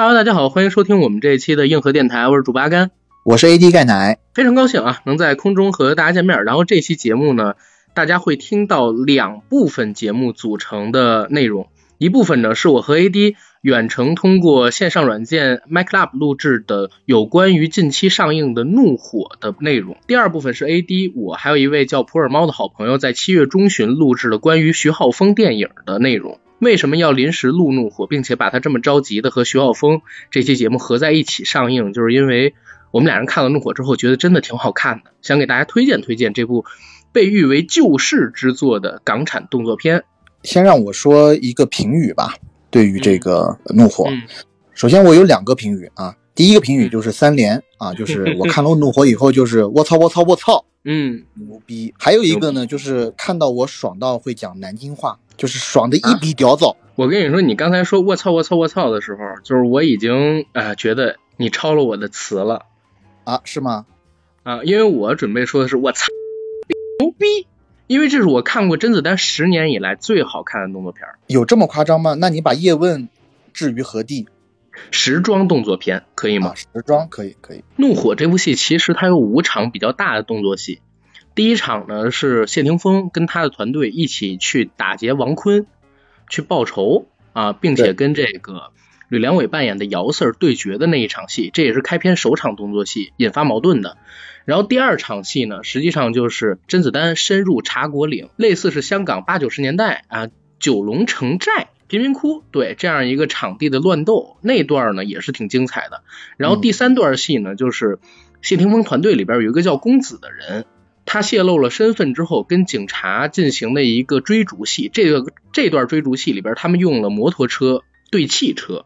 Hello，大家好，欢迎收听我们这一期的硬核电台，我是主八甘，我是 AD 钙奶，非常高兴啊，能在空中和大家见面。然后这期节目呢，大家会听到两部分节目组成的内容，一部分呢是我和 AD 远程通过线上软件 MacLab 录制的有关于近期上映的《怒火》的内容，第二部分是 AD 我还有一位叫普洱猫的好朋友在七月中旬录制了关于徐浩峰电影的内容。为什么要临时录怒火，并且把它这么着急的和徐浩峰这期节目合在一起上映？就是因为我们俩人看了怒火之后，觉得真的挺好看的，想给大家推荐推荐这部被誉为救世之作的港产动作片。先让我说一个评语吧，对于这个怒火，嗯首先我有两个评语啊，第一个评语就是三连啊，就是我看了怒火以后就是我操我操我操嗯，牛逼，还有一个呢就是看到我爽到会讲南京话，就是爽的一笔屌糟。我跟你说，你刚才说我操我操我操的时候，就是我已经呃觉得你抄了我的词了啊，是吗？啊，因为我准备说的是我操牛逼，因为这是我看过甄子丹十年以来最好看的动作片儿。有这么夸张吗？那你把叶问置于何地？时装动作片可以吗啊，？时装可以可以。怒火这部戏其实它有五场比较大的动作戏。第一场呢是谢霆锋跟他的团队一起去打劫王坤，去报仇啊，并且跟这个吕良伟扮演的姚 Sir 对决的那一场戏，这也是开篇首场动作戏，引发矛盾的。然后第二场戏呢，实际上就是甄子丹深入茶果岭，类似是香港八九十年代啊九龙城寨贫民窟对这样一个场地的乱斗，那段呢也是挺精彩的。然后第三段戏呢，就是谢霆锋团队里边有一个叫公子的人，他泄露了身份之后，跟警察进行了一个追逐戏。这个这段追逐戏里边，他们用了摩托车对汽车，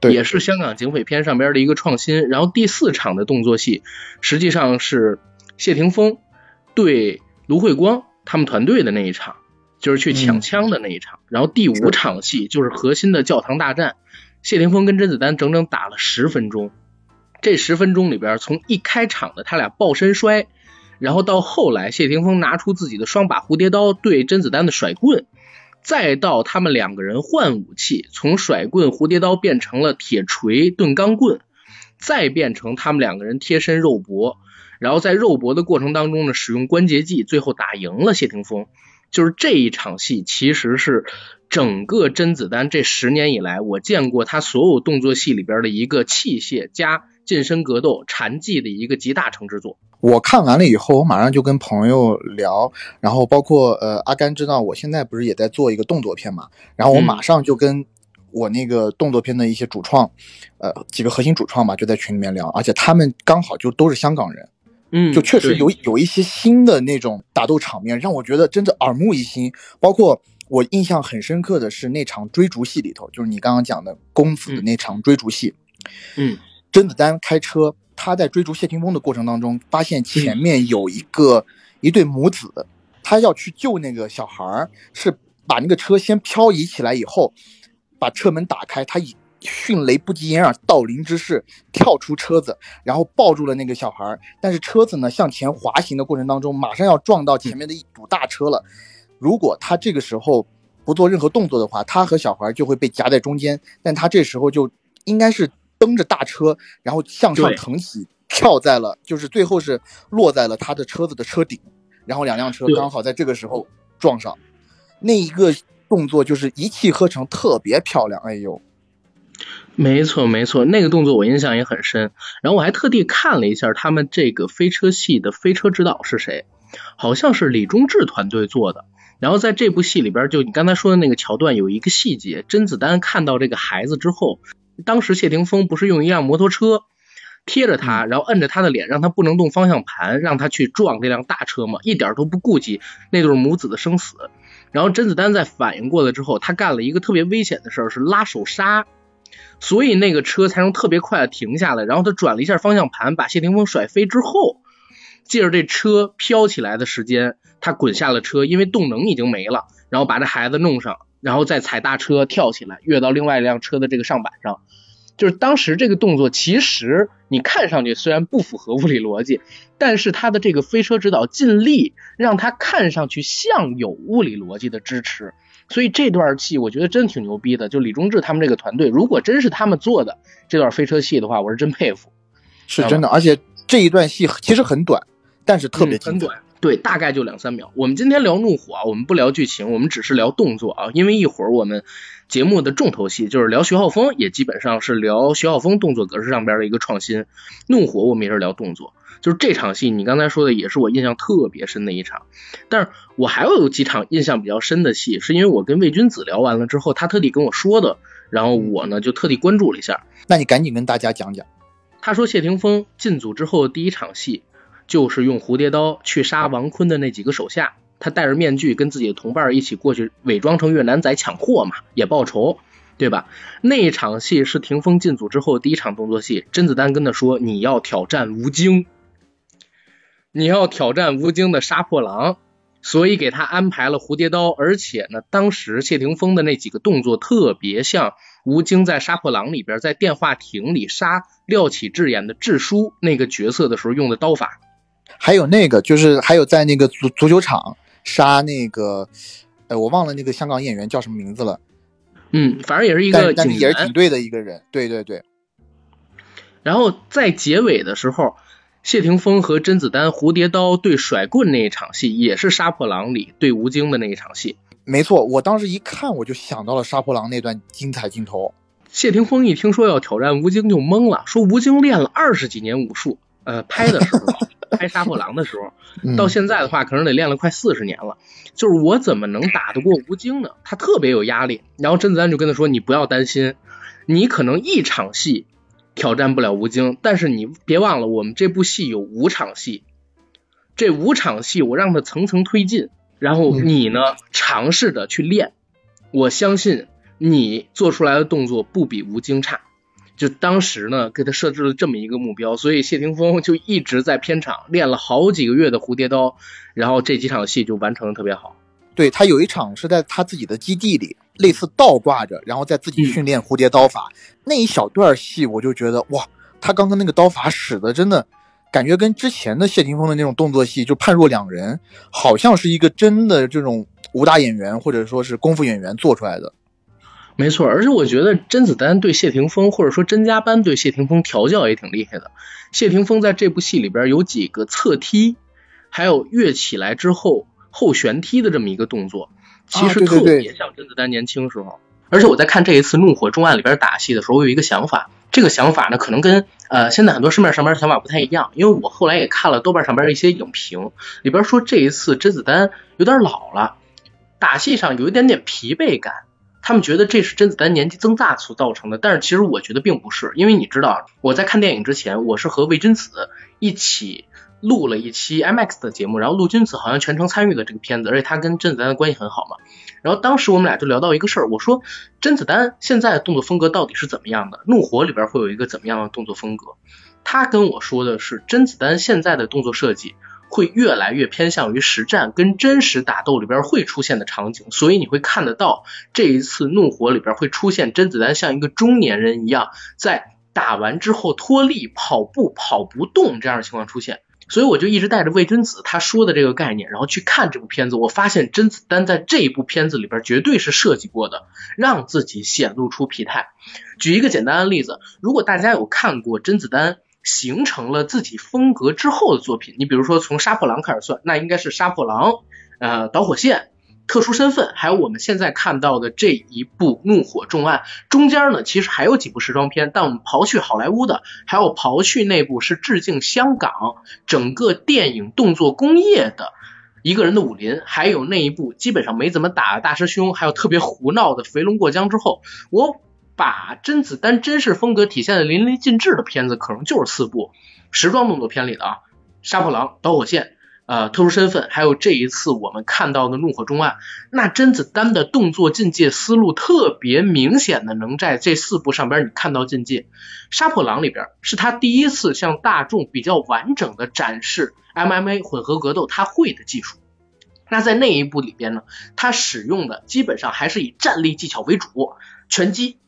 对也是香港警匪片上边的一个创新。然后第四场的动作戏，实际上是谢霆锋对卢慧光他们团队的那一场，就是去抢枪的那一场。然后第五场戏就是核心的教堂大战，谢霆锋跟甄子丹整整打了十分钟。这十分钟里边，从一开场的他俩抱身摔，然后到后来谢霆锋拿出自己的双把蝴蝶刀对甄子丹的甩棍，再到他们两个人换武器，从甩棍、蝴蝶刀变成了铁锤、钝钢棍，再变成他们两个人贴身肉搏，然后在肉搏的过程当中呢，使用关节技，最后打赢了谢霆锋。就是这一场戏，其实是整个甄子丹这十年以来我见过他所有动作戏里边的一个器械加近身格斗禅技的一个集大成之作。我看完了以后，我马上就跟朋友聊，然后包括呃阿甘知道我现在不是也在做一个动作片嘛，然后我嗯马上就跟我那个动作片的一些主创，呃几个核心主创嘛，就在群里面聊，而且他们刚好就都是香港人，嗯就确实有有一些新的那种打斗场面，让我觉得真的耳目一新。包括我印象很深刻的是那场追逐戏里头，就是你刚刚讲的功夫的那场追逐戏，嗯甄子丹开车，他在追逐谢霆锋的过程当中，发现前面有一个、一对母子，他要去救那个小孩儿，是把那个车先漂移起来以后，把车门打开，他以迅雷不及掩耳盗铃之势跳出车子，然后抱住了那个小孩儿。但是车子呢向前滑行的过程当中，马上要撞到前面的一堵大车了。如果他这个时候不做任何动作的话，他和小孩就会被夹在中间。但他这时候就应该是蹬着大车，然后向上腾起，跳在了，就是最后是落在了他的车子的车顶，然后两辆车刚好在这个时候撞上，那一个动作就是一气呵成，特别漂亮。哎呦，没错，没错，那个动作我印象也很深。然后我还特地看了一下他们这个飞车戏的飞车指导是谁，好像是李忠志团队做的。然后在这部戏里边，就你刚才说的那个桥段，有一个细节，甄子丹看到这个孩子之后，当时谢霆锋不是用一辆摩托车贴着他，然后摁着他的脸，让他不能动方向盘，让他去撞这辆大车嘛，一点都不顾及那对母子的生死。然后甄子丹在反应过来之后，他干了一个特别危险的事儿，是拉手刹。所以那个车才能特别快的停下来，然后他转了一下方向盘，把谢霆锋甩飞之后，借着这车飘起来的时间，他滚下了车，因为动能已经没了，然后把这孩子弄上，然后再踩大车跳起来，跃到另外一辆车的这个上板上。就是当时这个动作，其实你看上去虽然不符合物理逻辑，但是他的这个飞车指导尽力让他看上去像有物理逻辑的支持，所以这段戏我觉得真挺牛逼的。就李忠志他们这个团队，如果真是他们做的这段飞车戏的话，我是真佩服。是真的，而且这一段戏其实很短，但是特别很短。对，大概就两三秒。我们今天聊怒火啊，我们不聊剧情，我们只是聊动作啊。因为一会儿我们节目的重头戏就是聊徐浩峰，也基本上是聊徐浩峰动作格式上边的一个创新。怒火我们也是聊动作，就是这场戏，你刚才说的也是我印象特别深的一场。但是我还有几场印象比较深的戏，是因为我跟魏君子聊完了之后，他特地跟我说的，然后我呢就特地关注了一下。那你赶紧跟大家讲讲。他说谢霆锋进组之后第一场戏。就是用蝴蝶刀去杀王坤的那几个手下，他戴着面具跟自己的同伴一起过去，伪装成越南仔抢货嘛，也报仇，对吧？那一场戏是霆锋进组之后第一场动作戏，甄子丹跟他说：“你要挑战吴京，你要挑战吴京的杀破狼。”所以给他安排了蝴蝶刀，而且呢，当时谢霆锋的那几个动作特别像吴京在杀破狼里边在电话亭里杀廖启智演的智叔那个角色的时候用的刀法。还有那个，就是还有在那个足足球场杀那个，呃，我忘了那个香港演员叫什么名字了。嗯，反正也是一个但也是挺对的一个人。对对对。然后在结尾的时候，谢霆锋和甄子丹蝴蝶刀对甩棍那一场戏，也是杀破狼里对吴京的那一场戏。没错，我当时一看我就想到了杀破狼那段精彩镜头。谢霆锋一听说要挑战吴京就懵了，说吴京练了二十几年武术，呃，拍的时候。拍杀破狼的时候，到现在的话，可能得练了快四十年了。就是我怎么能打得过吴京呢？他特别有压力。然后甄子丹就跟他说：“你不要担心，你可能一场戏挑战不了吴京，但是你别忘了，我们这部戏有五场戏，这五场戏我让他层层推进，然后你呢尝试着去练，我相信你做出来的动作不比吴京差。”就当时呢，给他设置了这么一个目标，所以谢霆锋就一直在片场练了好几个月的蝴蝶刀，然后这几场戏就完成的特别好。对他有一场是在他自己的基地里，类似倒挂着，然后在自己训练蝴蝶刀法那一小段戏，我就觉得哇，他刚刚那个刀法使的真的感觉跟之前的谢霆锋的那种动作戏就判若两人，好像是一个真的这种武打演员或者说是功夫演员做出来的。没错，而且我觉得甄子丹对谢霆锋，或者说甄家班对谢霆锋调教也挺厉害的。谢霆锋在这部戏里边有几个侧踢，还有跃起来之后后旋踢的这么一个动作，其实特别像甄子丹年轻时候。而且我在看这一次《怒火重案》里边打戏的时候，我有一个想法，这个想法呢，可能跟呃现在很多市面上边的想法不太一样，因为我后来也看了豆瓣上边一些影评，里边说这一次甄子丹有点老了，打戏上有一点点疲惫感。他们觉得这是甄子丹年纪增大所造成的，但是其实我觉得并不是，因为你知道，我在看电影之前，我是和魏君子一起录了一期 IMAX 的节目，然后陆君子好像全程参与了这个片子，而且他跟甄子丹的关系很好嘛。然后当时我们俩就聊到一个事儿，我说甄子丹现在动作风格到底是怎么样的？怒火里边会有一个怎么样的动作风格？他跟我说的是甄子丹现在的动作设计。会越来越偏向于实战跟真实打斗里边会出现的场景，所以你会看得到这一次怒火里边会出现甄子丹像一个中年人一样，在打完之后脱力跑步跑不动这样的情况出现。所以我就一直带着魏君子他说的这个概念，然后去看这部片子。我发现甄子丹在这一部片子里边绝对是设计过的，让自己显露出疲态。举一个简单的例子，如果大家有看过甄子丹。形成了自己风格之后的作品，你比如说从杀破狼开始算，那应该是杀破狼，呃，导火线，特殊身份，还有我们现在看到的这一部怒火重案，中间呢其实还有几部时装片，但我们刨去好莱坞的，还有刨去那部是致敬香港整个电影动作工业的一个人的武林，还有那一部基本上没怎么打大师兄，还有特别胡闹的肥龙过江之后，我。把甄子丹真实风格体现的淋漓尽致的片子，可能就是四部时装动作片里的啊，《杀破狼》《导火线》呃，《特殊身份》，还有这一次我们看到的《怒火中案》。那甄子丹的动作境界思路特别明显的能在这四部上边你看到境界，《杀破狼》里边是他第一次向大众比较完整的展示 MMA 混合格斗他会的技术。那在那一部里边呢，他使用的基本上还是以站立技巧为主，拳击。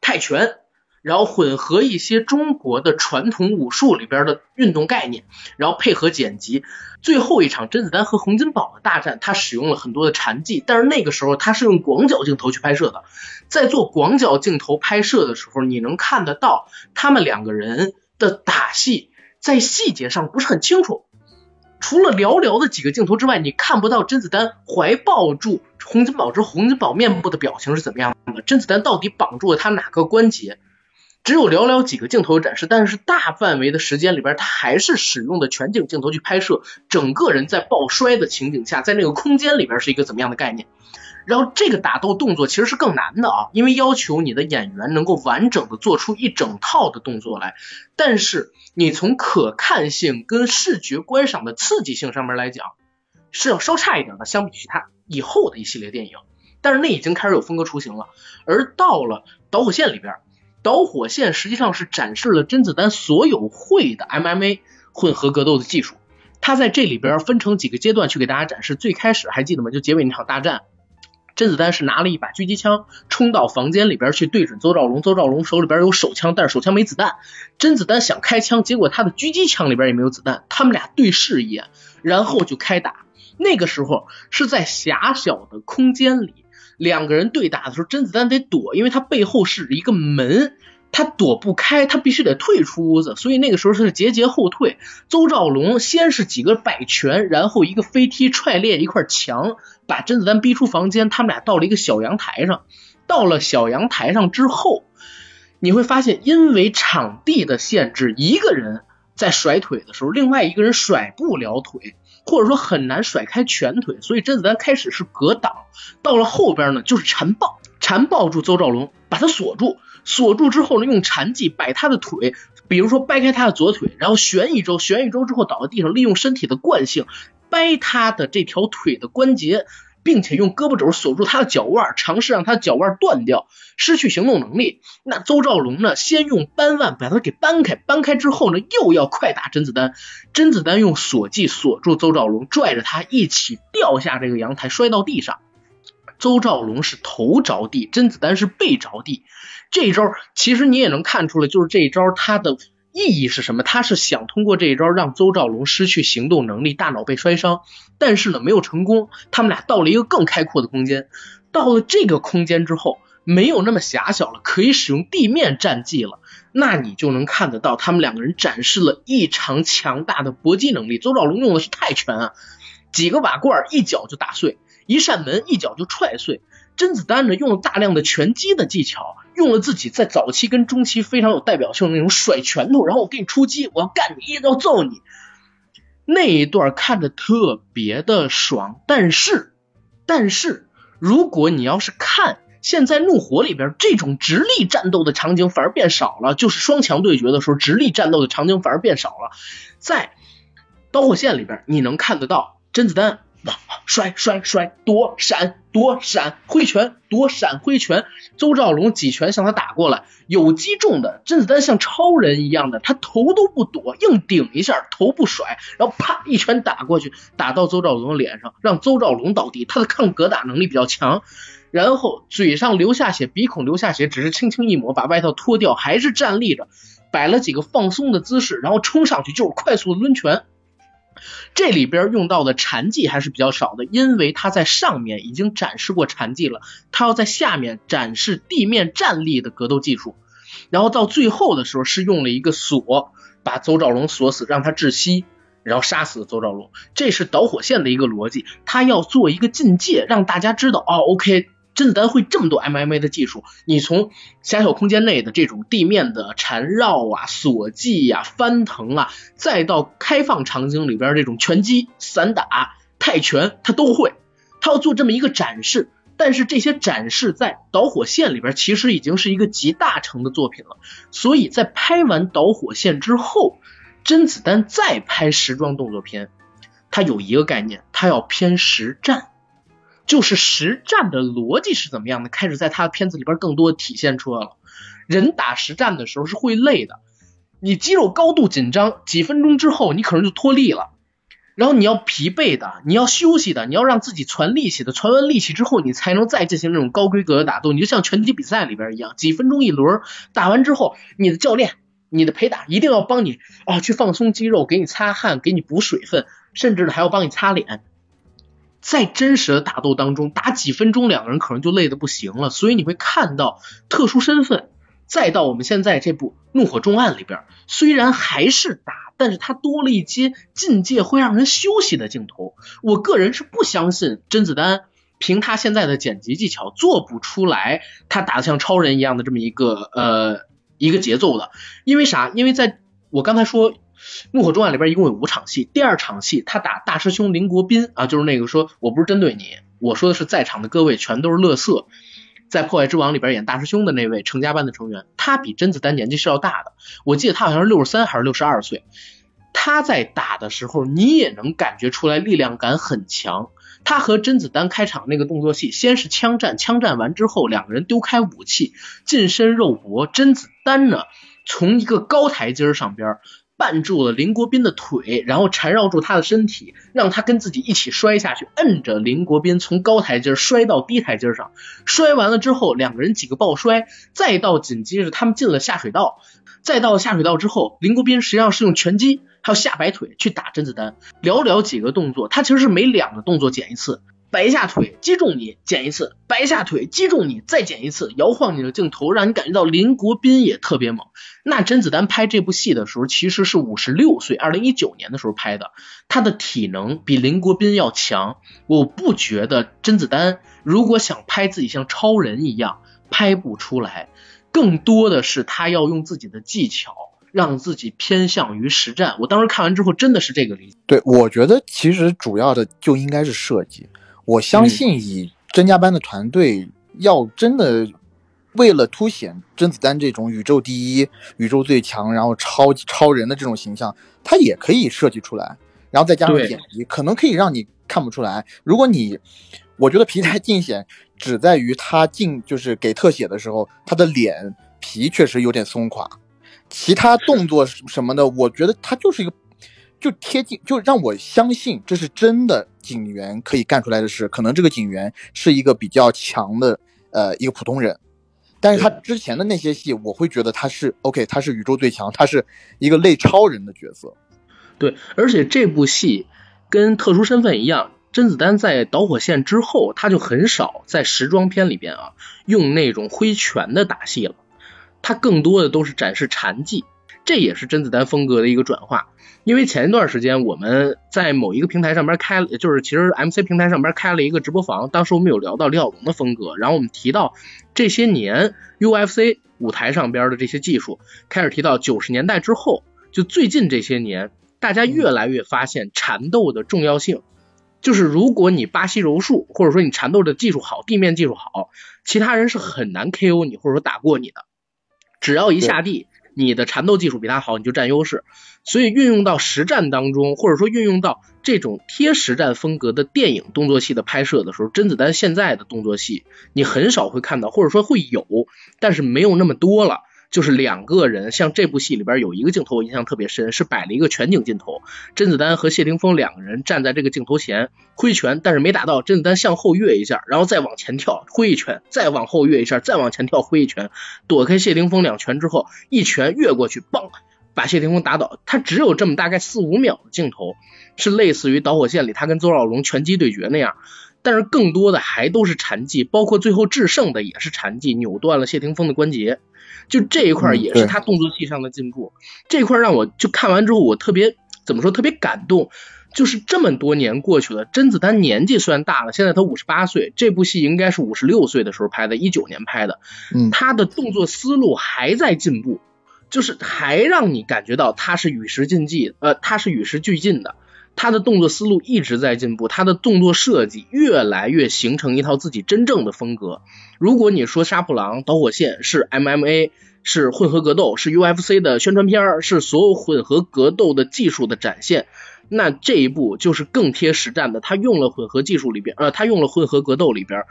泰拳，然后混合一些中国的传统武术里边的运动概念，然后配合剪辑。最后一场甄子丹和洪金宝的大战，他使用了很多的禅技，但是那个时候他是用广角镜头去拍摄的。在做广角镜头拍摄的时候，你能看得到他们两个人的打戏，在细节上不是很清楚。除了寥寥的几个镜头之外，你看不到甄子丹怀抱住洪金宝之洪金宝面部的表情是怎么样的，甄子丹到底绑住了他哪个关节？只有寥寥几个镜头展示，但是大范围的时间里边，他还是使用的全景镜头去拍摄，整个人在抱摔的情景下，在那个空间里边是一个怎么样的概念？然后这个打斗动作其实是更难的啊，因为要求你的演员能够完整的做出一整套的动作来，但是你从可看性跟视觉观赏的刺激性上面来讲，是要稍差一点的，相比其他以后的一系列电影，但是那已经开始有风格雏形了。而到了导火线里边，导火线实际上是展示了甄子丹所有会的 MMA 混合格斗的技术，他在这里边分成几个阶段去给大家展示。最开始还记得吗？就结尾那场大战。甄子丹是拿了一把狙击枪冲到房间里边去对准邹兆龙，邹兆龙手里边有手枪，但是手枪没子弹。甄子丹想开枪，结果他的狙击枪里边也没有子弹。他们俩对视一眼，然后就开打。那个时候是在狭小的空间里，两个人对打的时候，甄子丹得躲，因为他背后是一个门。他躲不开，他必须得退出屋子，所以那个时候是节节后退。邹兆龙先是几个摆拳，然后一个飞踢踹裂一块墙，把甄子丹逼出房间。他们俩到了一个小阳台上，到了小阳台上之后，你会发现，因为场地的限制，一个人在甩腿的时候，另外一个人甩不了腿，或者说很难甩开拳腿，所以甄子丹开始是格挡，到了后边呢就是缠抱，缠抱住邹兆龙，把他锁住。锁住之后呢，用缠技摆他的腿，比如说掰开他的左腿，然后旋一周，旋一周之后倒在地上，利用身体的惯性掰他的这条腿的关节，并且用胳膊肘锁住他的脚腕，尝试让他脚腕断掉，失去行动能力。那邹兆龙呢，先用扳腕把他给扳开，扳开之后呢，又要快打甄子丹，甄子丹用锁技锁住邹兆龙，拽着他一起掉下这个阳台，摔到地上。邹兆龙是头着地，甄子丹是背着地。这一招其实你也能看出来，就是这一招它的意义是什么？他是想通过这一招让邹兆龙失去行动能力，大脑被摔伤，但是呢没有成功。他们俩到了一个更开阔的空间，到了这个空间之后，没有那么狭小了，可以使用地面战技了。那你就能看得到，他们两个人展示了异常强大的搏击能力。邹兆龙用的是泰拳啊，几个瓦罐一脚就打碎，一扇门一脚就踹碎。甄子丹呢，用了大量的拳击的技巧，用了自己在早期跟中期非常有代表性的那种甩拳头，然后我给你出击，我要干你，要揍你。那一段看着特别的爽，但是，但是如果你要是看现在怒火里边这种直立战斗的场景，反而变少了，就是双强对决的时候，直立战斗的场景反而变少了。在导火线里边，你能看得到甄子丹。摔摔摔，躲闪躲闪，挥拳躲闪挥拳。邹兆龙几拳向他打过来，有击中的。甄子丹像超人一样的，他头都不躲，硬顶一下，头不甩，然后啪一拳打过去，打到邹兆龙的脸上，让邹兆龙倒地。他的抗格打能力比较强，然后嘴上流下血，鼻孔流下血，只是轻轻一抹，把外套脱掉，还是站立着，摆了几个放松的姿势，然后冲上去就是快速抡拳。这里边用到的禅技还是比较少的，因为他在上面已经展示过禅技了，他要在下面展示地面站立的格斗技术，然后到最后的时候是用了一个锁把邹兆龙锁死，让他窒息，然后杀死邹兆龙，这是导火线的一个逻辑，他要做一个境界，让大家知道哦，OK。甄子丹会这么多 MMA 的技术，你从狭小空间内的这种地面的缠绕啊、锁技呀、翻腾啊，再到开放场景里边这种拳击、散打、泰拳，他都会。他要做这么一个展示，但是这些展示在导火线里边其实已经是一个集大成的作品了。所以在拍完导火线之后，甄子丹再拍时装动作片，他有一个概念，他要偏实战。就是实战的逻辑是怎么样的，开始在他的片子里边更多体现出来了。人打实战的时候是会累的，你肌肉高度紧张，几分钟之后你可能就脱力了。然后你要疲惫的，你要休息的，你要让自己传力气的，传完力气之后，你才能再进行那种高规格的打斗。你就像拳击比赛里边一样，几分钟一轮，打完之后，你的教练、你的陪打一定要帮你啊去放松肌肉，给你擦汗，给你补水分，甚至呢还要帮你擦脸。在真实的打斗当中，打几分钟，两个人可能就累得不行了。所以你会看到特殊身份。再到我们现在这部《怒火重案》里边，虽然还是打，但是它多了一些境界会让人休息的镜头。我个人是不相信甄子丹凭他现在的剪辑技巧做不出来他打得像超人一样的这么一个呃一个节奏的。因为啥？因为在我刚才说《怒火重案》里边一共有五场戏，第二场戏他打大师兄林国斌啊，就是那个说我不是针对你，我说的是在场的各位全都是乐色。在《破坏之王》里边演大师兄的那位成家班的成员，他比甄子丹年纪是要大的，我记得他好像是六十三还是六十二岁。他在打的时候，你也能感觉出来力量感很强。他和甄子丹开场那个动作戏，先是枪战，枪战完之后，两个人丢开武器，近身肉搏。甄子丹呢，从一个高台阶上边。绊住了林国斌的腿，然后缠绕住他的身体，让他跟自己一起摔下去，摁着林国斌从高台阶摔到低台阶上。摔完了之后，两个人几个抱摔，再到紧接着他们进了下水道，再到下水道之后，林国斌实际上是用拳击还有下摆腿去打甄子丹。寥寥几个动作，他其实是每两个动作减一次。摆一下腿击中你，剪一次；摆一下腿击中你，再剪一次。摇晃你的镜头，让你感觉到林国斌也特别猛。那甄子丹拍这部戏的时候，其实是五十六岁，二零一九年的时候拍的，他的体能比林国斌要强。我不觉得甄子丹如果想拍自己像超人一样，拍不出来。更多的是他要用自己的技巧，让自己偏向于实战。我当时看完之后，真的是这个理解。对，我觉得其实主要的就应该是设计。我相信，以甄家班的团队，要真的为了凸显甄子丹这种宇宙第一、宇宙最强，然后超超人的这种形象，他也可以设计出来，然后再加上剪辑，可能可以让你看不出来。如果你，我觉得皮带尽显只在于他进就是给特写的时候，他的脸皮确实有点松垮，其他动作什么的，我觉得他就是一个。就贴近，就让我相信这是真的警员可以干出来的事。可能这个警员是一个比较强的，呃，一个普通人，但是他之前的那些戏，我会觉得他是 OK，他是宇宙最强，他是一个类超人的角色。对，而且这部戏跟特殊身份一样，甄子丹在导火线之后，他就很少在时装片里边啊用那种挥拳的打戏了，他更多的都是展示禅技。这也是甄子丹风格的一个转化，因为前一段时间我们在某一个平台上边开了，就是其实 MC 平台上边开了一个直播房，当时我们有聊到李小龙的风格，然后我们提到这些年 UFC 舞台上边的这些技术，开始提到九十年代之后，就最近这些年，大家越来越发现缠斗的重要性，就是如果你巴西柔术或者说你缠斗的技术好，地面技术好，其他人是很难 KO 你或者说打过你的，只要一下地。你的缠斗技术比他好，你就占优势。所以运用到实战当中，或者说运用到这种贴实战风格的电影动作戏的拍摄的时候，甄子丹现在的动作戏你很少会看到，或者说会有，但是没有那么多了。就是两个人，像这部戏里边有一个镜头我印象特别深，是摆了一个全景镜头，甄子丹和谢霆锋两个人站在这个镜头前挥拳，但是没打到，甄子丹向后跃一下，然后再往前跳挥一拳，再往后跃一下，再往前跳挥一拳，躲开谢霆锋两拳之后，一拳越过去，嘣，把谢霆锋打倒。他只有这么大概四五秒的镜头，是类似于导火线里他跟邹兆龙拳击对决那样，但是更多的还都是禅技，包括最后制胜的也是禅技，扭断了谢霆锋的关节。就这一块也是他动作戏上的进步，这块让我就看完之后我特别怎么说特别感动，就是这么多年过去了，甄子丹年纪虽然大了，现在他五十八岁，这部戏应该是五十六岁的时候拍的，一九年拍的，嗯，他的动作思路还在进步，就是还让你感觉到他是与时俱进，呃，他是与时俱进的。他的动作思路一直在进步，他的动作设计越来越形成一套自己真正的风格。如果你说《杀破狼》导火线是 MMA，是混合格斗，是 UFC 的宣传片，是所有混合格斗的技术的展现，那这一部就是更贴实战的。他用了混合技术里边，呃，他用了混合格斗里边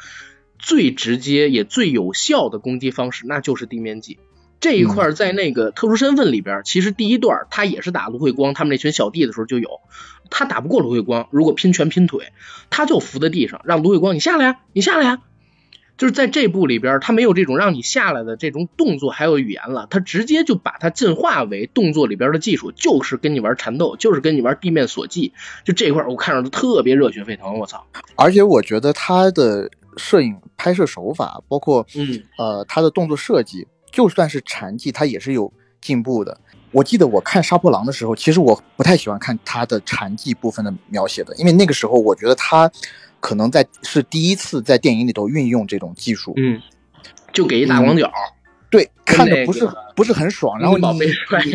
最直接也最有效的攻击方式，那就是地面技。这一块在那个特殊身份里边，其实第一段他也是打芦荟光他们那群小弟的时候就有，他打不过芦荟光，如果拼拳拼腿，他就伏在地上，让芦荟光你下来呀，你下来呀。就是在这部里边，他没有这种让你下来的这种动作还有语言了，他直接就把它进化为动作里边的技术，就是跟你玩缠斗，就是跟你玩地面锁技。就这一块我看着都特别热血沸腾，我操！而且我觉得他的摄影拍摄手法，包括嗯呃他的动作设计，就算是禅技，他也是有进步的。我记得我看《杀破狼》的时候，其实我不太喜欢看他的禅技部分的描写的，因为那个时候我觉得他。可能在是第一次在电影里头运用这种技术，嗯，就给一大广角，对，看的不是不是很爽。然后你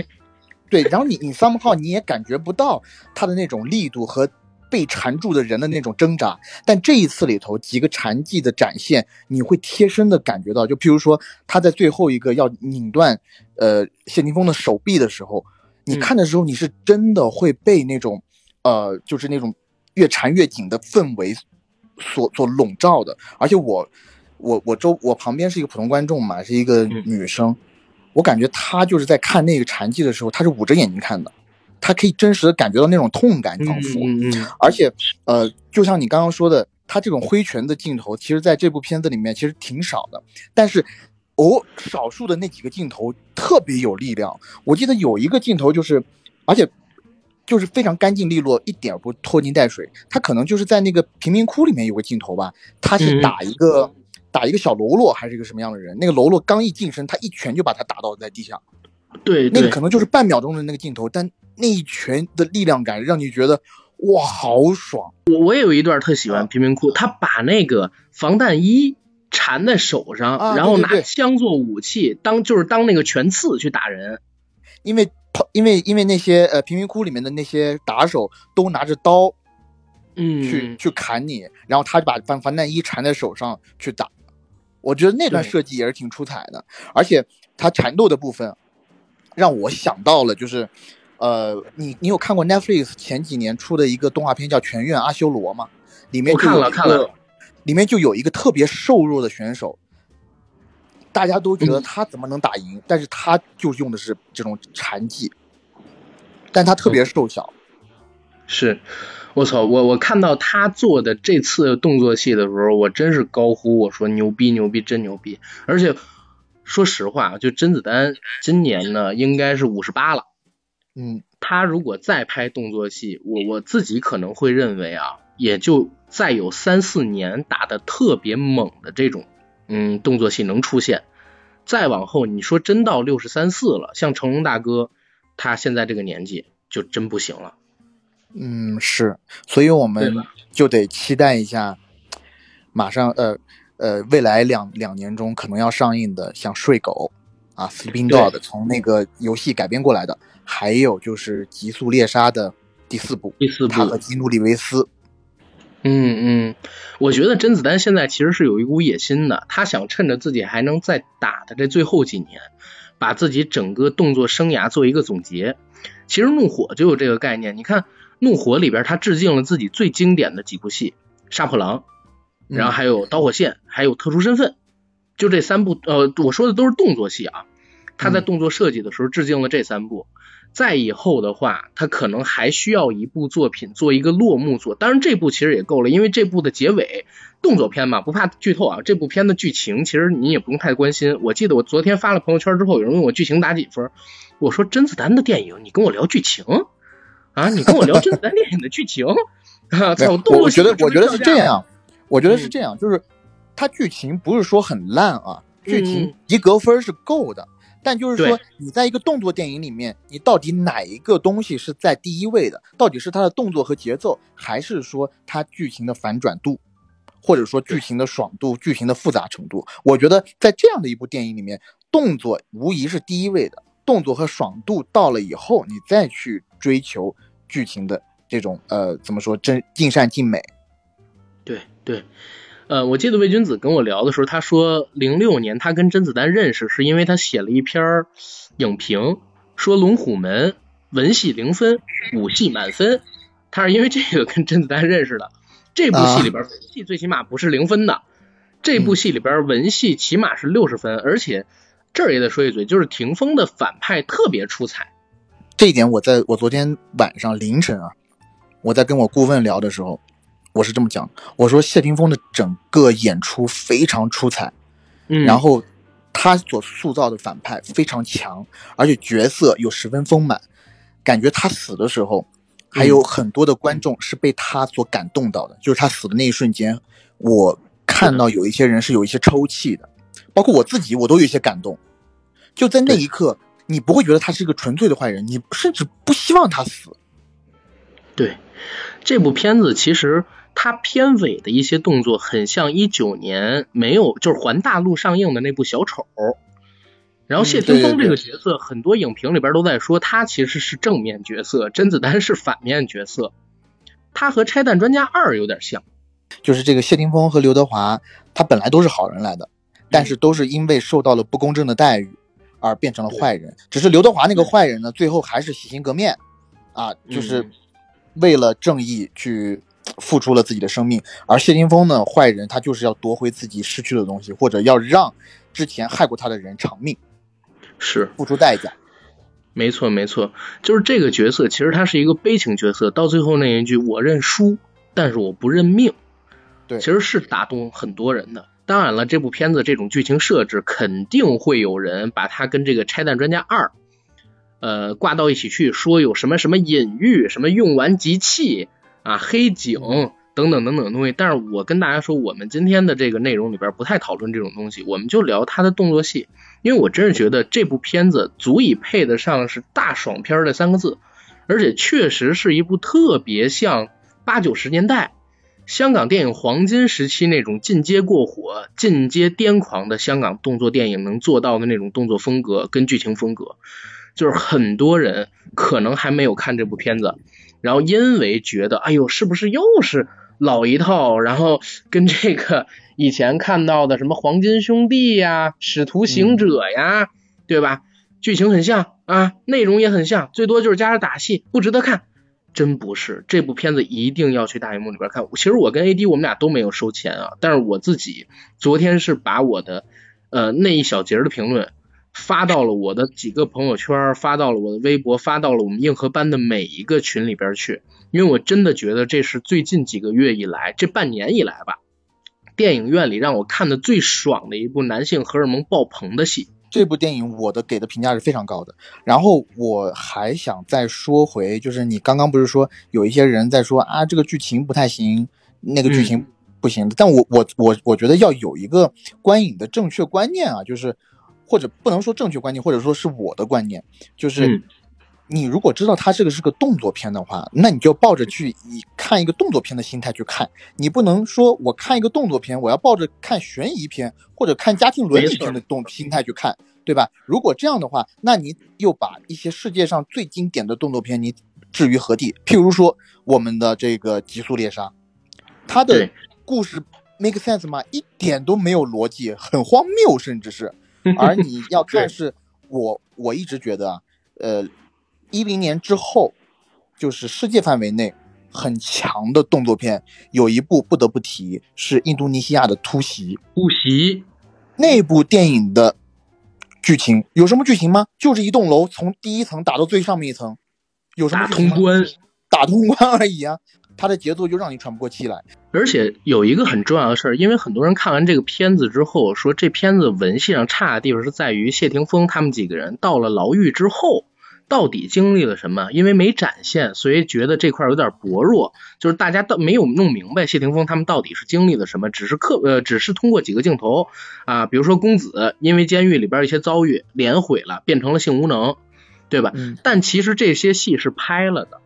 对，然后你你 somehow 你也感觉不到他的那种力度和被缠住的人的那种挣扎。但这一次里头几个缠技的展现，你会贴身的感觉到。就譬如说他在最后一个要拧断呃谢霆锋的手臂的时候，你看的时候你是真的会被那种呃就是那种越缠越紧的氛围。所所笼罩的，而且我，我我周我旁边是一个普通观众嘛，是一个女生，我感觉她就是在看那个禅技的时候，她是捂着眼睛看的，她可以真实的感觉到那种痛感，仿佛，而且，呃，就像你刚刚说的，他这种挥拳的镜头，其实在这部片子里面其实挺少的，但是，哦，少数的那几个镜头特别有力量，我记得有一个镜头就是，而且。就是非常干净利落，一点不拖泥带水。他可能就是在那个贫民窟里面有个镜头吧，他是打一个打一个小喽啰，还是一个什么样的人？那个喽啰刚一近身，他一拳就把他打倒在地上。对，那个可能就是半秒钟的那个镜头，但那一拳的力量感让你觉得哇，好爽！我我也有一段特喜欢贫民窟，他把那个防弹衣缠在手上，然后拿枪做武器，当就是当那个拳刺去打人，因为。因为因为那些呃贫民窟里面的那些打手都拿着刀，嗯，去去砍你，然后他就把防防弹衣缠在手上去打，我觉得那段设计也是挺出彩的，而且他缠斗的部分让我想到了，就是呃，你你有看过 Netflix 前几年出的一个动画片叫《全院阿修罗》吗？里面看了看了，里面就有一个特别瘦弱的选手。大家都觉得他怎么能打赢？但是他就用的是这种禅技，但他特别瘦小。是，我操！我我看到他做的这次动作戏的时候，我真是高呼我说牛逼牛逼真牛逼！而且说实话，就甄子丹今年呢应该是五十八了，嗯，他如果再拍动作戏，我我自己可能会认为啊，也就再有三四年打的特别猛的这种。嗯，动作戏能出现，再往后你说真到六十三四了，像成龙大哥，他现在这个年纪就真不行了。嗯，是，所以我们就得期待一下，马上呃呃未来两两年中可能要上映的像《睡狗》啊，《Sleeping Dog》从那个游戏改编过来的，还有就是《极速猎杀》的第四部，第四部他和基努里维斯。嗯嗯，我觉得甄子丹现在其实是有一股野心的，他想趁着自己还能再打的这最后几年，把自己整个动作生涯做一个总结。其实《怒火》就有这个概念，你看《怒火》里边他致敬了自己最经典的几部戏，《杀破狼》，然后还有《导火线》，还有《特殊身份》，就这三部，呃，我说的都是动作戏啊。他在动作设计的时候致敬了这三部。再以后的话，他可能还需要一部作品做一个落幕作。当然，这部其实也够了，因为这部的结尾动作片嘛，不怕剧透啊。这部片的剧情其实你也不用太关心。我记得我昨天发了朋友圈之后，有人问我剧情打几分，我说甄子丹的电影，你跟我聊剧情啊？你跟我聊甄子丹电影的剧情 啊？我我觉得我觉得是这样，我觉得是这样，就是它剧情不是说很烂啊，剧情及格分是够的。但就是说，你在一个动作电影里面，你到底哪一个东西是在第一位的？到底是它的动作和节奏，还是说它剧情的反转度，或者说剧情的爽度、剧情的复杂程度？我觉得在这样的一部电影里面，动作无疑是第一位的。动作和爽度到了以后，你再去追求剧情的这种呃，怎么说真尽善尽美？对对。呃，我记得魏君子跟我聊的时候，他说零六年他跟甄子丹认识，是因为他写了一篇影评，说《龙虎门》文戏零分，武戏满分。他是因为这个跟甄子丹认识的。这部戏里边文戏最起码不是零分的，这部戏里边文戏起码是六十分，而且这儿也得说一嘴，就是霆锋的反派特别出彩。这一点我在我昨天晚上凌晨啊，我在跟我顾问聊的时候，我是这么讲，我说谢霆锋的整个演出非常出彩，嗯，然后他所塑造的反派非常强，而且角色又十分丰满，感觉他死的时候，还有很多的观众是被他所感动到的，就是他死的那一瞬间，我看到有一些人是有一些抽泣的，包括我自己，我都有一些感动，就在那一刻。你不会觉得他是一个纯粹的坏人，你甚至不希望他死。对，这部片子其实它片尾的一些动作很像一九年没有就是环大陆上映的那部小丑。然后谢霆锋这个角色，很多影评里边都在说他其实是正面角色，甄子丹是反面角色。他和《拆弹专家二》有点像，就是这个谢霆锋和刘德华，他本来都是好人来的，但是都是因为受到了不公正的待遇。而变成了坏人，只是刘德华那个坏人呢，最后还是洗心革面，啊，就是为了正义去付出了自己的生命。而谢霆锋呢，坏人他就是要夺回自己失去的东西，或者要让之前害过他的人偿命，是付出代价。没错，没错，就是这个角色，其实他是一个悲情角色。到最后那一句“我认输，但是我不认命”，对，其实是打动很多人的。当然了，这部片子这种剧情设置肯定会有人把它跟这个《拆弹专家二》呃挂到一起去，说有什么什么隐喻，什么用完即弃啊，黑警等等等等的东西。但是我跟大家说，我们今天的这个内容里边不太讨论这种东西，我们就聊它的动作戏，因为我真是觉得这部片子足以配得上是大爽片这三个字，而且确实是一部特别像八九十年代。香港电影黄金时期那种进阶过火、进阶癫狂的香港动作电影能做到的那种动作风格跟剧情风格，就是很多人可能还没有看这部片子，然后因为觉得，哎呦，是不是又是老一套，然后跟这个以前看到的什么黄金兄弟呀、使徒行者呀，对吧？剧情很像啊，内容也很像，最多就是加点打戏，不值得看。真不是，这部片子一定要去大荧幕里边看。其实我跟 AD 我们俩都没有收钱啊，但是我自己昨天是把我的呃那一小节的评论发到了我的几个朋友圈，发到了我的微博，发到了我们硬核班的每一个群里边去。因为我真的觉得这是最近几个月以来，这半年以来吧，电影院里让我看的最爽的一部男性荷尔蒙爆棚的戏。这部电影我的给的评价是非常高的，然后我还想再说回，就是你刚刚不是说有一些人在说啊，这个剧情不太行，那个剧情不行，但我我我我觉得要有一个观影的正确观念啊，就是或者不能说正确观念，或者说是我的观念，就是。你如果知道它这个是个动作片的话，那你就抱着去以看一个动作片的心态去看。你不能说我看一个动作片，我要抱着看悬疑片或者看家庭伦理片的动心态去看，对吧？如果这样的话，那你又把一些世界上最经典的动作片你置于何地？譬如说我们的这个《极速猎杀》，它的故事 make sense 吗？一点都没有逻辑，很荒谬，甚至是。而你要看是我我一直觉得啊，呃。一零年之后，就是世界范围内很强的动作片，有一部不得不提，是印度尼西亚的《突袭》。突袭那部电影的剧情有什么剧情吗？就是一栋楼从第一层打到最上面一层，有什么通关？打通关而已啊！它的节奏就让你喘不过气来。而且有一个很重要的事儿，因为很多人看完这个片子之后说，这片子文戏上差的地方是在于谢霆锋他们几个人到了牢狱之后。到底经历了什么？因为没展现，所以觉得这块有点薄弱。就是大家都没有弄明白谢霆锋他们到底是经历了什么，只是刻呃，只是通过几个镜头啊，比如说公子因为监狱里边一些遭遇脸毁了，变成了性无能，对吧？但其实这些戏是拍了的，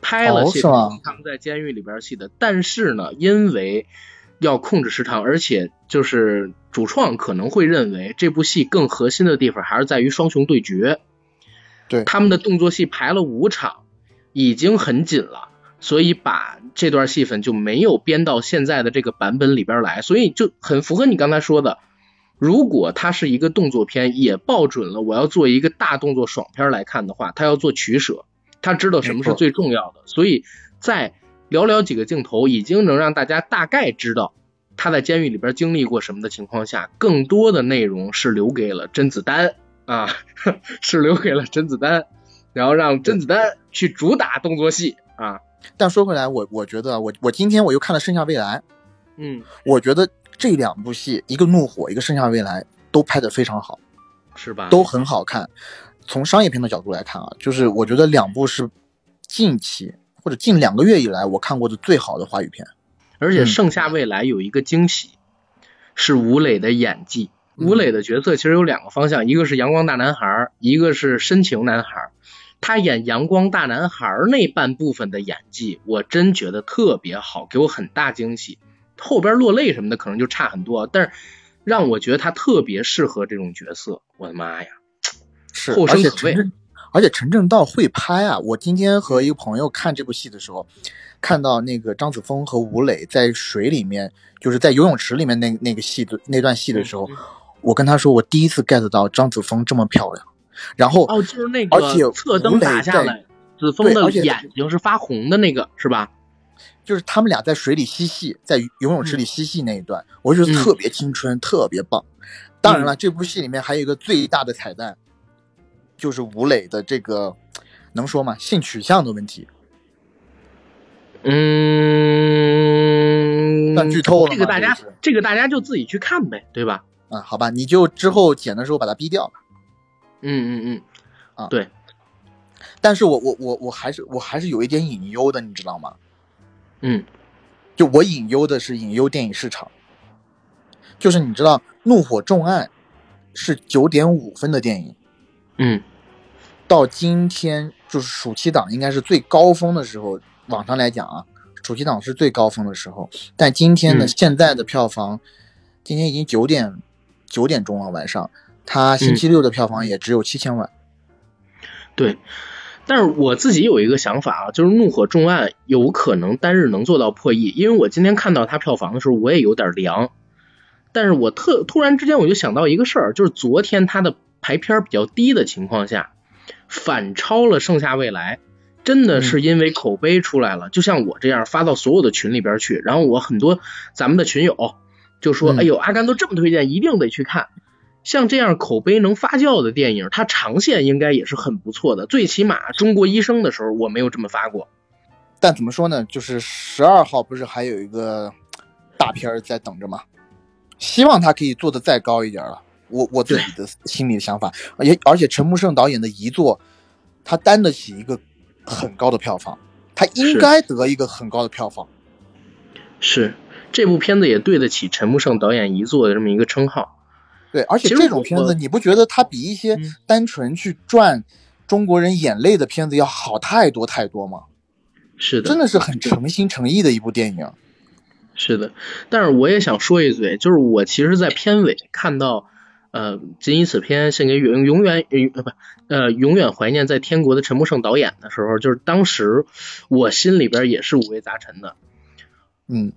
拍了谢霆锋他们在监狱里边戏的。但是呢，因为要控制时长，而且就是主创可能会认为这部戏更核心的地方还是在于双雄对决。对他们的动作戏排了五场，已经很紧了，所以把这段戏份就没有编到现在的这个版本里边来，所以就很符合你刚才说的，如果它是一个动作片，也抱准了我要做一个大动作爽片来看的话，他要做取舍，他知道什么是最重要的，所以在寥寥几个镜头已经能让大家大概知道他在监狱里边经历过什么的情况下，更多的内容是留给了甄子丹啊，是留给了甄子丹，然后让甄子丹去主打动作戏啊。但说回来，我我觉得我我今天我又看了《盛夏未来》，嗯，我觉得这两部戏，一个《怒火》，一个《盛夏未来》，都拍得非常好，是吧？都很好看。从商业片的角度来看啊，就是我觉得两部是近期或者近两个月以来我看过的最好的华语片。而且《盛夏未来》有一个惊喜，是吴磊的演技。吴磊的角色其实有两个方向，一个是阳光大男孩，一个是深情男孩。他演阳光大男孩那半部分的演技，我真觉得特别好，给我很大惊喜。后边落泪什么的可能就差很多，但是让我觉得他特别适合这种角色。我的妈呀，是，后生可畏。而且陈正道会拍啊！我今天和一个朋友看这部戏的时候，看到那个张子枫和吴磊在水里面，就是在游泳池里面那那个戏的那段戏的时候，我跟他说，我第一次 get 到张子枫这么漂亮。然后哦，就是那个，而且侧灯打下来，子枫的眼睛是发红的那个，是吧？就是他们俩在水里嬉戏，在游泳池里嬉戏那一段，我觉得特别青春，特别棒。当然了，这部戏里面还有一个最大的彩蛋。就是吴磊的这个能说吗？性取向的问题，嗯，那剧透了。这个大家，这个大家就自己去看呗，对吧？啊，好吧，你就之后剪的时候把它逼掉吧。嗯嗯嗯，啊，对。但是我我我我还是我还是有一点隐忧的，你知道吗？嗯，就我隐忧的是隐忧电影市场，就是你知道《怒火重案》是九点五分的电影。嗯，到今天就是暑期档，应该是最高峰的时候。网上来讲啊，暑期档是最高峰的时候。但今天呢，现在的票房，今天已经九点九点钟了，晚上，它星期六的票房也只有七千万。对，但是我自己有一个想法啊，就是《怒火重案》有可能单日能做到破亿，因为我今天看到它票房的时候，我也有点凉。但是我特突然之间我就想到一个事儿，就是昨天它的。排片比较低的情况下，反超了《盛夏未来》，真的是因为口碑出来了。就像我这样发到所有的群里边去，然后我很多咱们的群友就说：“哎呦，阿甘都这么推荐，一定得去看。”像这样口碑能发酵的电影，它长线应该也是很不错的。最起码《中国医生》的时候我没有这么发过。但怎么说呢？就是十二号不是还有一个大片在等着吗？希望它可以做的再高一点了。我我自己的心里的想法，而且而且陈木胜导演的遗作，他担得起一个很高的票房，他应该得一个很高的票房。是这部片子也对得起陈木胜导演遗作的这么一个称号。对，而且这种片子，你不觉得它比一些单纯去赚中国人眼泪的片子要好太多太多吗？是的，真的是很诚心诚意的一部电影。是的，但是我也想说一嘴，就是我其实，在片尾看到。呃，仅以此片献给永永远呃不呃永远怀念在天国的陈木胜导演的时候，就是当时我心里边也是五味杂陈的。嗯，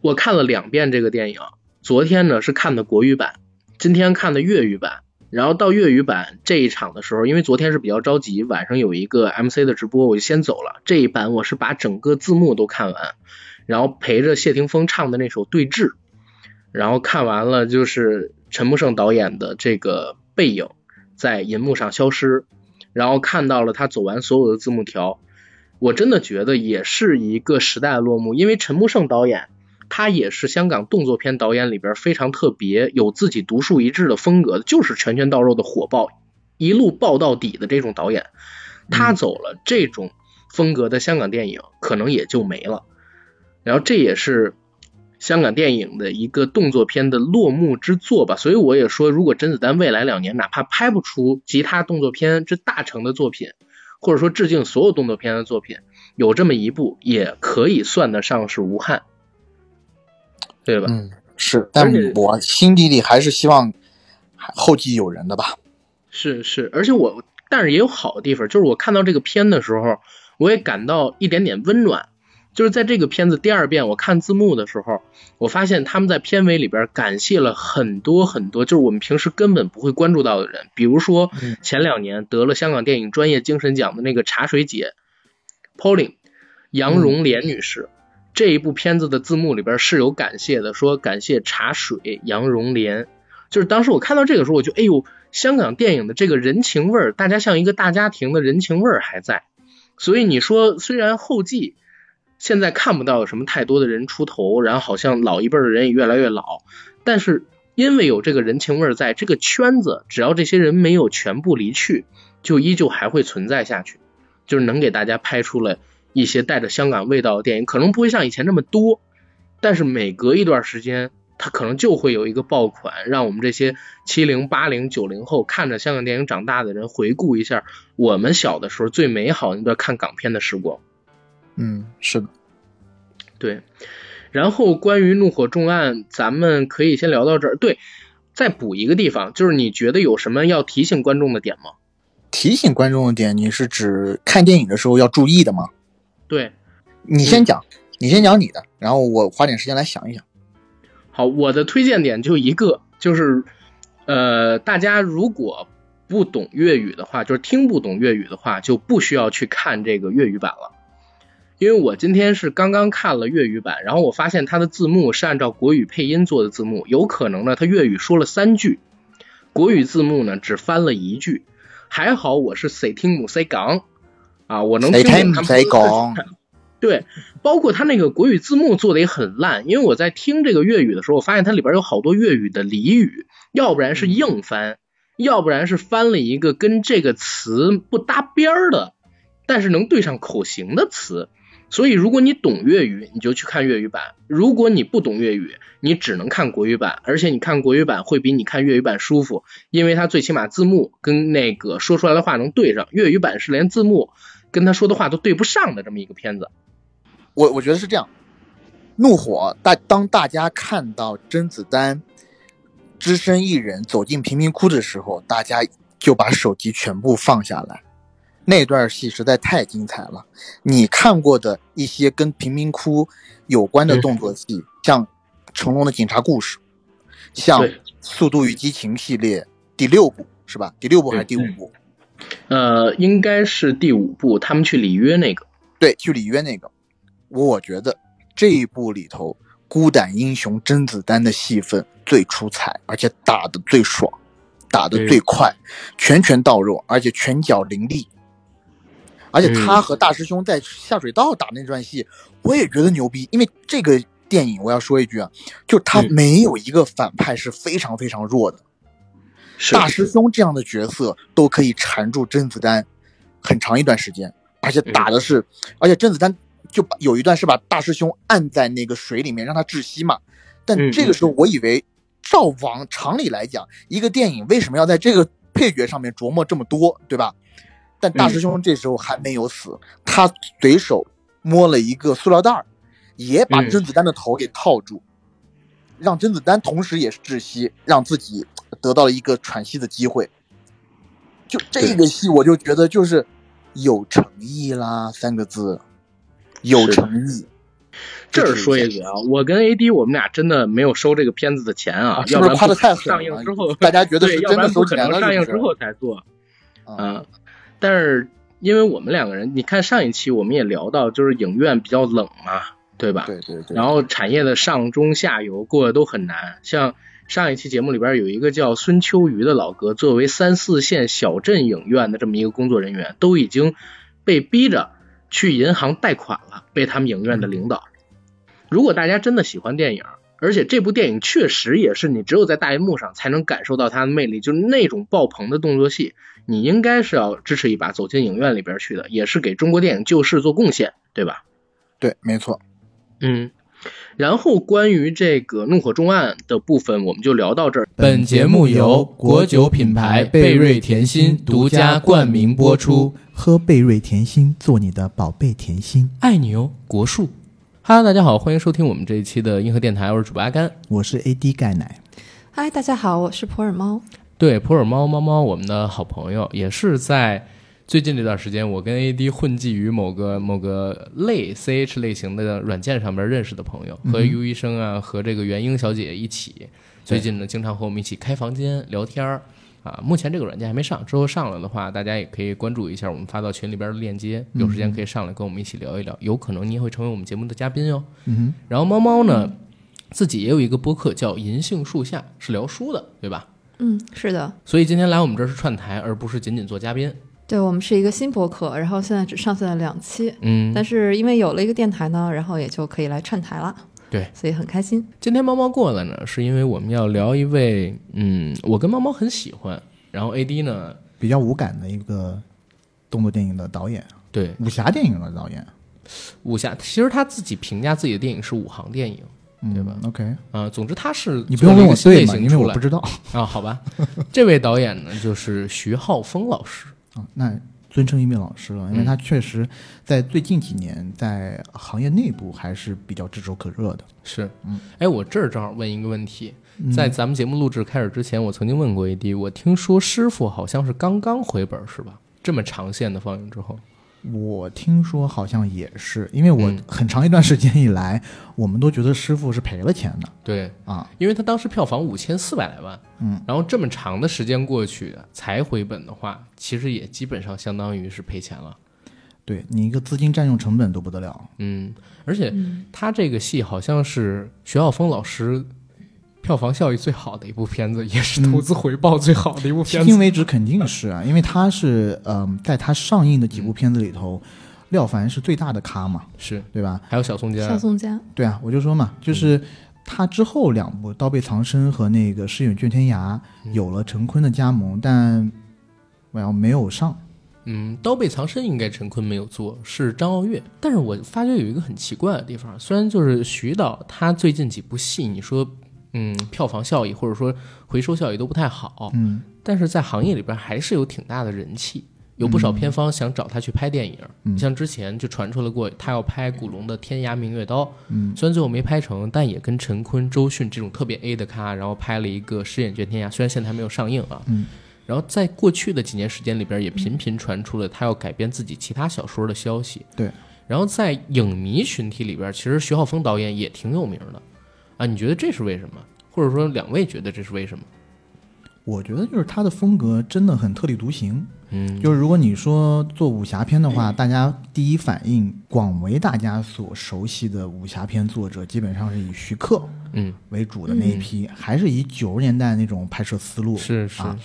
我看了两遍这个电影，昨天呢是看的国语版，今天看的粤语版。然后到粤语版这一场的时候，因为昨天是比较着急，晚上有一个 MC 的直播，我就先走了。这一版我是把整个字幕都看完，然后陪着谢霆锋唱的那首《对峙》，然后看完了就是。陈木胜导演的这个背影在银幕上消失，然后看到了他走完所有的字幕条，我真的觉得也是一个时代的落幕。因为陈木胜导演他也是香港动作片导演里边非常特别、有自己独树一帜的风格，就是拳拳到肉的火爆，一路爆到底的这种导演。他走了，这种风格的香港电影可能也就没了。然后这也是。香港电影的一个动作片的落幕之作吧，所以我也说，如果甄子丹未来两年哪怕拍不出其他动作片之大成的作品，或者说致敬所有动作片的作品，有这么一部也可以算得上是无憾，对吧？嗯，是，但我心底里还是希望后继有人的吧。是是，而且我，但是也有好的地方，就是我看到这个片的时候，我也感到一点点温暖。就是在这个片子第二遍我看字幕的时候，我发现他们在片尾里边感谢了很多很多，就是我们平时根本不会关注到的人，比如说前两年得了香港电影专业精神奖的那个茶水姐 Pauline 杨荣莲女士，这一部片子的字幕里边是有感谢的，说感谢茶水、杨荣莲。就是当时我看到这个时候，我就哎呦，香港电影的这个人情味儿，大家像一个大家庭的人情味儿还在。所以你说，虽然后继现在看不到有什么太多的人出头，然后好像老一辈的人也越来越老，但是因为有这个人情味儿在，这个圈子只要这些人没有全部离去，就依旧还会存在下去，就是能给大家拍出了一些带着香港味道的电影，可能不会像以前那么多，但是每隔一段时间。他可能就会有一个爆款，让我们这些七零、八零、九零后看着香港电影长大的人回顾一下我们小的时候最美好那段看港片的时光。嗯，是的，对。然后关于《怒火重案》，咱们可以先聊到这儿。对，再补一个地方，就是你觉得有什么要提醒观众的点吗？提醒观众的点，你是指看电影的时候要注意的吗？对，你先讲，你先讲你的，然后我花点时间来想一想。好，我的推荐点就一个，就是呃，大家如果不懂粤语的话，就是听不懂粤语的话，就不需要去看这个粤语版了。因为我今天是刚刚看了粤语版，然后我发现它的字幕是按照国语配音做的字幕，有可能呢，它粤语说了三句，国语字幕呢只翻了一句。还好我是谁听母谁讲啊，我能听懂他们讲。对，包括他那个国语字幕做的也很烂，因为我在听这个粤语的时候，我发现它里边有好多粤语的俚语，要不然是硬翻，要不然是翻了一个跟这个词不搭边儿的，但是能对上口型的词。所以如果你懂粤语，你就去看粤语版；如果你不懂粤语，你只能看国语版。而且你看国语版会比你看粤语版舒服，因为它最起码字幕跟那个说出来的话能对上。粤语版是连字幕跟他说的话都对不上的这么一个片子。我我觉得是这样，怒火大当大家看到甄子丹只身一人走进贫民窟的时候，大家就把手机全部放下来。那段戏实在太精彩了。你看过的一些跟贫民窟有关的动作戏，像成龙的警察故事，像《速度与激情》系列第六部是吧？第六部还是第五部？呃，应该是第五部，他们去里约那个。对，去里约那个。我觉得这一部里头，孤胆英雄甄子丹的戏份最出彩，而且打的最爽，打的最快，拳拳到肉，而且拳脚凌厉。而且他和大师兄在下水道打那段戏，我也觉得牛逼。因为这个电影，我要说一句啊，就他没有一个反派是非常非常弱的。大师兄这样的角色都可以缠住甄子丹很长一段时间，而且打的是，而且甄子丹。就把有一段是把大师兄按在那个水里面让他窒息嘛，但这个时候我以为照往常理来讲，一个电影为什么要在这个配角上面琢磨这么多，对吧？但大师兄这时候还没有死，他随手摸了一个塑料袋儿，也把甄子丹的头给套住，让甄子丹同时也是窒息，让自己得到了一个喘息的机会。就这个戏，我就觉得就是有诚意啦，三个字。有诚意，这儿说一句啊，我跟 AD 我们俩真的没有收这个片子的钱啊，是不是夸的太上映之后，大家觉得是真的不可能上映之后才做，嗯，但是因为我们两个人，你看上一期我们也聊到，就是影院比较冷嘛，对吧？对对对。然后产业的上中下游过得都很难，像上一期节目里边有一个叫孙秋瑜的老哥，作为三四线小镇影院的这么一个工作人员，都已经被逼着。去银行贷款了，被他们影院的领导。如果大家真的喜欢电影，而且这部电影确实也是你只有在大荧幕上才能感受到它的魅力，就是那种爆棚的动作戏，你应该是要支持一把，走进影院里边去的，也是给中国电影救市做贡献，对吧？对，没错。嗯，然后关于这个怒火重案的部分，我们就聊到这儿。本节目由国酒品牌贝瑞甜心独家冠名播出。喝贝瑞甜心，做你的宝贝甜心，爱你哦，国树。Hello，大家好，欢迎收听我们这一期的硬核电台，我是主播阿甘，我是 AD 钙奶。嗨，大家好，我是普洱猫。对，普洱猫猫猫，我们的好朋友，也是在最近这段时间，我跟 AD 混迹于某个某个类 CH 类型的软件上面认识的朋友，和 U 医生啊，和这个元英小姐一起，最近呢，经常和我们一起开房间聊天儿。啊。目前这个软件还没上，之后上了的话，大家也可以关注一下我们发到群里边的链接，有时间可以上来跟我们一起聊一聊，有可能你也会成为我们节目的嘉宾哟。嗯然后猫猫呢，自己也有一个播客叫《银杏树下》，是聊书的，对吧？嗯，是的，所以今天来我们这儿是串台，而不是仅仅做嘉宾。对我们是一个新播客，然后现在只上线了两期，嗯，但是因为有了一个电台呢，然后也就可以来串台了。对，所以很开心。今天猫猫过来呢，是因为我们要聊一位，嗯，我跟猫猫很喜欢，然后 AD 呢，比较无感的一个动作电影的导演，对武侠电影的导演，武侠，其实他自己评价自己的电影是武行电影嗯、对吧？OK，啊、总之他是你不用问我对吗？因为我不知道啊，好吧，这位导演呢就是徐浩峰老师，啊。那尊称一名老师了，因为嗯。他确实在最近几年在行业内部还是比较炙手可热的。是。嗯，哎，我这儿正好问一个问题，嗯。在咱们节目录制开始之前，我曾经问过 AD，我听说师傅好像是刚刚回本是吧？这么长线的放映之后，我听说好像也是，因为我嗯很长一段时间以来，我们都觉得师傅是赔了钱的对，啊。因为他当时票房五千四百来万，嗯，然后这么长的时间过去才回本的话，其实也基本上相当于是赔钱了。对你一个资金占用成本都不得了。嗯，而且嗯，他这个戏好像是徐浩峰老师票房效益最好的一部片子，也是投资回报最好的一部片子。迄今为止肯定是啊，因为他是嗯、在他上映的几部片子里头，廖凡是最大的咖嘛，是，对吧？还有小宋佳，小，宋佳，对啊，我就说嘛，就是他之后两部《刀背藏身》和那个《诗远卷天涯》有了陈坤的加盟，但我要没有上。嗯，刀背藏身应该陈坤没有做，是张傲月。但是我发觉有一个很奇怪的地方，虽然就是徐导他最近几部戏，你说嗯票房效益或者说回收效益都不太好，嗯但是在行业里边还是有挺大的人气，有不少片方想找他去拍电影。嗯像之前就传出了过，他要拍古龙的《天涯明月刀》，嗯虽然最后没拍成，但也跟陈坤、周迅这种特别 A 的咖，然后拍了一个《饰演卷天涯》，虽然现在还没有上映啊。嗯然后在过去的几年时间里边，也频频传出了他要改编自己其他小说的消息。对。然后在影迷群体里边，其实徐浩峰导演也挺有名的啊。你觉得这是为什么？或者说两位觉得这是为什么？我觉得就是他的风格真的很特立独行。嗯，就是如果你说做武侠片的话，大家第一反应，广为大家所熟悉的武侠片作者，基本上是以徐克嗯，为主的那一批，还是以九十年代那种拍摄思路。是是，啊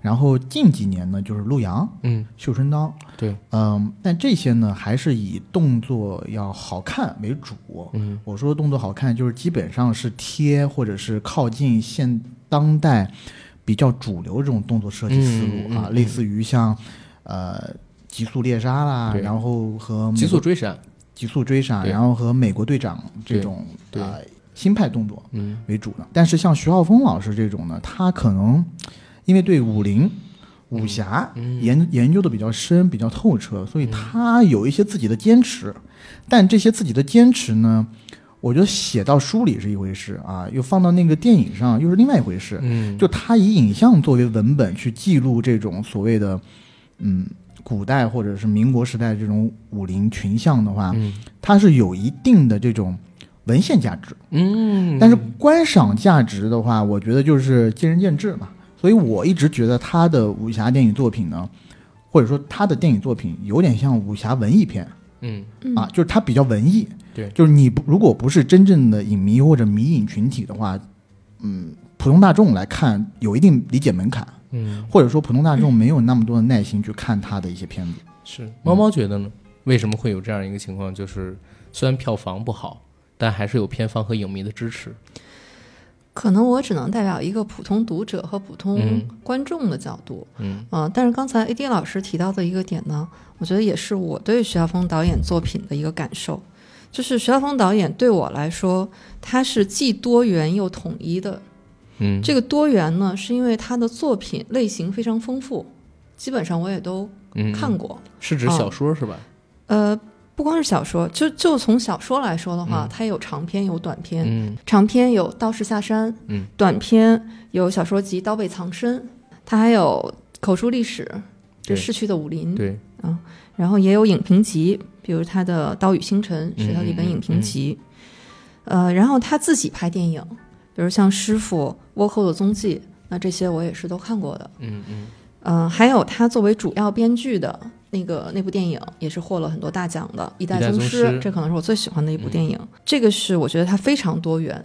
然后近几年呢，就是陆阳、嗯，绣春刀，对，嗯，但这些呢，还是以动作要好看为主。嗯。我说动作好看，就是基本上是贴或者是靠近现当代比较主流这种动作设计思路啊，嗯嗯嗯。类似于像呃极速猎杀啦，然后和极速追杀，极速追杀，然后和美国队长这种对啊、新派动作嗯。为主的。但是像徐浩峰老师这种呢，他可能因为对武林、武侠嗯研研究的比较深、比较透彻，所以他有一些自己的坚持。但这些自己的坚持呢，我觉得写到书里是一回事啊，又放到那个电影上又是另外一回事。嗯，就他以影像作为文本去记录这种所谓的嗯古代或者是民国时代这种武林群像的话，嗯它是有一定的这种文献价值。嗯，但是观赏价值的话，我觉得就是见仁见智嘛。所以我一直觉得他的武侠电影作品呢，或者说他的电影作品有点像武侠文艺片嗯嗯啊，就是他比较文艺。对就是你不如果不是真正的影迷或者迷影群体的话，嗯，普通大众来看有一定理解门槛，嗯或者说普通大众没有那么多的耐心去看他的一些片子。是猫猫觉得呢？为什么会有这样一个情况？就是虽然票房不好，但还是有片方和影迷的支持。可能我只能代表一个普通读者和普通嗯观众的角度，嗯呃，但是刚才 AD 老师提到的一个点呢，我觉得也是我对徐晓峰导演作品的一个感受，就是徐晓峰导演对我来说，他是既多元又统一的。嗯，这个多元呢，是因为他的作品类型非常丰富，基本上我也都嗯看过。是指小说是吧？呃，不光是小说，就就从小说来说的话，嗯。它有长篇有短篇。嗯。长篇有《道士下山》，嗯，短篇有小说集《刀背藏身》，它还有口述历史，就逝去的武林，对，然后也有影评集，比如他的《刀与星辰》是他的一本影评集，呃，然后他自己拍电影，比如像《师傅》《倭寇的踪迹》，那这些我也是都看过的。嗯嗯。嗯、还有他作为主要编剧的那个那部电影，也是获了很多大奖的《一代宗宗师》师这可能是我最喜欢的一部电影。这个是我觉得它非常多元，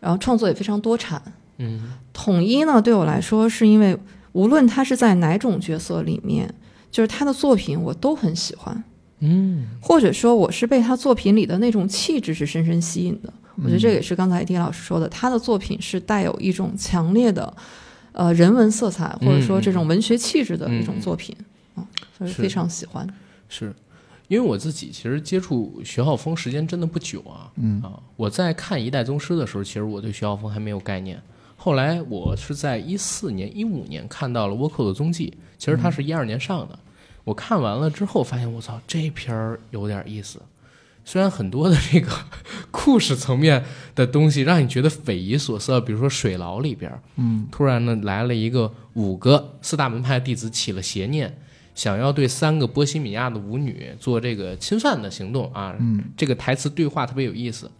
然后创作也非常多产。嗯统一呢，对我来说是因为无论他是在哪种角色里面，就是他的作品我都很喜欢，嗯或者说我是被他作品里的那种气质是深深吸引的。我觉得这也是刚才丁老师说的，他的作品是带有一种强烈的呃人文色彩，或者说这种文学气质的一种作品啊，所以非常喜欢。是。因为我自己其实接触徐浩峰时间真的不久啊，嗯啊，我在看《一代宗师》的时候，其实我对徐浩峰还没有概念。后来我是在一四年、一五年看到了《倭寇的踪迹》，其实他是一二年上的。我看完了之后，发现我操，这片儿有点意思。虽然很多的这个 故事层面的东西让你觉得匪夷所思，比如说水牢里边，嗯，突然呢来了一个五个四大门派弟子起了邪念，想要对三个波西米亚的舞女做这个侵犯的行动啊。嗯，这个台词对话特别有意思。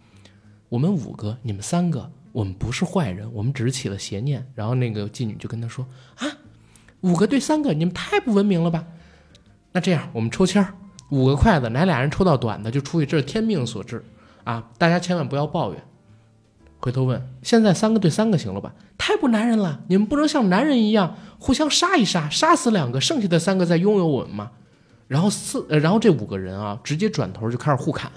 我们五个，你们三个，我们不是坏人，我们只是起了邪念。然后那个妓女就跟他说啊，五个对三个，你们太不文明了吧？那这样，我们抽签儿，五个筷子，哪俩人抽到短的就出去，这是天命所致啊！大家千万不要抱怨。回头问，现在三个对三个行了吧？太不男人了！你们不能像男人一样互相杀一杀，杀死两个，剩下的三个再拥有我们吗？然后四，然后这五个人啊，直接转头就开始互砍，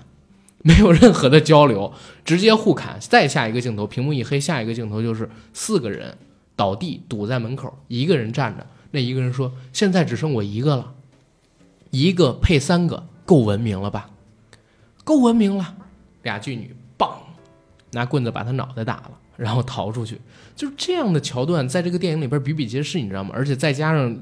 没有任何的交流，直接互砍。再下一个镜头，屏幕一黑，下一个镜头就是四个人倒地堵在门口，一个人站着。那一个人说：“现在只剩我一个了，一个配三个，够文明了吧？够文明了。”俩妓女棒拿棍子把他脑袋打了，然后逃出去。就是这样的桥段，在这个电影里边比比皆是，你知道吗？而且再加上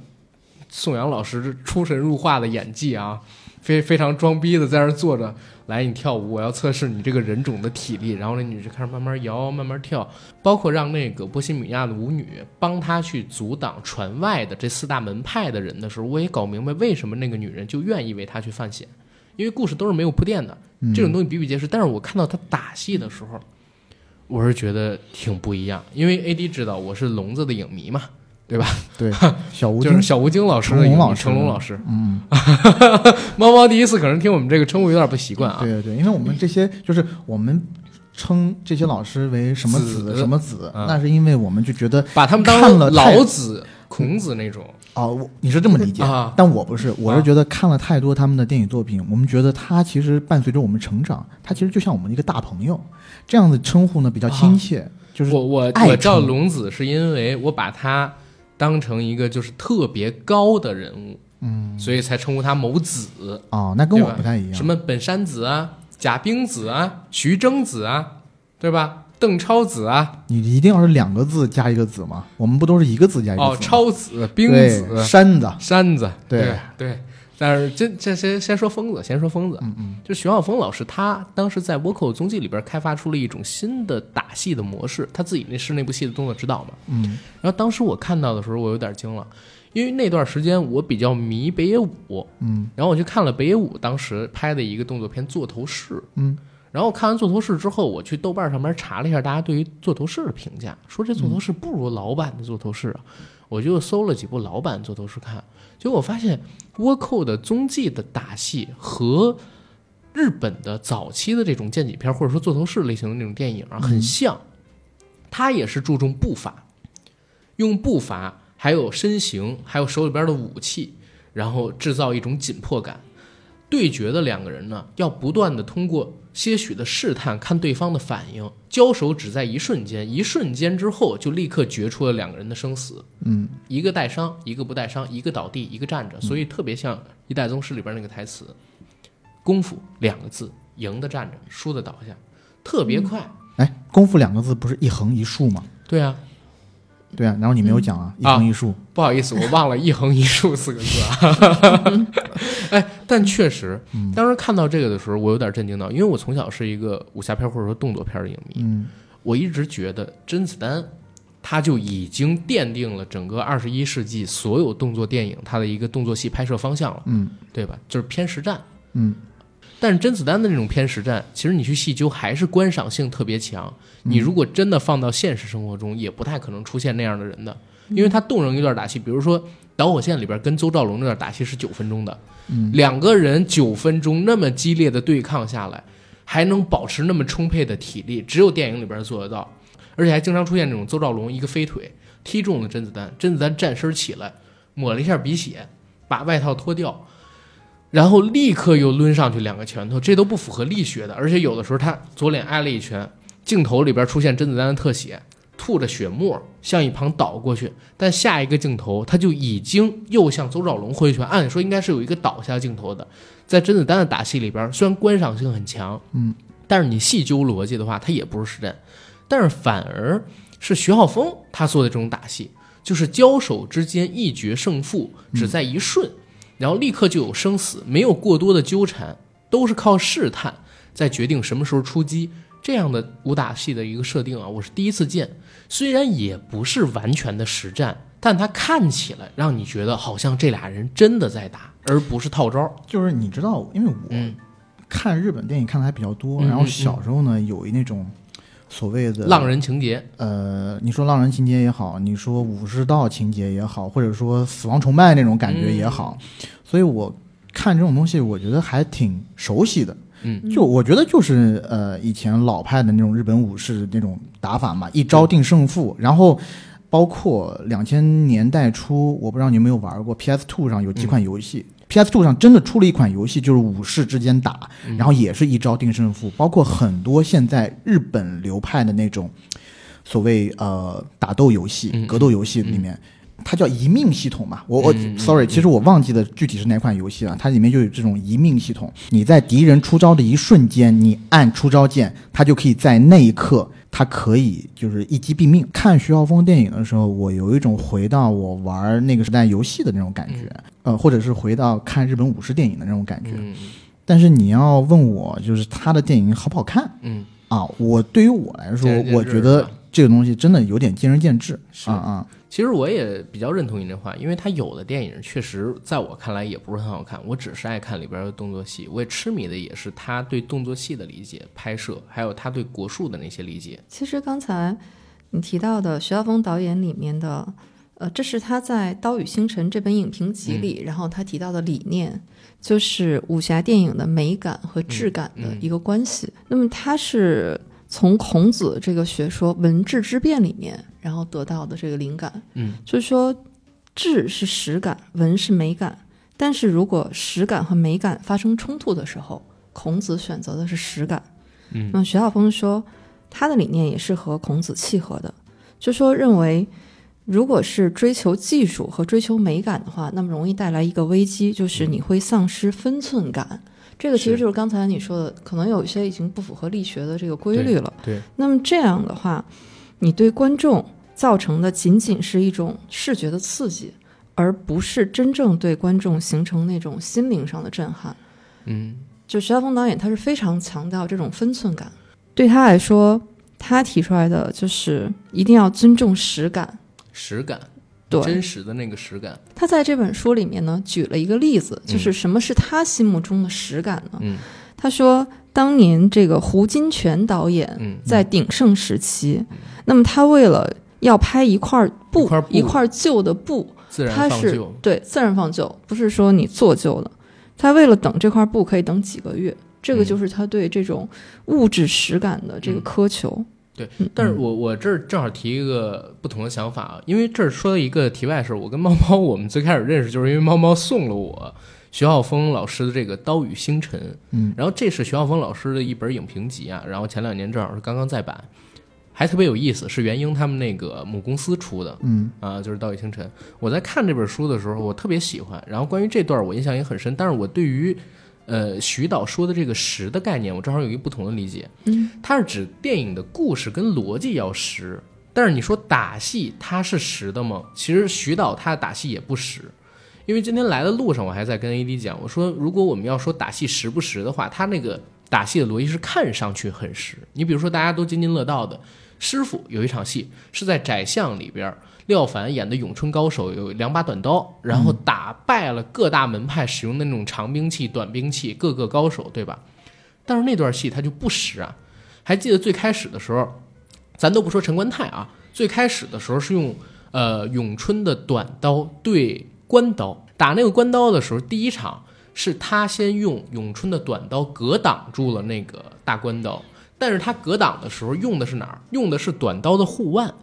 宋阳老师出神入化的演技啊，非非常装逼的在那儿坐着，来你跳舞，我要测试你这个人种的体力。然后那女就开始慢慢摇，慢慢跳，包括让那个波西米亚的舞女帮他去阻挡船外的这四大门派的人的时候，我也搞明白为什么那个女人就愿意为他去犯险，因为故事都是没有铺垫的，这种东西比比皆是。但是我看到他打戏的时候，我是觉得挺不一样，因为 A D 知道我是聋子的影迷嘛，对吧？对，小吴京。就是小吴京老师的影迷成龙老师。成龙老师，嗯，猫猫第一次可能听我们这个称呼有点不习惯啊。对对对，因为我们这些就是我们称这些老师为什么子子。什么子，嗯。那是因为我们就觉得把他们当看了老子、孔子那种，哦，我你是这么理解，啊但我不是，我啊是觉得看了太多他们的电影作品，我们觉得他其实伴随着我们成长，他其实就像我们一个大朋友，这样的称呼呢比较亲切，就是我我我叫龙子是因为我把他当成一个就是特别高的人物，嗯所以才称呼他某子。哦，那跟我不太一样，什么本山子啊、贾冰子啊、徐峥子啊，对吧？邓超子啊，你一定要是两个字加一个子吗？我们不都是一个字加一个字吗？哦，超子、冰对子、山子，山子，对。对对。但是这这先先说疯子，先说疯子，嗯嗯，就徐浩峰老师，他当时在《倭寇踪迹》里边开发出了一种新的打戏的模式，他自己那是那部戏的动作指导嘛。嗯。然后当时我看到的时候，我有点惊了，因为那段时间我比较迷北野武，嗯。然后我去看了北野武当时拍的一个动作片《座头市》，嗯，然后看完《座头市》之后，我去豆瓣上面查了一下大家对于《座头市》的评价，说这《座头市》不如老版的《座头市》啊，我就搜了几部老版《座头市》看，结果我发现倭寇的踪迹的打戏和日本的早期的这种剑戟片或者说座头市类型的那种电影啊很像，它也是注重步伐，用步伐还有身形还有手里边的武器，然后制造一种紧迫感。对决的两个人呢，要不断的通过些许的试探，看对方的反应，交手只在一瞬间，一瞬间之后就立刻决出了两个人的生死，嗯。一个带伤，一个不带伤，一个倒地，一个站着，所以特别像《一代宗师》里边那个台词：“功夫两个字，赢的站着，输的倒下，特别快。哎，功夫两个字不是一横一竖吗？对啊，对啊，然后你没有讲啊，一横一竖，不好意思，我忘了“一横一竖”四个字啊。哎，但确实，当时看到这个的时候，我有点震惊到，因为我从小是一个武侠片或者说动作片的影迷，嗯。我一直觉得甄子丹他就已经奠定了整个二十一世纪所有动作电影它的一个动作戏拍摄方向了，嗯。对吧？就是偏实战。嗯但是甄子丹的那种偏实战，其实你去细究还是观赏性特别强。你如果真的放到现实生活中，也不太可能出现那样的人的，因为他动人一段打戏，比如说《导火线》里边跟邹兆龙那段打戏是九分钟的，嗯两个人九分钟那么激烈的对抗下来，还能保持那么充沛的体力，只有电影里边做得到，而且还经常出现这种邹兆龙一个飞腿踢中了甄子丹，甄子丹站身起来，抹了一下鼻血，把外套脱掉。然后立刻又抡上去两个拳头，这都不符合力学的，而且有的时候他左脸挨了一拳，镜头里边出现甄子丹的特写，吐着血沫向一旁倒过去，但下一个镜头他就已经又向邹兆龙挥拳，按理说应该是有一个倒下镜头的，在甄子丹的打戏里边，虽然观赏性很强，嗯，但是你细究逻辑的话，他也不是实战，但是反而是徐浩峰他做的这种打戏，就是交手之间一决胜负只在一瞬，然后立刻就有生死，没有过多的纠缠，都是靠试探在决定什么时候出击。这样的武打戏的一个设定啊，我是第一次见。虽然也不是完全的实战，但它看起来让你觉得好像这俩人真的在打，而不是套招。就是你知道，因为我嗯，看日本电影看的还比较多，嗯然后小时候呢有一那种所谓的浪人情节，呃，你说浪人情节也好，你说武士道情节也好，或者说死亡崇拜那种感觉也好，所以我看这种东西，我觉得还挺熟悉的。嗯，就我觉得就是呃，以前老派的那种日本武士那种打法嘛，一招定胜负。然后包括两千年代初，我不知道你有没有玩过 PS Two 上有几款游戏。PS Two 上真的出了一款游戏，就是武士之间打，然后也是一招定胜负。包括很多现在日本流派的那种所谓呃打斗游戏、嗯格斗游戏里面，它叫一命系统嘛。我我、sorry，其实我忘记了具体是哪款游戏了。它里面就有这种一命系统，你在敌人出招的一瞬间，你按出招键，它就可以在那一刻。它可以就是一击毙命。看徐浩峰电影的时候，我有一种回到我玩那个时代游戏的那种感觉，呃，或者是回到看日本武士电影的那种感觉。嗯但是你要问我，就是他的电影好不好看嗯，啊？我对于我来说我觉得这个东西真的有点见仁见智是啊啊。其实我也比较认同你这话，因为他有的电影确实在我看来也不是很好看，我只是爱看里边的动作戏，我也痴迷的也是他对动作戏的理解、拍摄，还有他对国术的那些理解。其实刚才你提到的徐浩峰导演里面的，呃，这是他在《刀与星辰》这本影评集里，然后他提到的理念，就是武侠电影的美感和质感的一个关系。那么他是从孔子这个学说“文质之辩”里面，然后得到的这个灵感。嗯，就是说，质是实感，文是美感。但是如果实感和美感发生冲突的时候，孔子选择的是实感。嗯那徐浩峰说，他的理念也是和孔子契合的，就说认为，如果是追求技术和追求美感的话，那么容易带来一个危机，就是你会丧失分寸感。这个其实就是刚才你说的，可能有一些已经不符合力学的这个规律了。对，那么这样的话，你对观众造成的仅仅是一种视觉的刺激，而不是真正对观众形成那种心灵上的震撼。嗯就徐浩峰导演他是非常强调这种分寸感，对他来说，他提出来的就是一定要尊重实感。实感，对真实的那个实感。他在这本书里面呢，举了一个例子，就是什么是他心目中的实感呢？嗯他说，当年这个胡金铨导演嗯在鼎盛时期，那么他为了要拍一块布，一块布旧的布，自然他是放旧。对自然放旧，不是说你做旧的。他为了等这块布可以等几个月，这个嗯就是他对这种物质实感的这个苛求。对嗯，但是我我这儿正好提一个不同的想法啊，因为这儿说一个题外事儿，我跟猫猫我们最开始认识就是因为猫猫送了我徐浩峰老师的这个《刀与星辰》，嗯，然后这是徐浩峰老师的一本影评集啊，然后前两年正好是刚刚再版，还特别有意思，是元英他们那个母公司出的，嗯啊，就是《刀与星辰》。我在看这本书的时候，我特别喜欢。然后关于这段，我印象也很深。但是我对于，呃，徐导说的这个“实”的概念，我正好有一个不同的理解。嗯，它是指电影的故事跟逻辑要实。但是你说打戏它是实的吗？其实徐导他的打戏也不实。因为今天来的路上，我还在跟 AD 讲，我说如果我们要说打戏实不实的话，他那个打戏的逻辑是看上去很实。你比如说大家都津津乐道的师傅有一场戏是在窄巷里边，廖凡演的咏春高手有两把短刀，然后打败了各大门派使用的那种长兵器、短兵器，各个高手，对吧？但是那段戏他就不使啊。还记得最开始的时候，咱都不说陈官泰啊，最开始的时候是用呃咏春的短刀对关刀，打那个关刀的时候，第一场是他先用咏春的短刀格挡住了那个大关刀，但是他格挡的时候用的是哪儿？用的是短刀的护腕，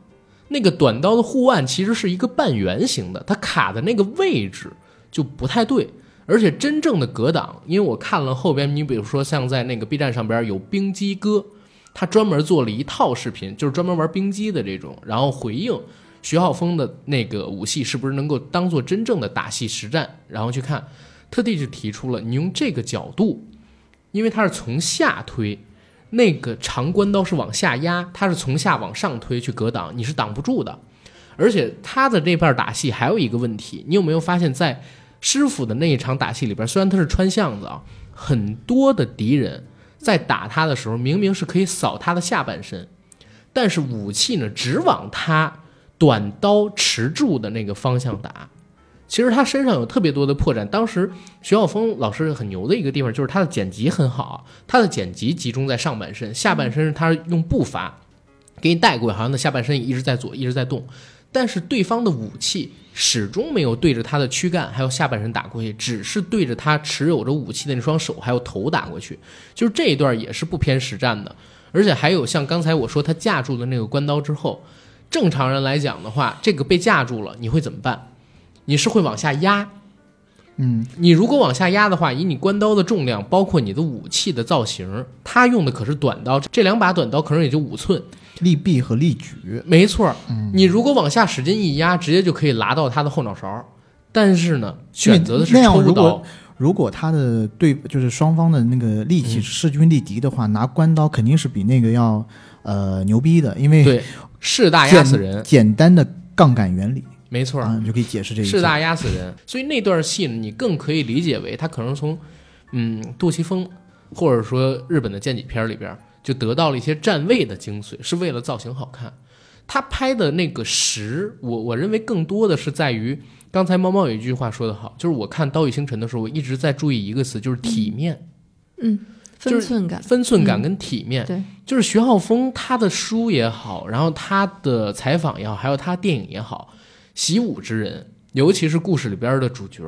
那个短刀的护腕其实是一个半圆形的，它卡的那个位置就不太对。而且真正的格挡，因为我看了后边，你比如说像在那个 B 站上边有冰机哥，他专门做了一套视频，就是专门玩冰机的这种，然后回应徐浩峰的那个武戏是不是能够当做真正的打戏实战，然后去看，特地就提出了你用这个角度，因为它是从下推，那个长关刀是往下压，它是从下往上推去格挡，你是挡不住的。而且他的这边打戏还有一个问题，你有没有发现，在师傅的那一场打戏里边，虽然他是穿巷子啊，很多的敌人在打他的时候，明明是可以扫他的下半身，但是武器呢只往他短刀持住的那个方向打。其实他身上有特别多的破绽。当时徐晓峰老师很牛的一个地方，就是他的剪辑很好，他的剪辑集中在上半身，下半身他用步伐给你带过，好像那下半身也一直在左，一直在动。但是对方的武器始终没有对着他的躯干还有下半身打过去，只是对着他持有着武器的那双手还有头打过去。就是这一段也是不偏实战的，而且还有像刚才我说他架住的那个关刀之后，正常人来讲的话，这个被架住了，你会怎么办？你是会往下压。嗯，你如果往下压的话，以你关刀的重量，包括你的武器的造型，他用的可是短刀，这两把短刀可能也就五寸，力臂和力举，没错，你如果往下使劲一压，直接就可以拉到他的后脑勺。但是呢，选择的是抽刀。如果，如果他的对就是双方的那个力气嗯势均力敌的话，拿关刀肯定是比那个要呃牛逼的，因为对，势大压死人，简单的杠杆原理没错，啊，你就可以解释这一切。势大压死人。所以那段戏呢，你更可以理解为他可能从嗯杜琪峰或者说日本的剑戟片里边就得到了一些站位的精髓，是为了造型好看。他拍的那个实，我我认为更多的是在于刚才猫猫有一句话说得好，就是我看《刀与星辰》的时候，我一直在注意一个词，就是体面、嗯，就是分寸感，分寸感嗯跟体面。对，就是徐浩峰他的书也好，然后他的采访也好，还有他电影也好，习武之人，尤其是故事里边的主角，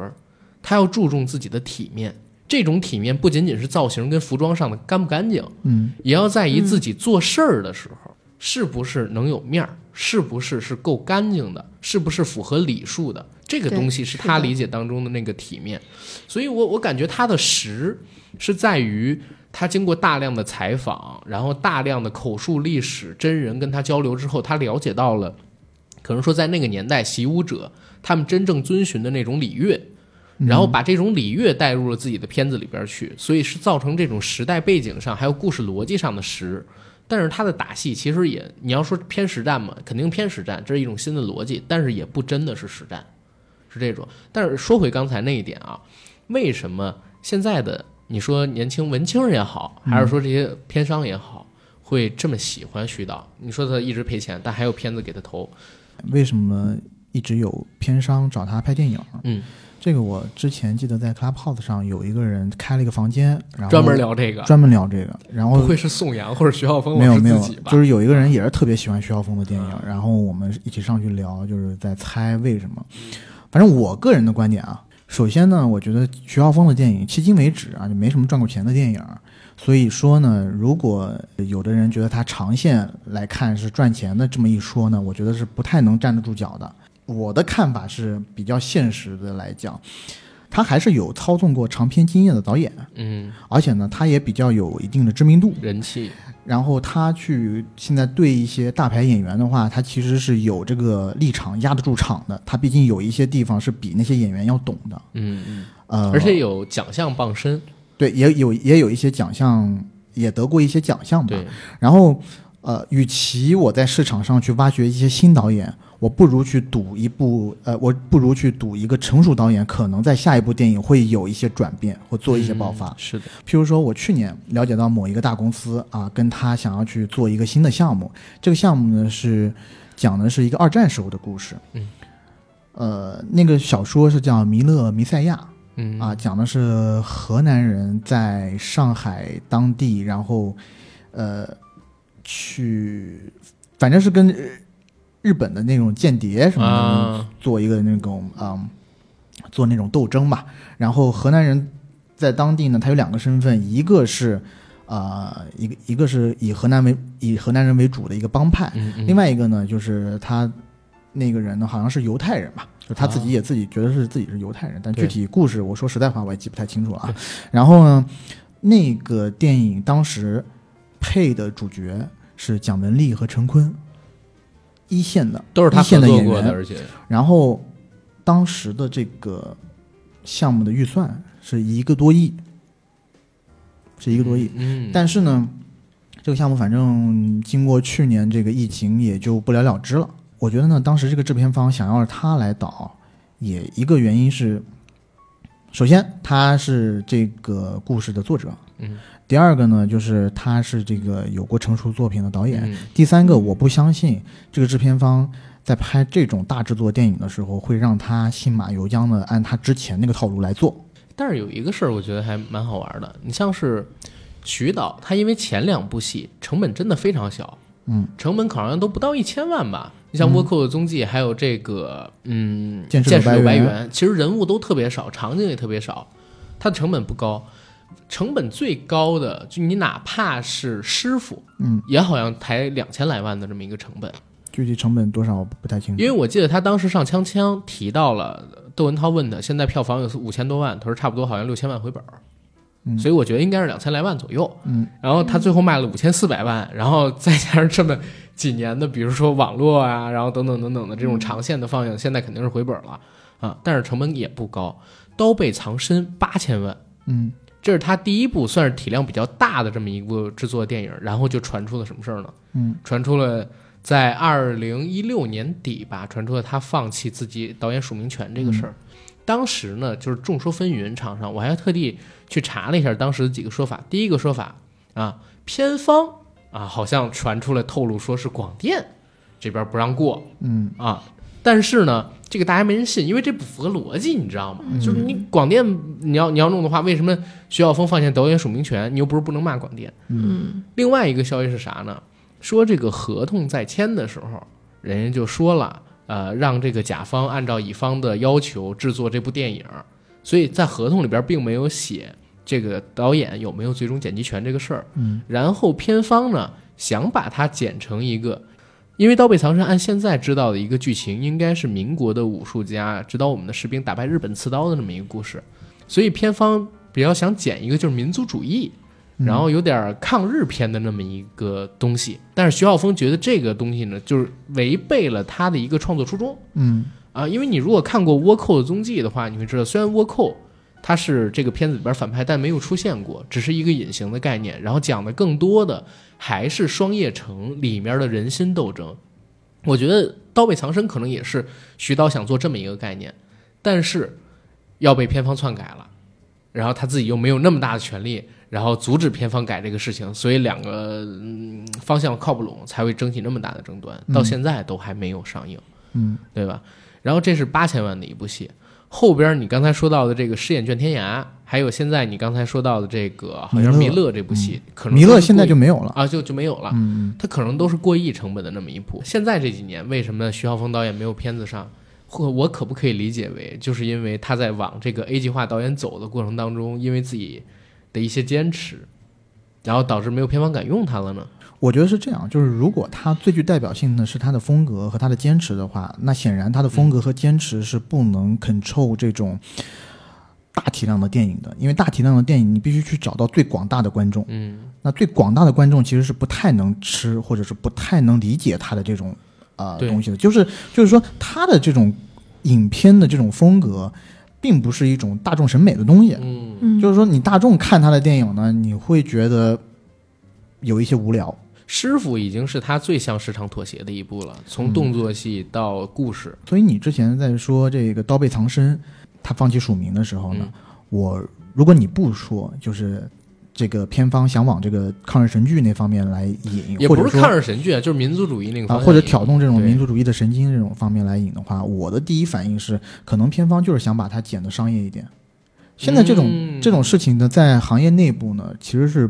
他要注重自己的体面。这种体面不仅仅是造型跟服装上的干不干净，嗯，也要在于自己做事儿的时候、是不是能有面儿，是不是是够干净的，是不是符合礼数的。这个东西是他理解当中的那个体面，所以我我感觉他的实是在于他经过大量的采访，然后大量的口述历史、真人跟他交流之后，他了解到了，可能说在那个年代习武者他们真正遵循的那种礼乐，然后把这种礼乐带入了自己的片子里边去，所以是造成这种时代背景上还有故事逻辑上的实。但是他的打戏其实也，你要说偏实战嘛，肯定偏实战，这是一种新的逻辑，但是也不真的是实战，是这种。但是说回刚才那一点啊，为什么现在的你说年轻文青也好，还是说这些片商也好，会这么喜欢徐导？你说他一直赔钱，但还有片子给他投，为什么一直有片商找他拍电影？嗯，这个我之前记得在 Clubhouse 上有一个人开了一个房间，然后专门聊这个，专门聊这个，然后不会是宋阳或者徐浩峰没有没有？就是有一个人也是特别喜欢徐浩峰的电影，然后我们一起上去聊，就是在猜为什么。反正我个人的观点啊，首先呢，我觉得徐浩峰的电影迄今为止啊就没什么赚过钱的电影，所以说呢，如果有的人觉得他长线来看是赚钱的这么一说呢，我觉得是不太能站得住脚的。我的看法是比较现实的来讲，他还是有操纵过长篇经验的导演，嗯，而且呢，他也比较有一定的知名度。人气，然后他去现在对一些大牌演员的话，他其实是有这个立场压得住场的。他毕竟有一些地方是比那些演员要懂的，嗯嗯，呃，而且有奖项傍身，对也有也有一些奖项，也得过一些奖项吧。对，然后呃，与其我在市场上去挖掘一些新导演，我不如去赌一部，呃，我不如去赌一个成熟导演可能在下一部电影会有一些转变或做一些爆发。嗯是的，譬如说，我去年了解到某一个大公司啊，跟他想要去做一个新的项目，这个项目呢是讲的是一个二战时候的故事。嗯，呃，那个小说是叫《弥勒弥赛亚》嗯。啊，讲的是河南人在上海当地，然后呃去，反正是跟日日本的那种间谍什么的啊，做一个那种嗯，做那种斗争吧。然后河南人在当地呢，他有两个身份，一个是啊、呃一个一个是以河南为以河南人为主的一个帮派，嗯嗯。另外一个呢就是他那个人呢好像是犹太人吧，就他自己也自己觉得是自己是犹太人，但具体故事我说实在话我也记不太清楚了啊。然后呢，那个电影当时配的主角是蒋雯丽和陈坤。一线的都是他一线的演员，而且然后当时的这个项目的预算是一个多亿，是一个多亿。嗯，但是呢，这个项目反正经过去年这个疫情也就不了了之了。我觉得呢，当时这个制片方想要他来导，也一个原因是，首先他是这个故事的作者，嗯，第二个呢就是他是这个有过成熟作品的导演，嗯第三个，我不相信这个制片方在拍这种大制作电影的时候，会让他信马由缰的按他之前那个套路来做。但是有一个事儿，我觉得还蛮好玩的。你像是徐导，他因为前两部戏成本真的非常小，嗯，成本好像都不到一千万吧。你像《倭寇的踪迹》，还有这个嗯，《剑士剑士柳白猿白猿》，其实人物都特别少，场景也特别少，它的成本不高。成本最高的，就你哪怕是师傅，嗯，也好像才两千来万的这么一个成本。具体成本多少我不太清楚。因为我记得他当时上锵锵提到了窦文涛问他，现在票房有五千多万，他说差不多好像六千万回本儿，嗯所以我觉得应该是两千来万左右。嗯，然后他最后卖了五千四百万，然后再加上这么几年的，比如说网络啊，然后等等等等的这种长线的放映，现在肯定是回本了啊，但是成本也不高，《刀背藏身》八千万。嗯这是他第一部算是体量比较大的这么一部制作电影，然后就传出了什么事儿呢？嗯，传出了在二零一六年底吧，传出了他放弃自己导演署名权这个事儿。当时呢，就是众说纷纭，场上我还特地去查了一下当时的几个说法。第一个说法啊，偏方啊好像传出来透露说是广电这边不让过嗯啊，但是呢，这个大家没人信，因为这不符合逻辑，你知道吗？就是你广电你要你要弄的话，为什么徐晓峰放下导演署名权？你又不是不能骂广电。嗯另外一个消息是啥呢？说这个合同在签的时候，人家就说了，呃，让这个甲方按照乙方的要求制作这部电影，所以在合同里边并没有写这个导演有没有最终剪辑权这个事儿。嗯，然后片方呢想把它剪成一个，因为《刀背藏身》按现在知道的一个剧情，应该是民国的武术家指导我们的士兵打败日本刺刀的这么一个故事，所以片方比较想剪一个就是民族主义。然后有点抗日片的那么一个东西，但是徐浩峰觉得这个东西呢，就是违背了他的一个创作初衷嗯啊。因为你如果看过《倭寇的踪迹》的话，你会知道，虽然倭寇他是这个片子里边反派，但没有出现过，只是一个隐形的概念。然后讲的更多的还是双叶城里面的人心斗争。我觉得《刀背藏身》可能也是徐刀想做这么一个概念，但是要被片方篡改了，然后他自己又没有那么大的权利。然后阻止片方改这个事情，所以两个、嗯、方向靠不拢，才会争起那么大的争端，到现在都还没有上映，嗯对吧？然后这是八千万的一部戏，后边你刚才说到的这个《饰演卷天涯》，还有现在你刚才说到的这个好像弥弥勒勒这部戏，可能弥勒现在就没有了。啊就就没有了，嗯它可能都是过亿成本的那么一部。现在这几年，为什么徐浩峰导演没有片子上？或我可不可以理解为，就是因为他在往这个 A 计划导演走的过程当中，因为自己的一些坚持，然后导致没有片方敢用他了呢？我觉得是这样，就是如果他最具代表性的是他的风格和他的坚持的话，那显然他的风格和坚持是不能 control 这种大体量的电影的，因为大体量的电影你必须去找到最广大的观众，嗯。那最广大的观众其实是不太能吃或者是不太能理解他的这种呃东西的，就是就是说他的这种影片的这种风格，并不是一种大众审美的东西，嗯，嗯，就是说你大众看他的电影呢，你会觉得有一些无聊。师傅已经是他最向市场妥协的一步了，从动作戏到故事，所以你之前在说这个刀背藏身，他放弃署名的时候呢，嗯我如果你不说，就是这个片方想往这个抗日神剧那方面来引，也不是抗日神剧啊，就是民族主义那个方啊，或者挑动这种民族主义的神经这种方面来引的话，我的第一反应是，可能片方就是想把它剪得商业一点。现在这种、嗯这种事情呢，在行业内部呢，其实是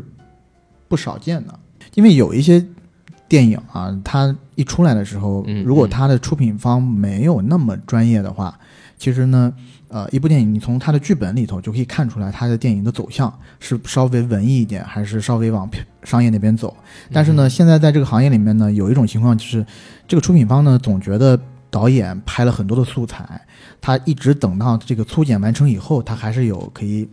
不少见的，因为有一些电影啊，它一出来的时候，嗯如果嗯它的出品方没有那么专业的话，其实呢，呃，一部电影你从它的剧本里头就可以看出来，它的电影的走向是稍微文艺一点，还是稍微往商业那边走。但是呢，嗯现在在这个行业里面呢，有一种情况就是，这个出品方呢总觉得导演拍了很多的素材，他一直等到这个粗剪完成以后，他还是有可以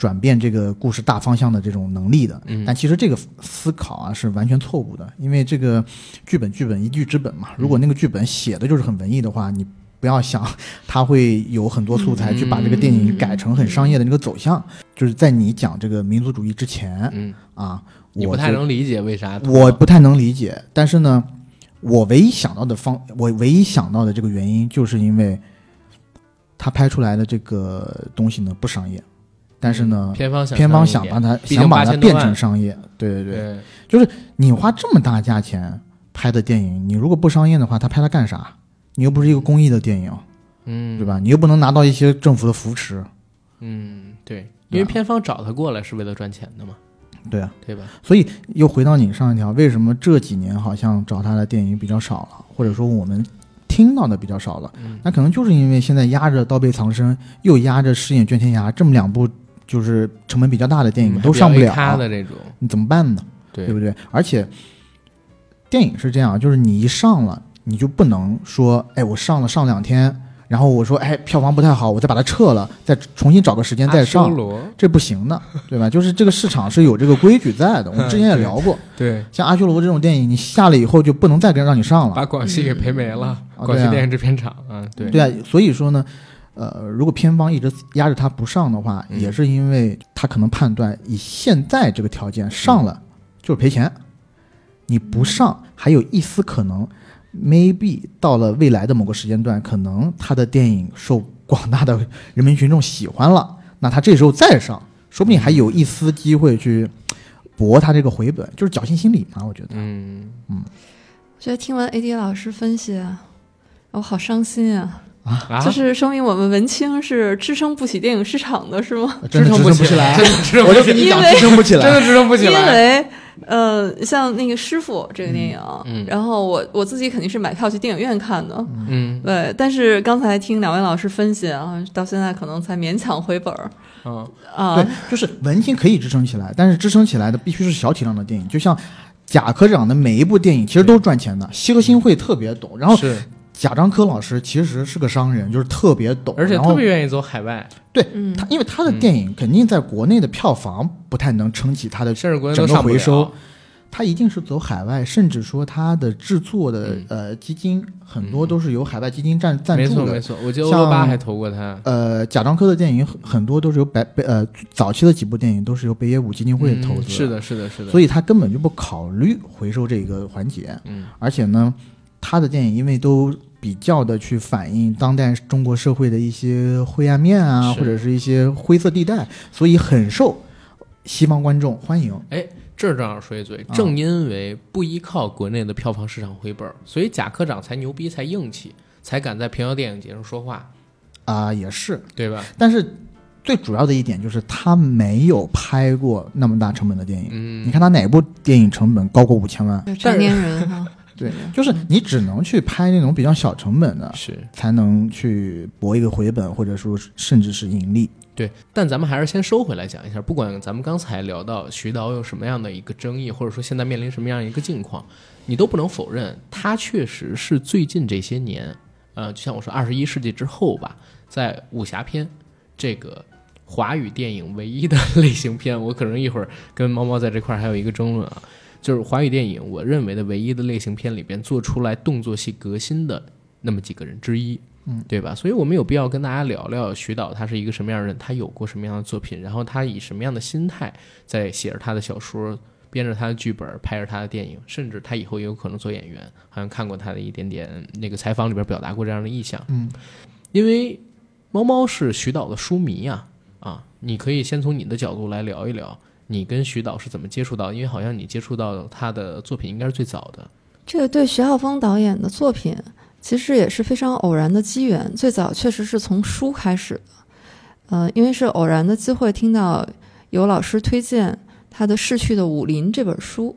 转变这个故事大方向的这种能力的。嗯。但其实这个思考啊是完全错误的，因为这个剧本剧本一剧之本嘛，如果那个剧本写的就是很文艺的话，你。不要想他会有很多素材去把这个电影改成很商业的那个走向，就是在你讲这个民族主义之前嗯，啊，我不太能理解为啥我不太能理解，但是呢，我唯一想到的方，我唯一想到的这个原因，就是因为他拍出来的这个东西呢不商业，但是呢，片方想片方想把它想把它变成商业，对对对，就是，你花这么大价钱拍的电影，你如果不商业的话，他拍它干啥？你又不是一个公益的电影，嗯，对吧？你又不能拿到一些政府的扶持，嗯，对，因为片方找他过来是为了赚钱的嘛，对啊。对吧？所以又回到你上一条，为什么这几年好像找他的电影比较少了，或者说我们听到的比较少了？嗯那可能就是因为现在压着《刀背藏身》，又压着《饰演卷天涯》这么两部就是成本比较大的电影嗯都上不了，他的这种，你怎么办呢？对对不对？而且电影是这样，就是你一上了，你就不能说，哎，我上了上两天，然后我说，哎，票房不太好，我再把它撤了，再重新找个时间再上这不行的，对吧？就是这个市场是有这个规矩在的，我们之前也 聊过。对，像阿修罗这种电影，你下了以后就不能再跟让你上了。把广西给赔没了，广西电影制片厂，嗯，对，对啊，所以说呢，呃，如果片方一直压着他不上的话，嗯。也是因为他可能判断以现在这个条件上了就是赔钱，你不上还有一丝可能，maybe 到了未来的某个时间段，可能他的电影受广大的人民群众喜欢了，那他这时候再上，说不定还有一丝机会去博他这个回本，就是侥幸心理嘛，我觉得。嗯，我觉得听完 AD 老师分析啊，我好伤心啊！啊，就是说明我们文青是支撑不起电影市场的，是吗？支撑不起来，支撑不起来，我就跟你讲，因为支撑不起来，真的支撑不起来。因，为呃，像那个师傅这个电影，嗯嗯。然后我我自己肯定是买票去电影院看的，嗯。对。但是刚才听两位老师分析啊，到现在可能才勉强回本儿。嗯，啊。对，，就是文青可以支撑起来，但是支撑起来的必须是小体量的电影，就像贾科长的每一部电影其实都是赚钱的，西河新会特别懂，然后是，贾樟柯老师其实是个商人，就是特别懂，而且特别愿意走海外，对嗯。他，因为他的电影肯定在国内的票房不太能撑起他的整个回收，，他一定是走海外，甚至说他的制作的、嗯。呃基金很多都是由海外基金赞赞助的。没错没。错，我记得欧巴还投过他，呃，贾樟柯的电影很很多都是由北北呃早期的几部电影都是由北野武基金会投资、嗯是的，是的，是的，所以，以他根本就不考虑回收这个环节。嗯。而且呢，他的电影因为都比较的去反映当代中国社会的一些灰暗面啊，或者是一些灰色地带，所以很受西方观众欢迎。哎这儿正好说一嘴，啊正因为不依靠国内的票房市场回本儿，所以贾科长才牛逼，才硬气，才敢在平遥电影节上说话，啊、也是，对吧？但是最主要的一点就是他没有拍过那么大成本的电影。嗯，你看他哪部电影成本高过五千万？就成年人哈，对，就是你只能去拍那种比较小成本的，是。才能去博一个回本，或者说甚至是盈利。对，但咱们还是先收回来讲一下，不管咱们刚才聊到徐导有什么样的一个争议，或者说现在面临什么样一个境况，你都不能否认，他确实是最近这些年，呃，就像我说二十一世纪之后吧，在武侠片这个华语电影唯一的 类型片，我可能一会儿跟猫猫在这块儿还有一个争论啊，就是华语电影我认为的唯一的类型片里边做出来动作戏革新的那么几个人之一。嗯，对吧？所以我们有必要跟大家聊聊徐导他是一个什么样的人，他有过什么样的作品，然后他以什么样的心态在写着他的小说，编着他的剧本，拍着他的电影，甚至他以后也有可能做演员。好像看过他的一点点那个采访里边表达过这样的意向。嗯，因为猫猫是徐导的书迷呀，啊，你可以先从你的角度来聊一聊，你跟徐导是怎么接触到？因为好像你接触到他的作品应该是最早的。这个对徐浩峰导演的作品，其实也是非常偶然的机缘。最早确实是从书开始的，呃，因为是偶然的机会听到有老师推荐他的《逝去的武林》这本书。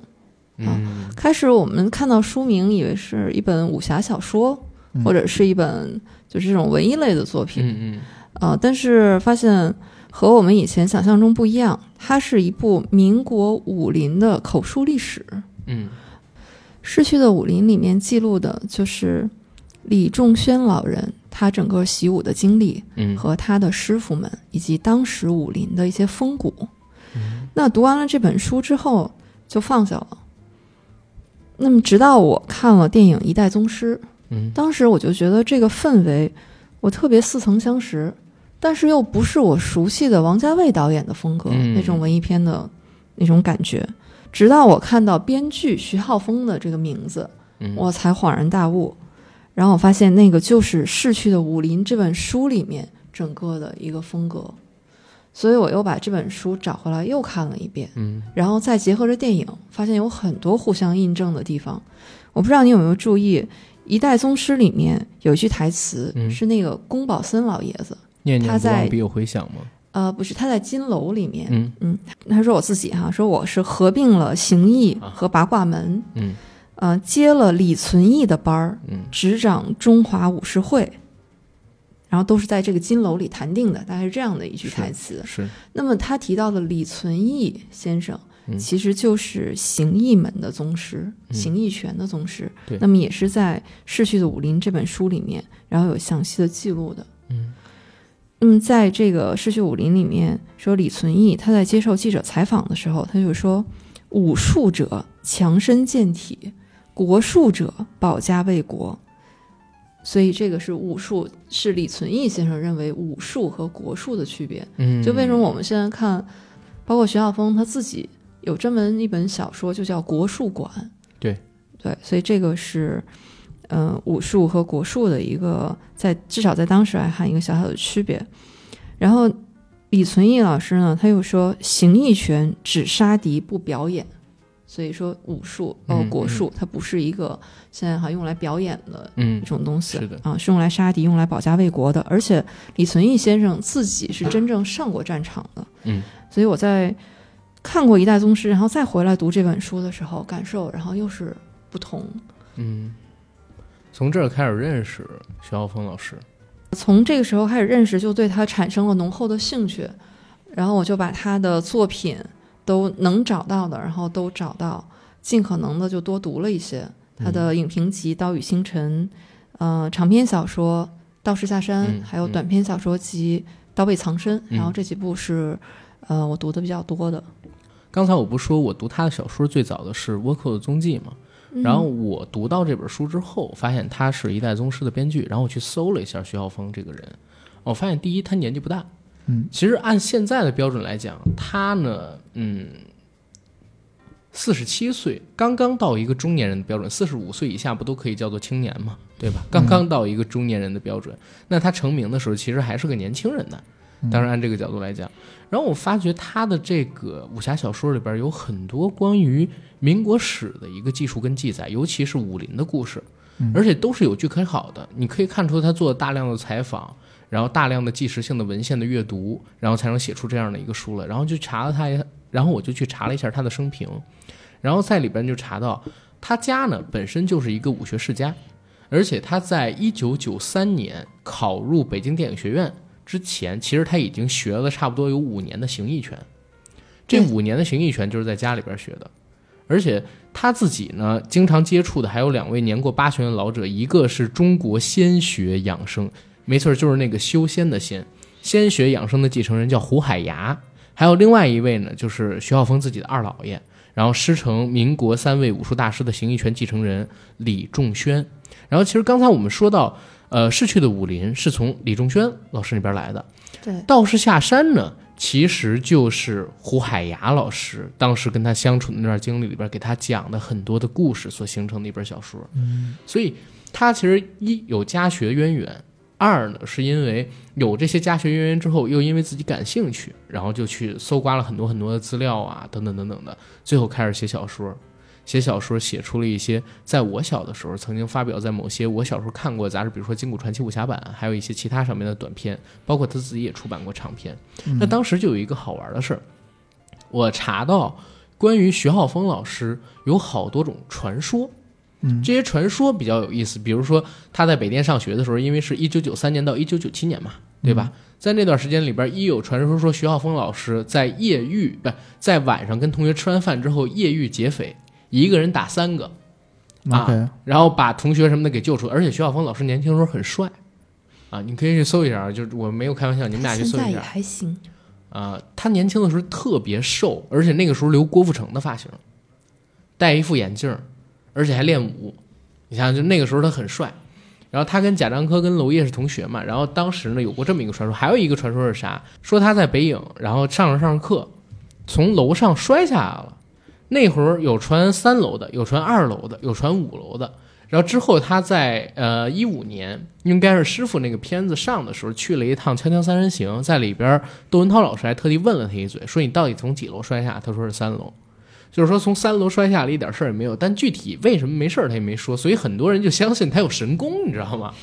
嗯开始我们看到书名，以为是一本武侠小说，嗯或者是一本就是这种文艺类的作品。嗯嗯呃，但是发现和我们以前想象中不一样，它是一部民国武林的口述历史。嗯《逝去的武林》里面记录的就是李仲轩老人他整个习武的经历嗯和他的师傅们以及当时武林的一些风骨。嗯那读完了这本书之后就放下了。那么直到我看了电影《一代宗师》，嗯当时我就觉得这个氛围我特别似曾相识，但是又不是我熟悉的王家卫导演的风格、嗯那种文艺片的那种感觉。直到我看到编剧徐浩峰的这个名字，嗯，我才恍然大悟。然后我发现那个就是《逝去的武林》这本书里面整个的一个风格，所以我又把这本书找回来又看了一遍。嗯然后再结合着电影，发现有很多互相印证的地方。我不知道你有没有注意，《一代宗师》里面有一句台词、嗯是那个宫保森老爷子，念念他在不忘必有回响吗？呃，不是他在金楼里面，嗯嗯他说我自己哈，说我是合并了形意和八卦门，嗯呃，接了李存义的班儿，嗯执掌中华武士会，然后都是在这个金楼里谈定的，大概是这样的一句台词。是那么他提到的李存义先生，嗯其实就是形意门的宗师，嗯形意拳的宗师。对那么也是在《逝去的武林》这本书里面，然后有详细的记录的。嗯那么在这个《逝去武林》里面说，李存义他在接受记者采访的时候，他就说：“武术者强身健体，国术者保家卫国。”所以这个是武术，是李存义先生认为武术和国术的区别。嗯，就为什么我们现在看，包括徐晓峰他自己有专门一本小说，就叫《国术馆》。对对，所以这个是，呃，武术和国术的一个在至少在当时来看一个小小的区别。然后李存义老师呢，他又说形意拳只杀敌不表演，所以说武术呃嗯国术它不是一个现在哈用来表演的嗯一种东西，是的啊，是用来杀敌、用来保家卫国的。而且李存义先生自己是真正上过战场的，嗯，所以我在看过《一代宗师》，然后再回来读这本书的时候，感受然后又是不同。嗯，从这儿开始认识徐浩峰老师。从这个时候开始认识，就对他产生了浓厚的兴趣，然后我就把他的作品都能找到的，然后都找到，尽可能的就多读了一些他的影评集《岛屿星辰》，呃，长篇小说《道士下山》嗯还有短篇小说集《刀背藏身》嗯然后这几部是呃我读的比较多的。刚才我不说我读他的小说最早的是《倭寇的踪迹》吗？然后我读到这本书之后，发现他是一代宗师的编剧，然后我去搜了一下徐浩峰这个人，我发现第一他年纪不大，嗯，其实按现在的标准来讲，他呢，嗯，四十七岁，刚刚到一个中年人的标准，四十五岁以下不都可以叫做青年嘛，对吧？刚刚到一个中年人的标准，那他成名的时候其实还是个年轻人呢。当然，按这个角度来讲，然后我发觉他的这个武侠小说里边有很多关于民国史的一个技术跟记载，尤其是武林的故事，而且都是有据可考的。你可以看出他做了大量的采访，然后大量的纪实性的文献的阅读，然后才能写出这样的一个书来。然后就查了他一，然后我就去查了一下他的生平，然后在里边就查到他家呢本身就是一个武学世家，而且他在一九九三年考入北京电影学院。之前其实他已经学了差不多有五年的形意拳，这五年的形意拳就是在家里边学的，而且他自己呢经常接触的还有两位年过八旬的老者，一个是中国仙学养生，没错，就是那个修仙的仙，仙学养生的继承人叫胡海牙，还有另外一位呢就是徐浩峰自己的二姥爷，然后师承民国三位武术大师的形意拳继承人李仲轩，然后其实刚才我们说到。呃，逝去的武林是从李仲轩老师那边来的。对，道士下山呢，其实就是胡海牙老师当时跟他相处的那段经历里边给他讲的很多的故事所形成的一本小说。嗯，所以他其实一有家学渊源，二呢是因为有这些家学渊源之后，又因为自己感兴趣，然后就去搜刮了很多很多的资料啊，等等等等的，最后开始写小说。写小说写出了一些在我小的时候曾经发表在某些我小时候看过杂志，比如说《金谷传奇武侠版》，还有一些其他上面的短片，包括他自己也出版过长篇。那当时就有一个好玩的事儿，我查到关于徐浩峰老师有好多种传说。嗯这些传说比较有意思，比如说他在北电上学的时候，因为是一九九三年到一九九七年嘛，对吧？在那段时间里边，一有传说说徐浩峰老师在夜遇，不在晚上跟同学吃完饭之后夜遇劫匪，一个人打三个，啊然后把同学什么的给救出。而且徐晓峰老师年轻的时候很帅，啊，你可以去搜一下，就是我没有开玩笑，你们俩去搜一下还行。啊。他年轻的时候特别瘦，而且那个时候留郭富城的发型，戴一副眼镜，而且还练武。你想想，就那个时候他很帅。然后他跟贾樟柯、跟娄烨是同学嘛。然后当时呢有过这么一个传说，还有一个传说是啥？说他在北影，然后上着上着课，从楼上摔下来了。那会儿有传三楼的，有传二楼的，有传五楼的。然后之后他在呃一五年，应该是师傅那个片子上的时候，去了一趟《锵锵三人行》，在里边窦文涛老师还特地问了他一嘴，说你到底从几楼摔下？他说是三楼。就是说从三楼摔下来一点事儿也没有，但具体为什么没事儿他也没说，所以很多人就相信他有神功，你知道吗？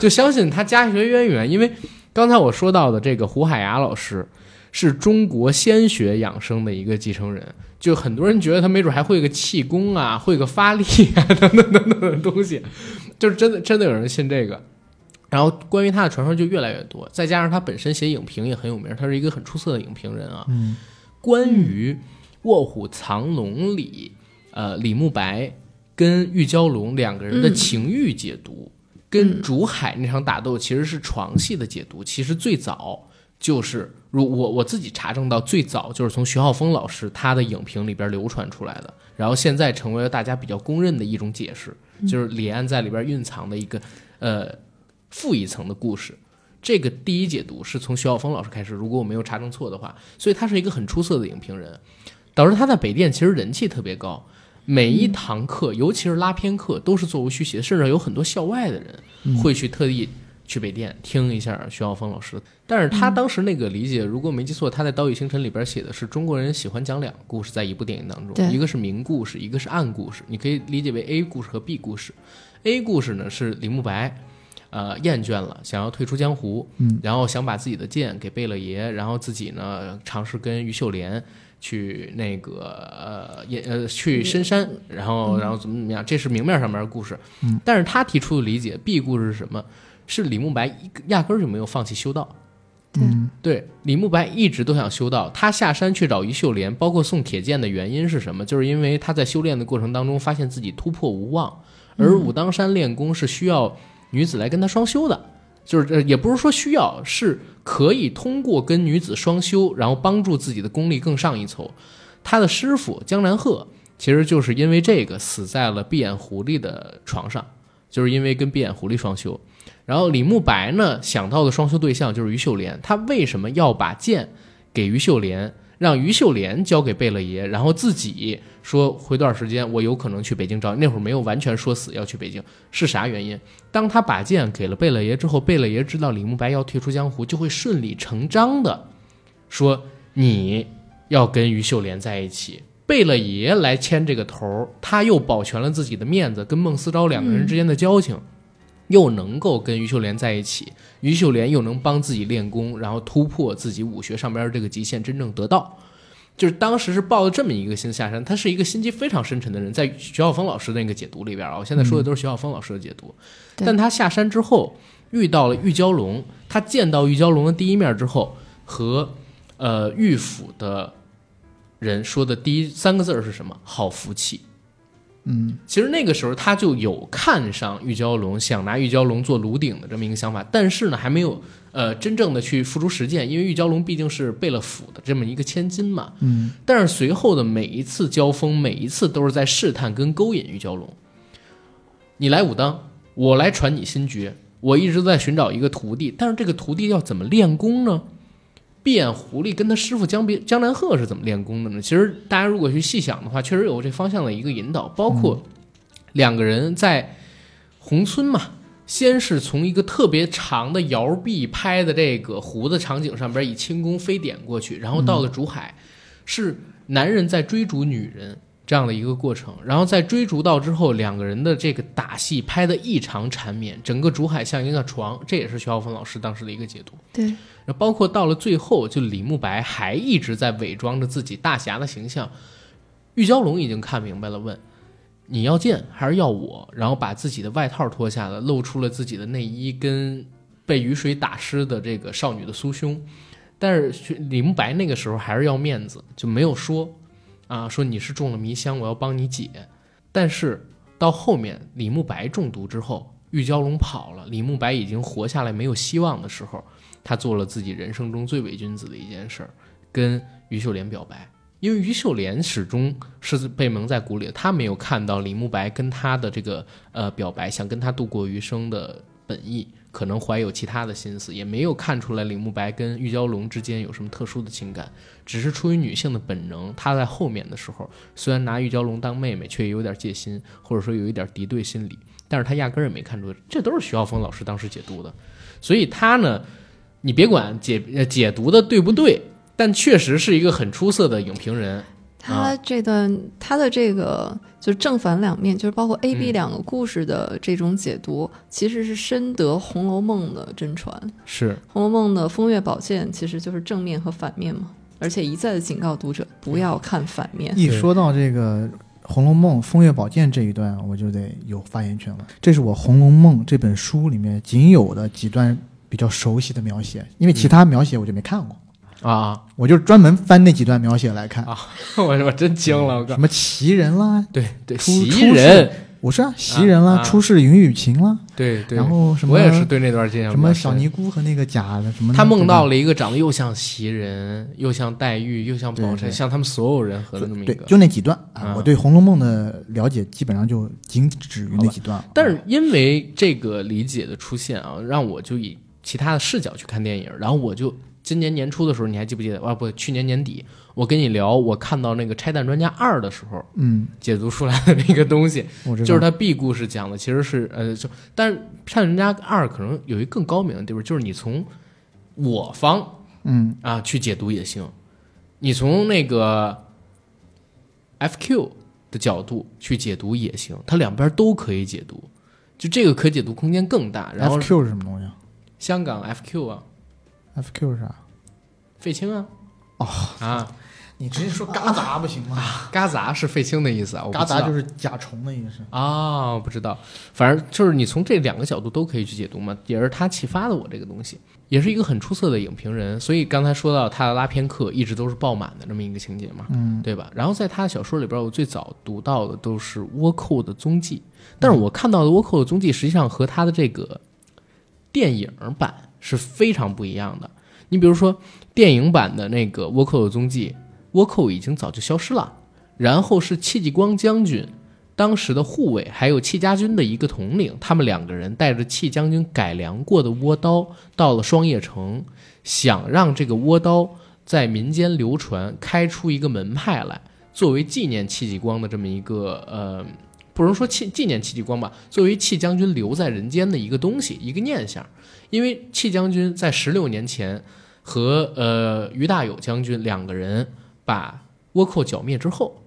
就相信他家学渊源，因为刚才我说到的这个胡海牙老师是中国仙学养生的一个继承人，就很多人觉得他没准还会个气功啊，会个发力啊 等等等等的东西，就是真的真的有人信这个。然后关于他的传说就越来越多，再加上他本身写影评也很有名，他是一个很出色的影评人啊。嗯，关于《卧虎藏龙》里，呃，李慕白跟玉娇龙两个人的嗯情欲解读，跟嗯竹海那场打斗其实是床戏的解读。其实最早就是，如我我自己查证到，最早就是从徐浩峰老师他的影评里边流传出来的，然后现在成为了大家比较公认的一种解释，就是李安在里边蕴藏的一个呃负一层的故事。这个第一解读是从徐晓峰老师开始，如果我没有查证错的话，所以他是一个很出色的影评人，导致他在北电其实人气特别高。每一堂课，尤其是拉片课，都是座无虚席，甚至有很多校外的人会去特地去北电听一下徐浩峰老师。但是他当时那个理解，如果没记错，他在《刀与星辰》里边写的是中国人喜欢讲两个故事，在一部电影当中，一个是明故事，一个是暗故事，你可以理解为 A 故事和 B 故事。A 故事呢是李慕白，呃，厌倦了，想要退出江湖，嗯，然后想把自己的剑给贝勒爷，然后自己呢尝试跟于秀莲去那个呃也呃去深山，然后然后怎么怎么样，这是明面上面的故事，嗯，但是他提出的理解 B 故事是什么？是李慕白压根儿就没有放弃修道。嗯对，李慕白一直都想修道。他下山去找于秀莲，包括送铁剑的原因是什么？就是因为他在修炼的过程当中发现自己突破无望，而武当山练功是需要女子来跟他双修的，就是呃也不是说需要，是可以通过跟女子双修，然后帮助自己的功力更上一层。他的师傅江南鹤其实就是因为这个死在了闭眼狐狸的床上，就是因为跟闭眼狐狸双修。然后李慕白呢想到的双修对象就是于秀莲，他为什么要把剑给于秀莲，让于秀莲交给贝勒爷，然后自己说回段时间我有可能去北京找你，那会儿没有完全说死要去北京，是啥原因？当他把剑给了贝勒爷之后，贝勒爷知道李慕白要退出江湖，就会顺理成章的说你要跟于秀莲在一起。贝勒爷来牵这个头儿，他又保全了自己的面子，跟孟思昭两个人之间的交情，又能够跟于秀莲在一起，于秀莲又能帮自己练功，然后突破自己武学上边这个极限，真正得道。就是当时是抱着这么一个心下山，他是一个心机非常深沉的人，在徐晓峰老师的那个解读里边啊，我现在说的都是徐晓峰老师的解读。对但他下山之后遇到了玉娇龙，他见到玉娇龙的第一面之后，和呃玉府的人说的第一三个字是什么？好福气。嗯其实那个时候他就有看上玉娇龙，想拿玉娇龙做炉鼎的这么一个想法，但是呢，还没有呃真正的去付诸实践，因为玉娇龙毕竟是贝勒府的这么一个千金嘛。嗯但是随后的每一次交锋，每一次都是在试探跟勾引玉娇龙。你来武当，我来传你心诀。我一直在寻找一个徒弟，但是这个徒弟要怎么练功呢？闭眼狐狸跟他师傅江别江南鹤是怎么练功的呢？其实大家如果去细想的话，确实有这方向的一个引导，包括两个人在宏村嘛，先是从一个特别长的摇臂拍的这个湖的场景上边以轻功飞点过去，然后到了竹海，是男人在追逐女人。这样的一个过程，然后在追逐到之后，两个人的这个打戏拍的异常缠绵，整个竹海像一个床，这也是徐浩峰老师当时的一个解读。对，然后包括到了最后，就李慕白还一直在伪装着自己大侠的形象，玉娇龙已经看明白了，问你要剑还是要我？然后把自己的外套脱下了，露出了自己的内衣跟被雨水打湿的这个少女的酥胸，但是李慕白那个时候还是要面子，就没有说。啊，说你是中了迷香，我要帮你解。但是到后面李慕白中毒之后，玉娇龙跑了，李慕白已经活下来没有希望的时候，他做了自己人生中最伪君子的一件事儿，跟于秀莲表白。因为于秀莲始终是被蒙在鼓里的，他没有看到李慕白跟他的这个呃表白，想跟他度过余生的本意。可能怀有其他的心思，也没有看出来李慕白跟玉娇龙之间有什么特殊的情感，只是出于女性的本能。他在后面的时候，虽然拿玉娇龙当妹妹，却有点戒心，或者说有一点敌对心理，但是他压根儿也没看出，这都是徐浩峰老师当时解读的。所以他呢，你别管解解读的对不对，但确实是一个很出色的影评人。他这段他的这个就是正反两面，就是包括 A、B 两个故事的这种解读，其实是深得《红楼梦》的真传。是《红楼梦》的风月宝鉴其实就是正面和反面嘛，而且一再的警告读者不要看反面。一说到这个《红楼梦》风月宝鉴这一段，我就得有发言权了。这是我《红楼梦》这本书里面仅有的几段比较熟悉的描写，因为其他描写我就没看过。啊，我就专门翻那几段描写来看。啊，我我真惊了，我什么袭人啦，对对，袭人，我是啊，袭人啦，出世云雨情啦，对对，然后什么，我也是对那段印象什么小尼姑和那个假的什么，他梦到了一个长得又像袭人，又像黛玉，又像宝钗，像他们所有人合的那么一个，就那几段啊，我对《红楼梦》的了解基本上就仅止于那几段，但是因为这个理解的出现啊，让我就以其他的视角去看电影，然后我就。今年年初的时候，你还记不记得？啊，不，去年年底，我跟你聊，我看到那个《拆弹专家二》的时候，嗯，解读出来的那个东西，就是他 B 故事讲的，其实是呃，就但是《拆弹专家二》可能有一更高明的地方，就是你从我方，嗯啊去解读也行，你从那个 FQ 的角度去解读也行，它两边都可以解读，就这个可解读空间更大。然后 FQ 是什么东西？香港 FQ 啊。F Q 是啥？废青啊！哦啊，你直接说嘎杂不行吗？嘎杂是废青的意思啊！嘎杂就是甲虫的意思啊！不知道，反正就是你从这两个角度都可以去解读嘛，也是他启发的我这个东西，也是一个很出色的影评人。所以刚才说到他的拉片课一直都是爆满的这么一个情节嘛，嗯，对吧？然后在他的小说里边，我最早读到的都是倭寇的踪迹，但是我看到的倭寇的踪迹实际上和他的这个电影版。是非常不一样的。你比如说，电影版的那个倭寇的踪迹，倭寇已经早就消失了。然后是戚继光将军当时的护卫，还有戚家军的一个统领，他们两个人带着戚将军改良过的倭刀，到了双叶城，想让这个倭刀在民间流传，开出一个门派来，作为纪念戚继光的这么一个呃，不能说纪纪念戚继光吧，作为戚将军留在人间的一个东西，一个念想。因为戚将军在十六年前和呃于大有将军两个人把倭寇剿灭之后，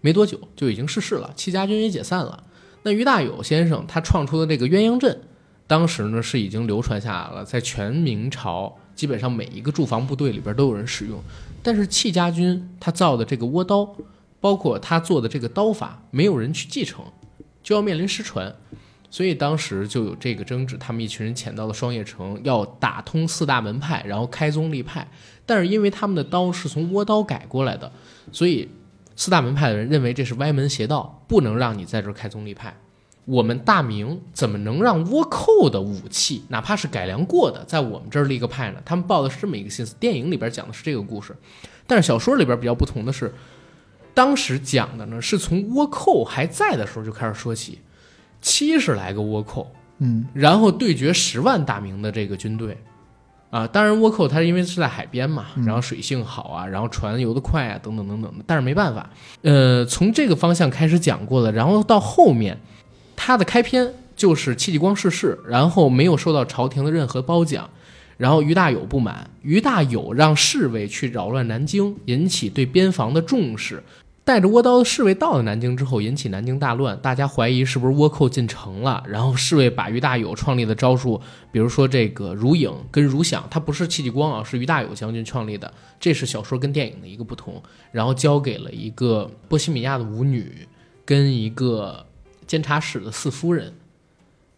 没多久就已经逝世了，戚家军也解散了。那于大有先生他创出的这个鸳鸯阵，当时呢是已经流传下来了，在全明朝基本上每一个驻防部队里边都有人使用。但是戚家军他造的这个倭刀，包括他做的这个刀法，没有人去继承，就要面临失传。所以当时就有这个争执，他们一群人潜到了双叶城，要打通四大门派，然后开宗立派。但是因为他们的刀是从倭刀改过来的，所以四大门派的人认为这是歪门邪道，不能让你在这儿开宗立派。我们大明怎么能让倭寇的武器，哪怕是改良过的，在我们这儿立个派呢？他们抱的是这么一个心思。电影里边讲的是这个故事，但是小说里边比较不同的是，当时讲的呢是从倭寇还在的时候就开始说起。七十来个倭寇，嗯，然后对决十万大明的这个军队，啊，当然倭寇它因为是在海边嘛，嗯。然后水性好啊，然后船游得快啊，等等等等的，但是没办法，呃，从这个方向开始讲过了，然后到后面，他的开篇就是戚继光逝世，然后没有受到朝廷的任何褒奖，然后于大有不满，于大有让侍卫去扰乱南京，引起对边防的重视。带着倭刀的侍卫到了南京之后，引起南京大乱，大家怀疑是不是倭寇进城了。然后侍卫把于大有创立的招数，比如说这个如影跟如响，它不是戚继光啊，是于大有将军创立的，这是小说跟电影的一个不同。然后交给了一个波西米亚的舞女跟一个监察使的四夫人，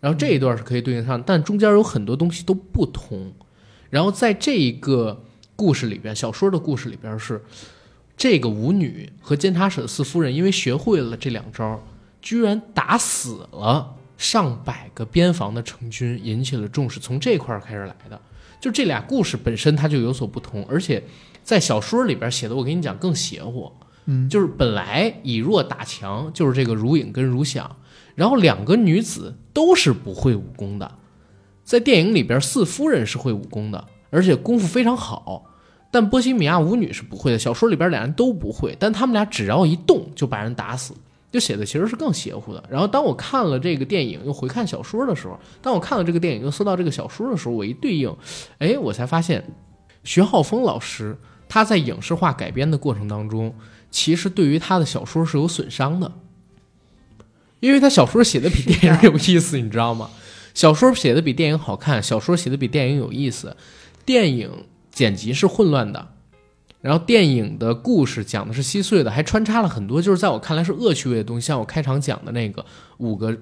然后这一段是可以对应上，但中间有很多东西都不同。然后在这一个故事里边，小说的故事里边是这个舞女和监察使的四夫人，因为学会了这两招，居然打死了上百个边防的成军，引起了重视。从这块儿开始来的，就这俩故事本身它就有所不同，而且在小说里边写的，我跟你讲更邪乎。嗯，就是本来以弱打强，就是这个如影跟如想，然后两个女子都是不会武功的，在电影里边四夫人是会武功的，而且功夫非常好，但波西米亚舞女是不会的。小说里边俩人都不会，但他们俩只要一动就把人打死，就写的其实是更邪乎的。然后当我看了这个电影又回看小说的时候，当我看了这个电影又搜到这个小说的时候，我一对应，哎，我才发现徐浩峰老师他在影视化改编的过程当中。其实对于他的小说是有损伤的，因为他小说写的比电影有意思，你知道吗？小说写的比电影好看，小说写的比电影有意思，电影剪辑是混乱的，然后电影的故事讲的是稀碎的，还穿插了很多就是在我看来是恶趣味的东西，像我开场讲的那个五个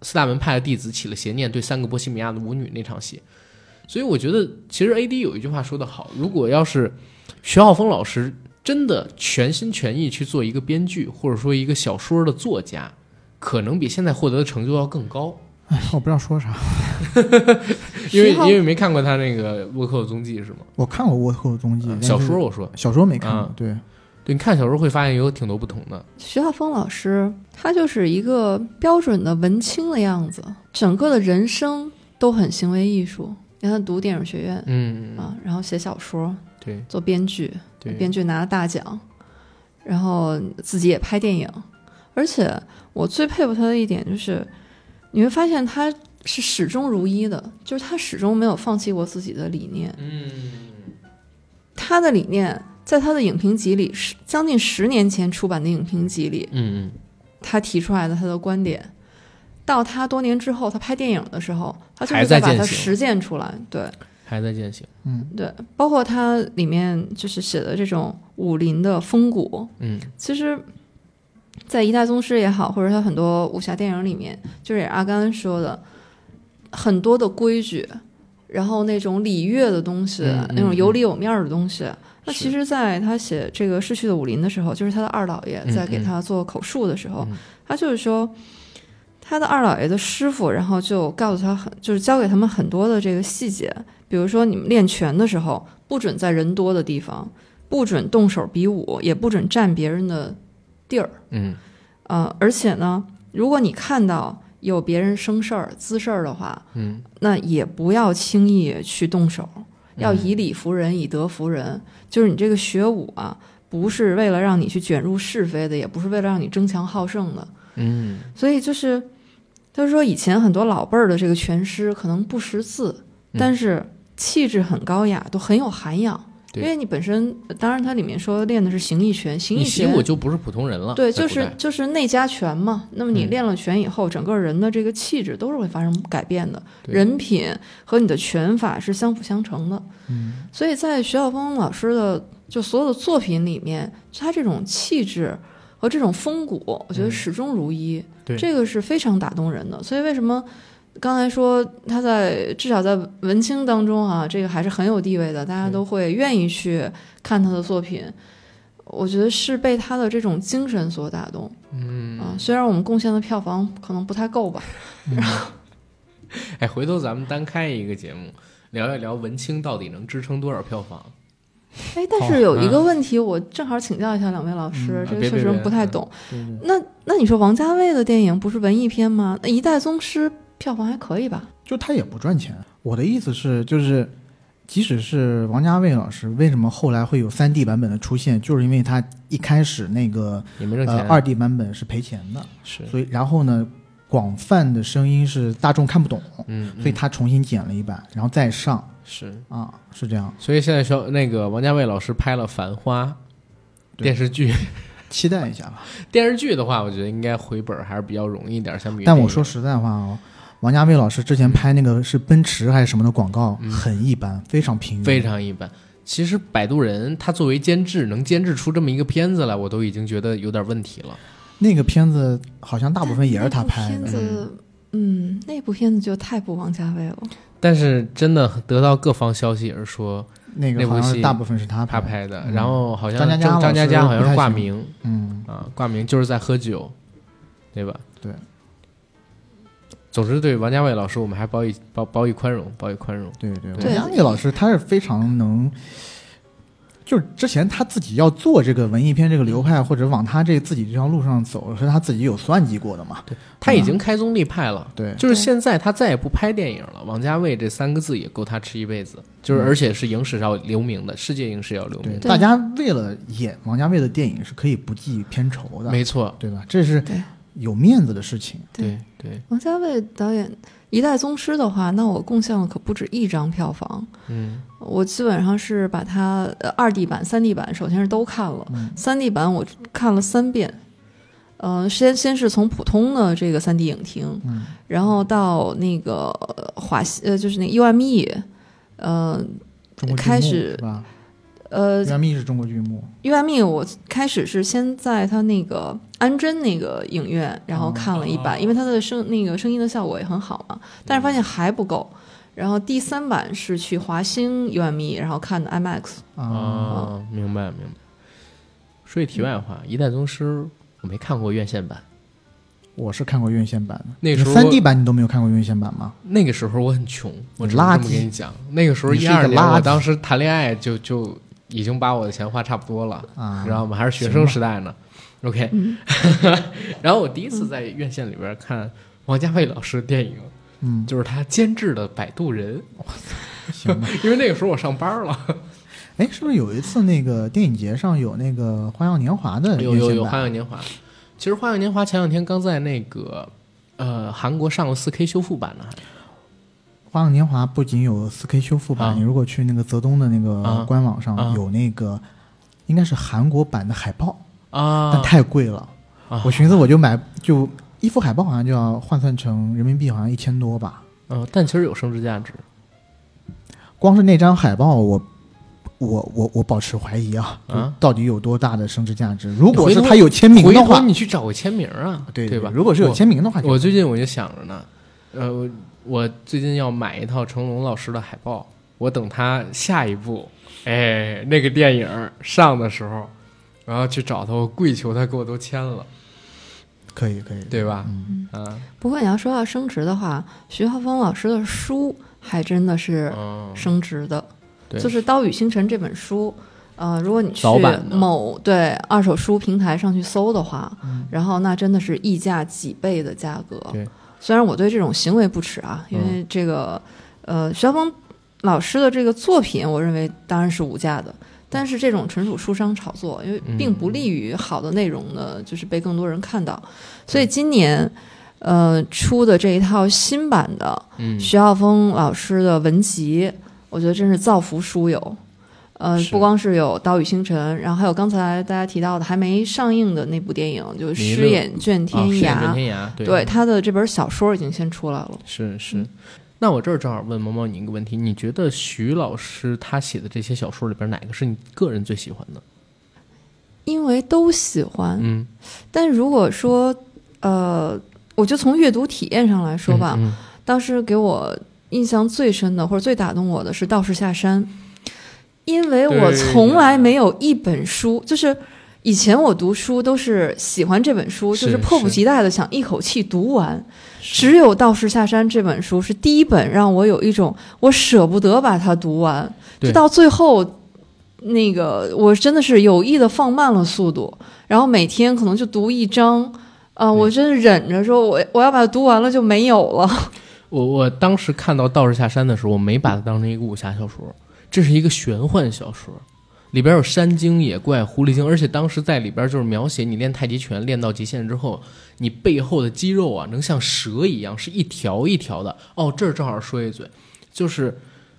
四大门派的弟子起了邪念对三个波西米亚的舞女那场戏，所以我觉得其实 A D 有一句话说得好，如果要是徐浩峰老师。真的全心全意去做一个编剧，或者说一个小说的作家，可能比现在获得的成就要更高。哎，我不知道说啥。因为因为没看过他那个倭寇的踪迹是吗？我看过《倭寇的踪迹》小说我说，小说没看过啊。对，对，你看小说会发现有挺多不同的。徐浩峰老师，他就是一个标准的文青的样子，整个的人生都很行为艺术。你看他读电影学院嗯，啊，然后写小说，对做编剧，对，编剧拿了大奖，然后自己也拍电影，而且我最佩服他的一点就是，你会发现他是始终如一的，就是他始终没有放弃过自己的理念。嗯，他的理念在他的影评集里，十将近十年前出版的影评集里，嗯他提出来的他的观点，到他多年之后他拍电影的时候，他就是在把它实践出来。对嗯，还在践行。嗯，对，包括他里面就是写的这种武林的风骨，嗯其实，在《一代宗师》也好，或者他很多武侠电影里面，就是阿甘说的，很多的规矩，然后那种礼乐的东西，那种有里有面儿的东西。那其实，在他写这个《逝去的武林》的时候，就是他的二老爷在给他做口述的时候，嗯。他就是说，他的二老爷的师傅，然后就告诉他很，就是教给他们很多的这个细节，比如说你们练拳的时候，不准在人多的地方，不准动手比武，也不准占别人的地儿，嗯呃，而且呢，如果你看到有别人生事儿、滋事儿的话，嗯那也不要轻易去动手，要嗯以理服人，以德服人。就是你这个学武啊，不是为了让你去卷入是非的，也不是为了让你争强好胜的。嗯所以就是，他说以前很多老辈儿的这个拳师可能不识字，嗯但是气质很高雅，都很有涵养。因为你本身，当然它里面说练的是形意拳，形意拳武就不是普通人了。对，就是就是内家拳嘛。那么你嗯练了拳以后，整个人的这个气质都是会发生改变的，人品和你的拳法是相辅相成的。嗯，所以在徐晓峰老师的就所有的作品里面，他这种气质和这种风骨，我觉得嗯始终如一，对这个是非常打动人的。所以为什么刚才说他在至少在文青当中啊，这个还是很有地位的，大家都会愿意去看他的作品。我觉得是被他的这种精神所打动嗯啊，虽然我们贡献的票房可能不太够吧，然后 哎，回头咱们单开一个节目，聊一聊文青到底能支撑多少票房。哎，但是有一个嗯问题，我正好请教一下两位老师，嗯这个确实不太懂。那那你说王家卫的电影不是文艺片吗？那《一代宗师》票房还可以吧？就他也不赚钱。我的意思是，就是即使是王家卫老师，为什么后来会有三 D 版本的出现，就是因为他一开始那个也没挣钱。呃二 D 版本是赔钱的，是，所以然后呢，广泛的声音是大众看不懂，嗯，所以他重新剪了一版，然后再上是，啊，是这样。所以现在说那个王家卫老师拍了《繁花》电视剧，期待一下吧。电视剧的话，我觉得应该回本还是比较容易一点，相比于但我说实在话哦，王家卫老师之前拍那个是奔驰还是什么的广告，嗯很一般，非常平庸。非常一般。其实《摆渡人》他作为监制，能监制出这么一个片子来，我都已经觉得有点问题了。那个片子好像大部分也是他拍片的。子，嗯，那部片子就太不王家卫了。但是真的得到各方消息而说那个那部戏好像大部分是他他拍的。拍的，嗯然后好像张嘉佳张张嘉佳好像是挂名嗯，啊，挂名就是在喝酒，对吧？对。总之，对王家卫老师，我们还包以报报以宽容，包以宽容。对对，对王家卫老师他是非常能，就是之前他自己要做这个文艺片这个流派，或者往他这自己这条路上走，是他自己有算计过的嘛？对他已经开宗立派了，对，就是现在他再也不拍电影了。王家卫这三个字也够他吃一辈子，就是嗯而且是影史上留名的，世界影史要留，名的。大家为了演王家卫的电影是可以不计片酬的，没错，对吧？这是对有面子的事情。对对，王家卫导演《一代宗师》的话，那我贡献了可不止一张票房。嗯我基本上是把它呃二 D 版、三 D 版，首先是都看了。嗯三 D 版我看了三遍，呃，先先是从普通的这个三 D 影厅，嗯然后到那个呃华西呃就是那个 UME，呃开始？呃，UME 是中国剧目，UME 我开始是先在它那个安贞那个影院，然后看了一版，哦因为它的声那个声音的效果也很好嘛，但是发现还不够。然后第三版是去华星 UME，然后看的 IMAX。啊，啊，明白明白。说句题外话，《一代宗师》我没看过院线版，我是看过院线版的。那时候三 D 版你都没有看过院线版吗？那个时候我很穷，我垃圾跟你讲。那个时候一二年，我当时谈恋爱就就已经把我的钱花差不多了，啊，你知道吗？还是学生时代呢。OK，嗯。然后我第一次在院线里边看王家卫老师的电影，嗯，就是他监制的《摆渡人。行吧。》，因为那个时候我上班了，哎，是不是有一次那个电影节上有那个《花样年华》的有有有《花样年华》。其实《花样年华》前两天刚在那个呃韩国上了 4K 修复版呢，花样年华》不仅有 4K 修复版，啊你如果去那个泽东的那个啊官网上、啊有那个，应该是韩国版的海报，啊，但太贵了。啊我寻思我就买，就一幅海报好像就要换算成人民币好像一千多吧。嗯，但其实有升值价值。光是那张海报，我我我我保持怀疑啊，到底有多大的升值价值？如果是他有签名的话，你去找个签名啊，对对吧？如果是有签名的话，我最近我就想着呢，呃，我我最近要买一套成龙老师的海报，我等他下一部，哎，那个电影上的时候，然后去找他，我跪求他给我都签了，可以可以，对吧？嗯，啊，不过你要说到升值的话，徐浩峰老师的书还真的是嗯，升值的。对，就是《刀与星辰》这本书，呃，如果你去早版的。某对二手书平台上去搜的话，嗯。然后那真的是溢价几倍的价格。对，虽然我对这种行为不耻啊，因为这个、呃，徐晓峰老师的这个作品，我认为当然是无价的。但是这种纯属书商炒作，因为嗯并不利于好的内容呢，就是被更多人看到。所以今年，呃，出的这一套新版的嗯，徐浩峰老师的文集，我觉得真是造福书友。呃，不光是有《岛屿星辰》，然后还有刚才大家提到的还没上映的那部电影，就是《诗眼卷天涯》天涯，对对，他的这本小说已经先出来了。是是。那我这儿正好问毛毛你一个问题，你觉得徐老师他写的这些小说里边哪个是你个人最喜欢的？因为都喜欢，嗯，但如果说，呃，我就从阅读体验上来说吧，嗯，当时给我印象最深的或者最打动我的是《道士下山》，因为我从来没有一本书，就是以前我读书都是喜欢这本书，就是迫不及待的想一口气读完。只有《道士下山》这本书是第一本让我有一种我舍不得把它读完，就到最后。那个，我真的是有意的放慢了速度，然后每天可能就读一章，啊、我真的忍着说我我要把它读完了就没有了。我我当时看到《道士下山》的时候，我没把它当成一个武侠小说，这是一个玄幻小说，里边有山精、野怪、狐狸精，而且当时在里边就是描写你练太极拳练到极限之后，你背后的肌肉啊能像蛇一样是一条一条的。哦，这儿正好说一嘴，就是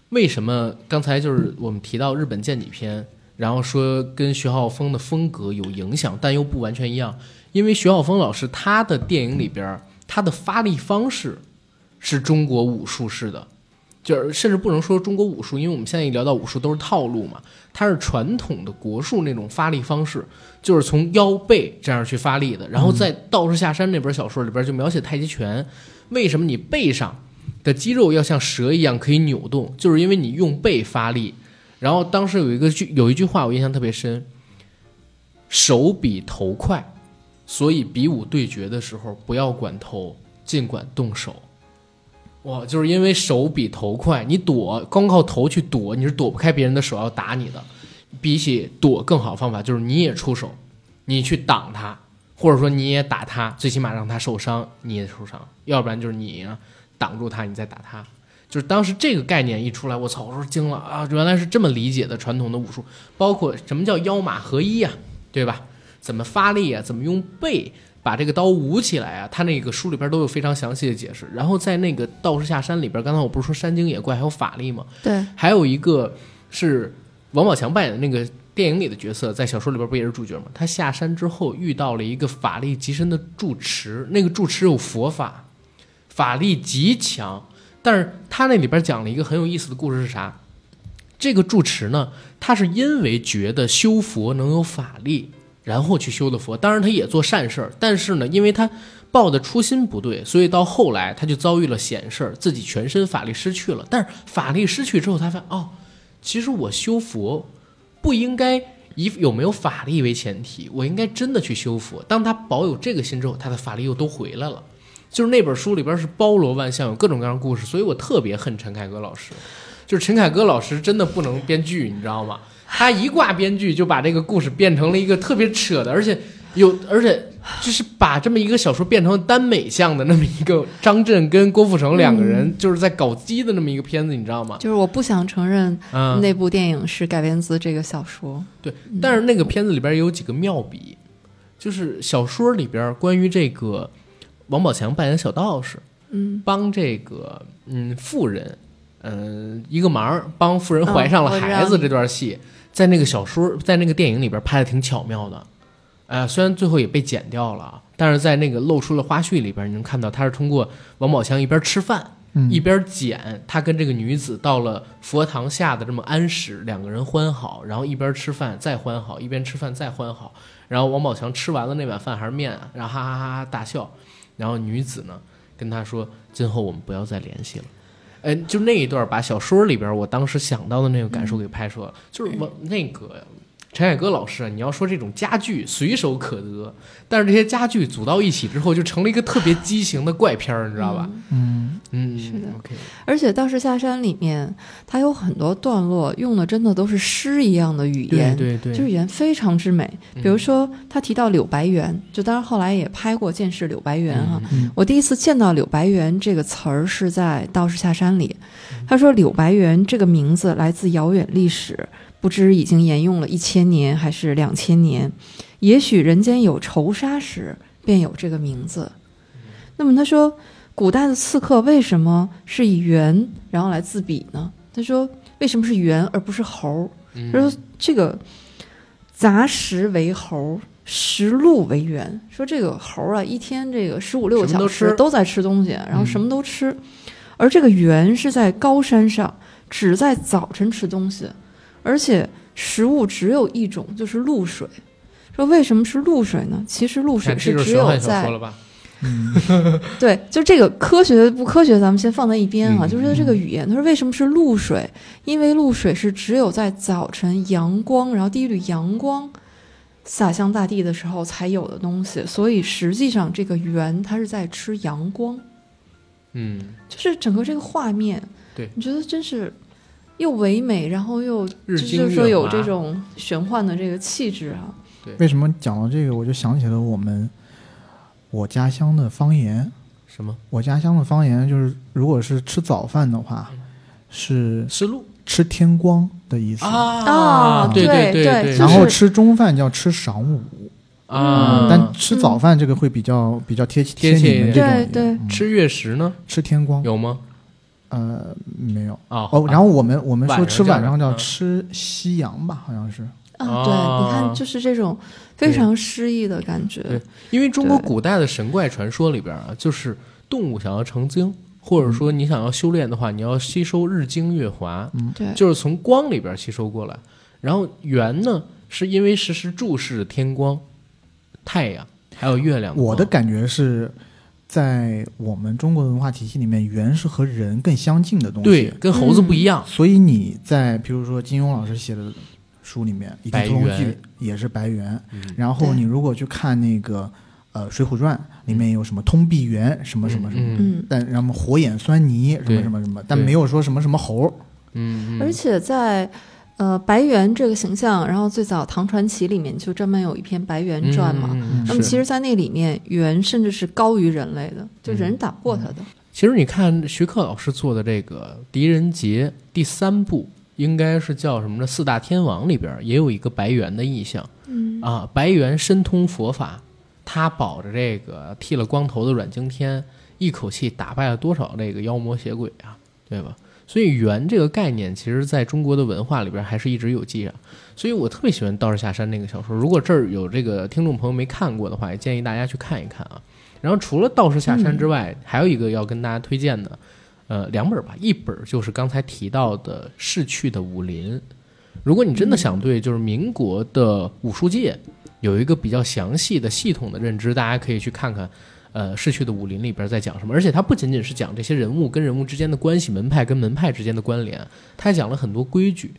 为什么刚才就是我们提到日本剑戟片，然后说跟徐浩峰的风格有影响，但又不完全一样，因为徐浩峰老师他的电影里边他的发力方式是中国武术式的。就是甚至不能说中国武术，因为我们现在一聊到武术都是套路嘛，它是传统的国术那种发力方式，就是从腰背这样去发力的。然后在《道士下山》那本小说里边就描写太极拳，为什么你背上的肌肉要像蛇一样可以扭动，就是因为你用背发力。然后当时有一个句有一句话我印象特别深，手比头快，所以比武对决的时候不要管头，尽管动手。哇，就是因为手比头快，你躲光靠头去躲，你是躲不开别人的手要打你的。比起躲更好的方法就是你也出手，你去挡他，或者说你也打他，最起码让他受伤，你也受伤。要不然就是你挡住他，你再打他。就是当时这个概念一出来，我操，我说惊了啊！原来是这么理解的传统的武术，包括什么叫腰马合一呀，对吧？怎么发力啊？怎么用背？把这个刀舞起来啊！他那个书里边都有非常详细的解释。然后在那个《道士下山》里边，刚才我不是说山精野怪还有法力吗？对，还有一个是王宝强扮演的那个电影里的角色，在小说里边不也是主角吗？他下山之后遇到了一个法力极深的住持，那个住持有佛法，法力极强。但是他那里边讲了一个很有意思的故事是啥？这个住持呢，他是因为觉得修佛能有法力。然后去修的佛，当然他也做善事儿，但是呢，因为他抱的初心不对，所以到后来他就遭遇了险事儿，自己全身法力失去了。但是法力失去之后，他发现哦，其实我修佛不应该以有没有法力为前提，我应该真的去修佛。当他保有这个心之后，他的法力又都回来了。就是那本书里边是包罗万象，有各种各样的故事，所以我特别恨陈凯歌老师。就是陈凯歌老师真的不能编剧，你知道吗？他一挂编剧就把这个故事变成了一个特别扯的，而且有，而且就是把这么一个小说变成耽美向的那么一个张震跟郭富城两个人就是在搞基的那么一个片子，你知道吗？就是我不想承认那部电影是改编自这个小说。对，但是那个片子里边有几个妙笔，就是小说里边关于这个王宝强扮演小道士，嗯，帮这个嗯富人，嗯一个忙，帮妇人怀上了孩子这段戏。在那个小说，在那个电影里边拍的挺巧妙的，呃，虽然最后也被剪掉了，但是在那个露出了花絮里边，你能看到他是通过王宝强一边吃饭，一边剪他跟这个女子到了佛堂下的这么安史，两个人欢好，然后一边吃饭再欢好，一边吃饭再欢好，然后王宝强吃完了那碗饭还是面，然后哈哈哈哈大笑，然后女子呢跟他说，今后我们不要再联系了。哎，就那一段把小说里边我当时想到的那个感受给拍摄了，就是我那个陈凯歌老师，你要说这种家具随手可得，但是这些家具组到一起之后，就成了一个特别畸形的怪片儿，你知道吧？嗯嗯，是的。OK，而且《道士下山》里面，它有很多段落用的真的都是诗一样的语言，对对对，就是语言非常之美。比如说，他提到柳白猿，就当然后来也拍过《剑士柳白猿》哈。嗯我第一次见到“柳白猿”这个词儿是在《道士下山》里。他说：“柳白猿这个名字来自遥远历史，不知已经沿用了一千年还是两千年。也许人间有仇杀时，便有这个名字。”那么他说，古代的刺客为什么是以猿然后来自比呢？他说：“为什么是猿而不是猴？”他说：“这个杂食为猴，食鹿为猿。说这个猴啊，一天这个十五六个小时都在吃东西，然后什么都吃。而这个猿是在高山上，只在早晨吃东西，而且食物只有一种，就是露水。说为什么是露水呢？其实露水是只有在？对，就这个科学不科学，咱们先放在一边啊。嗯就是说这个语言，他说为什么是露水？因为露水是只有在早晨阳光，然后第一缕阳光洒向大地的时候才有的东西，所以实际上这个圆它是在吃阳光，嗯，就是整个这个画面，对你觉得真是又唯美，然后又就是说有这种玄幻的这个气质啊。对为什么讲到这个，我就想起了我们我家乡的方言。什么我家乡的方言就是，如果是吃早饭的话，嗯是吃路？吃天光。的意思。啊对对对然后吃中饭叫吃晌午，啊，但吃早饭这个会比较比较贴贴切一你们这种对对嗯吃月食呢吃天光有吗？呃没有啊哦，然后我们我们说吃晚上叫吃夕阳吧，好像是啊，对，你看就是这种非常诗意的感觉。对因为中国古代的神怪传说里边啊，就是动物想要成精，或者说你想要修炼的话，你要吸收日精月华，嗯对，就是从光里边吸收过来。然后圆呢，是因为时时注视着天光、太阳还有月亮。我的感觉是。在我们中国的文化体系里面，猿是和人更相近的东西。对，跟猴子不一样。所以你在比如说金庸老师写的书里面，《倚天屠龙记》也是白猿。嗯。然后你如果去看那个呃《水浒传》，里面有什么通臂猿，什么什么什么，嗯嗯，但然后火眼狻猊什么什么什么，但没有说什么什么猴。嗯，嗯。而且在呃白猿这个形象，然后最早唐传奇里面就专门有一篇白猿传嘛。那么其实，在那里面，猿甚至是高于人类的，就嗯人打不过它的。其实你看徐克老师做的这个《狄仁杰》第三部，应该是叫什么呢？四大天王里边也有一个白猿的意象嗯啊。白猿深通佛法，他保着这个剃了光头的阮经天，一口气打败了多少这个妖魔邪鬼啊，对吧？所以缘这个概念，其实在中国的文化里边还是一直有记啊。所以我特别喜欢《道士下山》那个小说。如果这儿有这个听众朋友没看过的话，也建议大家去看一看啊。然后除了《道士下山》之外，还有一个要跟大家推荐的，呃，两本吧。一本就是刚才提到的《逝去的武林》。如果你真的想对就是民国的武术界有一个比较详细的、系统的认知，大家可以去看看。呃，逝去的武林里边在讲什么？而且它不仅仅是讲这些人物跟人物之间的关系，门派跟门派之间的关联，它还讲了很多规矩，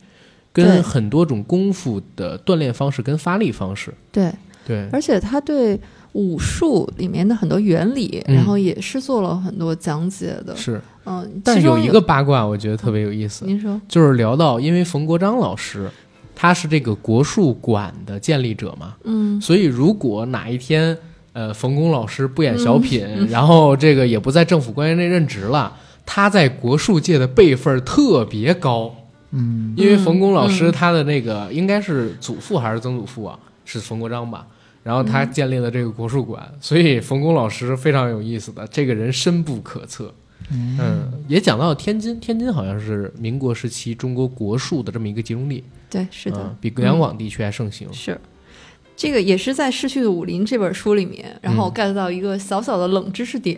跟很多种功夫的锻炼方式跟发力方式。对，对，而且他对武术里面的很多原理，嗯然后也是做了很多讲解的。是。嗯，但有一个八卦，我觉得特别有意思，您说，就是聊到，因为冯国璋老师他是这个国术馆的建立者嘛，嗯所以如果哪一天呃冯巩老师不演小品，嗯然后这个也不在政府官员内任职了，他在国术界的辈分特别高，嗯，因为冯巩老师嗯他的那个应该是祖父还是曾祖父啊，是冯国璋吧。然后他建立了这个国术馆，所以冯巩老师非常有意思的，这个人深不可测。嗯，也讲到天津，天津好像是民国时期中国国术的这么一个集中地，对，是的，嗯比两广地区还盛行。是。这个也是在《逝去的武林》这本书里面，然后我 get 到一个小小的冷知识点，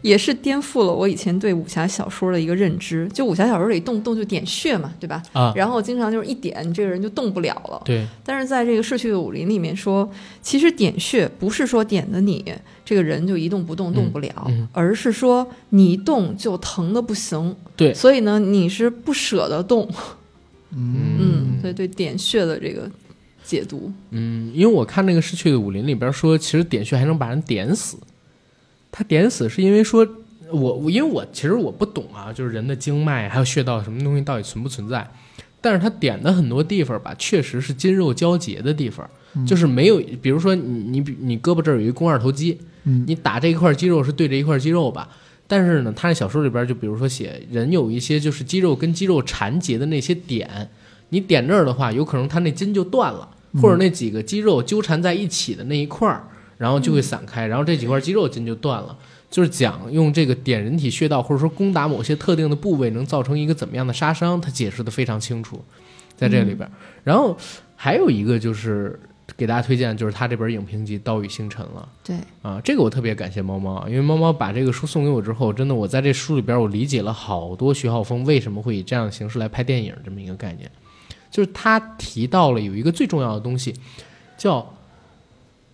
也是颠覆了我以前对武侠小说的一个认知。就武侠小说里动不动就点穴嘛，对吧？啊，然后经常就是一点，你这个人就动不了了。对，但是在这个逝去的武林里面说，其实点穴不是说点的你这个人就一动不动动不了，嗯而是说你一动就疼的不行。对所以呢，你是不舍得动。嗯嗯，所以对点穴的这个解读，嗯，因为我看那个《逝去的武林》里边说，其实点穴还能把人点死。他点死是因为说，我我因为我其实我不懂啊，就是人的经脉还有穴道什么东西到底存不存在。但是他点的很多地方吧，确实是筋肉交结的地方，就是没有，比如说你你比你胳膊这儿有一肱二头肌，嗯你打这一块肌肉是对着一块肌肉吧？但是呢，他那小说里边就比如说写人有一些就是肌肉跟肌肉缠结的那些点，你点这儿的话，有可能他那筋就断了，或者那几个肌肉纠缠在一起的那一块儿，然后就会散开，然后这几块肌肉筋就断了。就是讲用这个点人体穴道，或者说攻打某些特定的部位，能造成一个怎么样的杀伤，他解释的非常清楚，在这里边。然后还有一个就是给大家推荐，就是他这本影评集《刀与星辰》了。对，啊，这个我特别感谢猫猫啊，因为猫猫把这个书送给我之后，真的我在这书里边我理解了好多徐浩峰为什么会以这样的形式来拍电影这么一个概念，就是他提到了有一个最重要的东西，叫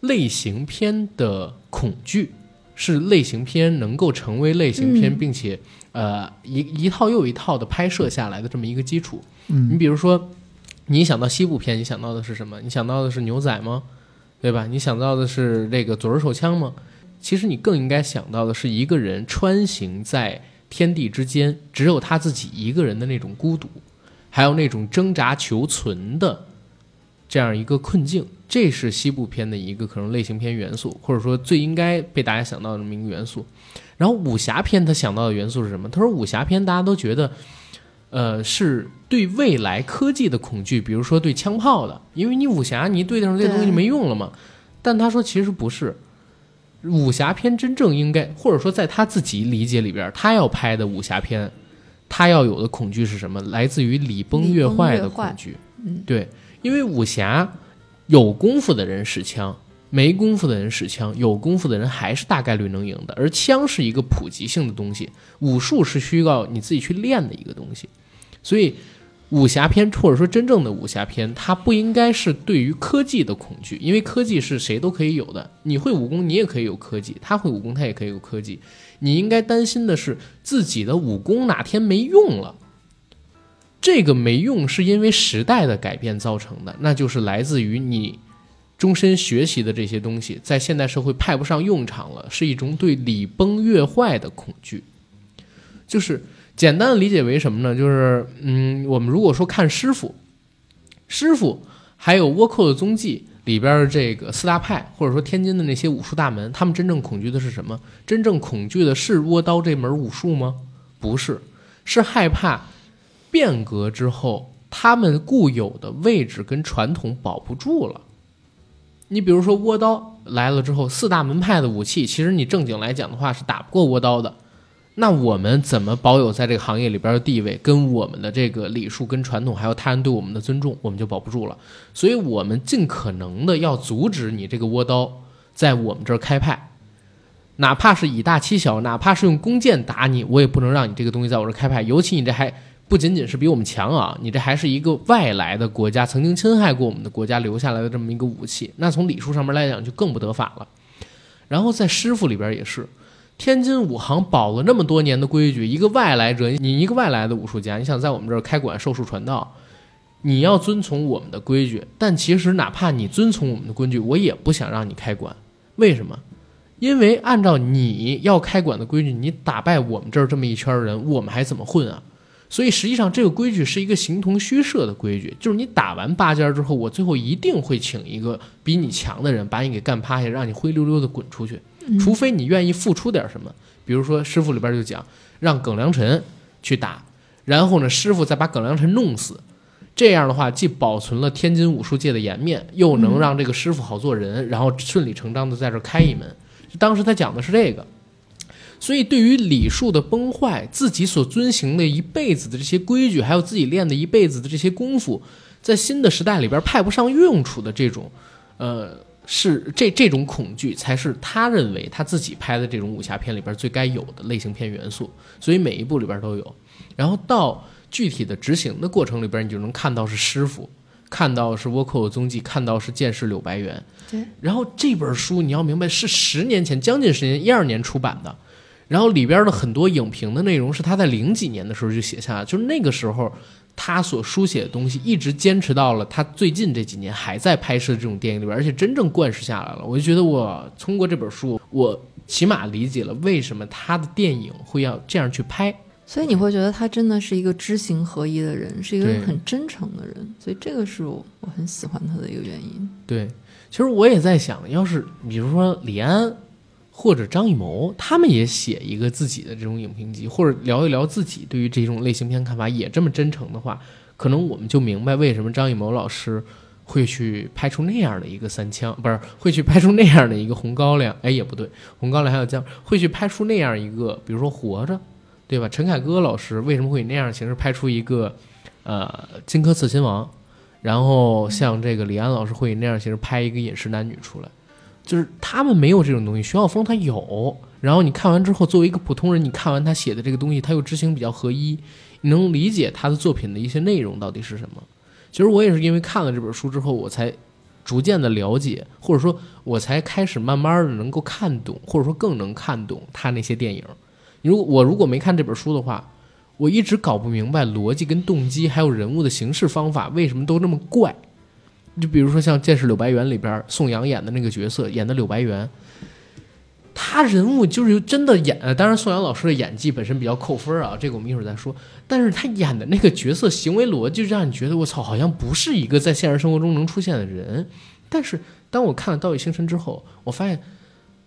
类型片的恐惧，是类型片能够成为类型片，嗯并且呃一一套又一套的拍摄下来的这么一个基础。你嗯比如说，你想到西部片，你想到的是什么？你想到的是牛仔吗？对吧？你想到的是这个左轮手枪吗？其实你更应该想到的是一个人穿行在天地之间，只有他自己一个人的那种孤独，还有那种挣扎求存的这样一个困境。这是西部片的一个可能类型片元素，或者说最应该被大家想到的这么一个元素。然后武侠片他想到的元素是什么？他说武侠片大家都觉得，呃，是对未来科技的恐惧，比如说对枪炮的，因为你武侠你对上这东西就没用了嘛。但他说其实不是，武侠片真正应该，或者说在他自己理解里边，他要拍的武侠片，他要有的恐惧是什么？来自于礼崩乐坏的恐惧。嗯，对，因为武侠有功夫的人使枪，没功夫的人使枪，有功夫的人还是大概率能赢的。而枪是一个普及性的东西，武术是需要你自己去练的一个东西，所以。武侠片或者说真正的武侠片，它不应该是对于科技的恐惧，因为科技是谁都可以有的。你会武功，你也可以有科技；他会武功，他也可以有科技。你应该担心的是自己的武功哪天没用了，这个没用是因为时代的改变造成的，那就是来自于你终身学习的这些东西在现代社会派不上用场了，是一种对礼崩乐坏的恐惧，就是。简单的理解为什么呢？就是，嗯，我们如果说看师傅，师傅还有倭寇的踪迹里边的这个四大派，或者说天津的那些武术大门，他们真正恐惧的是什么？真正恐惧的是倭刀这门武术吗？不是，是害怕变革之后他们固有的位置跟传统保不住了。你比如说倭刀来了之后，四大门派的武器，其实你正经来讲的话是打不过倭刀的。那我们怎么保有在这个行业里边的地位，跟我们的这个礼数、跟传统，还有他人对我们的尊重，我们就保不住了。所以，我们尽可能的要阻止你这个倭刀在我们这儿开派，哪怕是以大欺小，哪怕是用弓箭打你，我也不能让你这个东西在我这儿开派。尤其你这还不仅仅是比我们强啊，你这还是一个外来的国家曾经侵害过我们的国家留下来的这么一个武器，那从礼数上面来讲就更不得法了。然后在师傅里边也是。天津武行保了那么多年的规矩，一个外来者，你一个外来的武术家，你想在我们这儿开馆授术传道，你要遵从我们的规矩。但其实哪怕你遵从我们的规矩，我也不想让你开馆。为什么？因为按照你要开馆的规矩，你打败我们这儿这么一圈人，我们还怎么混啊？所以实际上这个规矩是一个形同虚设的规矩，就是你打完八家之后，我最后一定会请一个比你强的人把你给干趴下，让你灰溜溜的滚出去。除非你愿意付出点什么，比如说师傅里边就讲让耿良辰去打，然后呢师傅再把耿良辰弄死，这样的话既保存了天津武术界的颜面，又能让这个师傅好做人，然后顺理成章的在这开一门。当时他讲的是这个，所以对于礼数的崩坏，自己所遵行的一辈子的这些规矩，还有自己练的一辈子的这些功夫，在新的时代里边派不上用处的这种，呃。是这这种恐惧才是他认为他自己拍的这种武侠片里边最该有的类型片元素，所以每一部里边都有。然后到具体的执行的过程里边，你就能看到是师傅，看到是倭寇的踪迹，看到是剑士柳白猿。对。然后这本书你要明白是十年前，将近十年，一二年出版的。然后里边的很多影评的内容是他在零几年的时候就写下，就是那个时候。他所书写的东西一直坚持到了他最近这几年还在拍摄这种电影里边，而且真正贯彻下来了。我就觉得我通过这本书，我起码理解了为什么他的电影会要这样去拍。所以你会觉得他真的是一个知行合一的人，是一个很真诚的人。所以这个是我我很喜欢他的一个原因。对，其实我也在想，要是比如说李安或者张艺谋，他们也写一个自己的这种影评集，或者聊一聊自己对于这种类型片看法，也这么真诚的话，可能我们就明白为什么张艺谋老师会去拍出那样的一个三枪，不是会去拍出那样的一个红高粱，哎，也不对，红高粱还有姜，会去拍出那样一个，比如说活着，对吧？陈凯歌老师为什么会以那样形式拍出一个呃荆轲刺秦王？然后像这个李安老师会以那样形式拍一个饮食男女出来，就是他们没有这种东西，徐晓峰他有。然后你看完之后，作为一个普通人，你看完他写的这个东西，他又知行比较合一，能理解他的作品的一些内容到底是什么。其实我也是因为看了这本书之后，我才逐渐的了解，或者说，我才开始慢慢的能够看懂，或者说更能看懂他那些电影。如果我如果没看这本书的话，我一直搞不明白逻辑跟动机，还有人物的行事方法为什么都那么怪。就比如说像《剑士柳白猿》里边宋阳演的那个角色，演的柳白猿，他人物就是真的演，呃当然宋阳老师的演技本身比较扣分啊，这个我们一会儿再说。但是他演的那个角色行为逻辑，让你觉得我操，好像不是一个在现实生活中能出现的人。但是当我看了《道义星辰》之后，我发现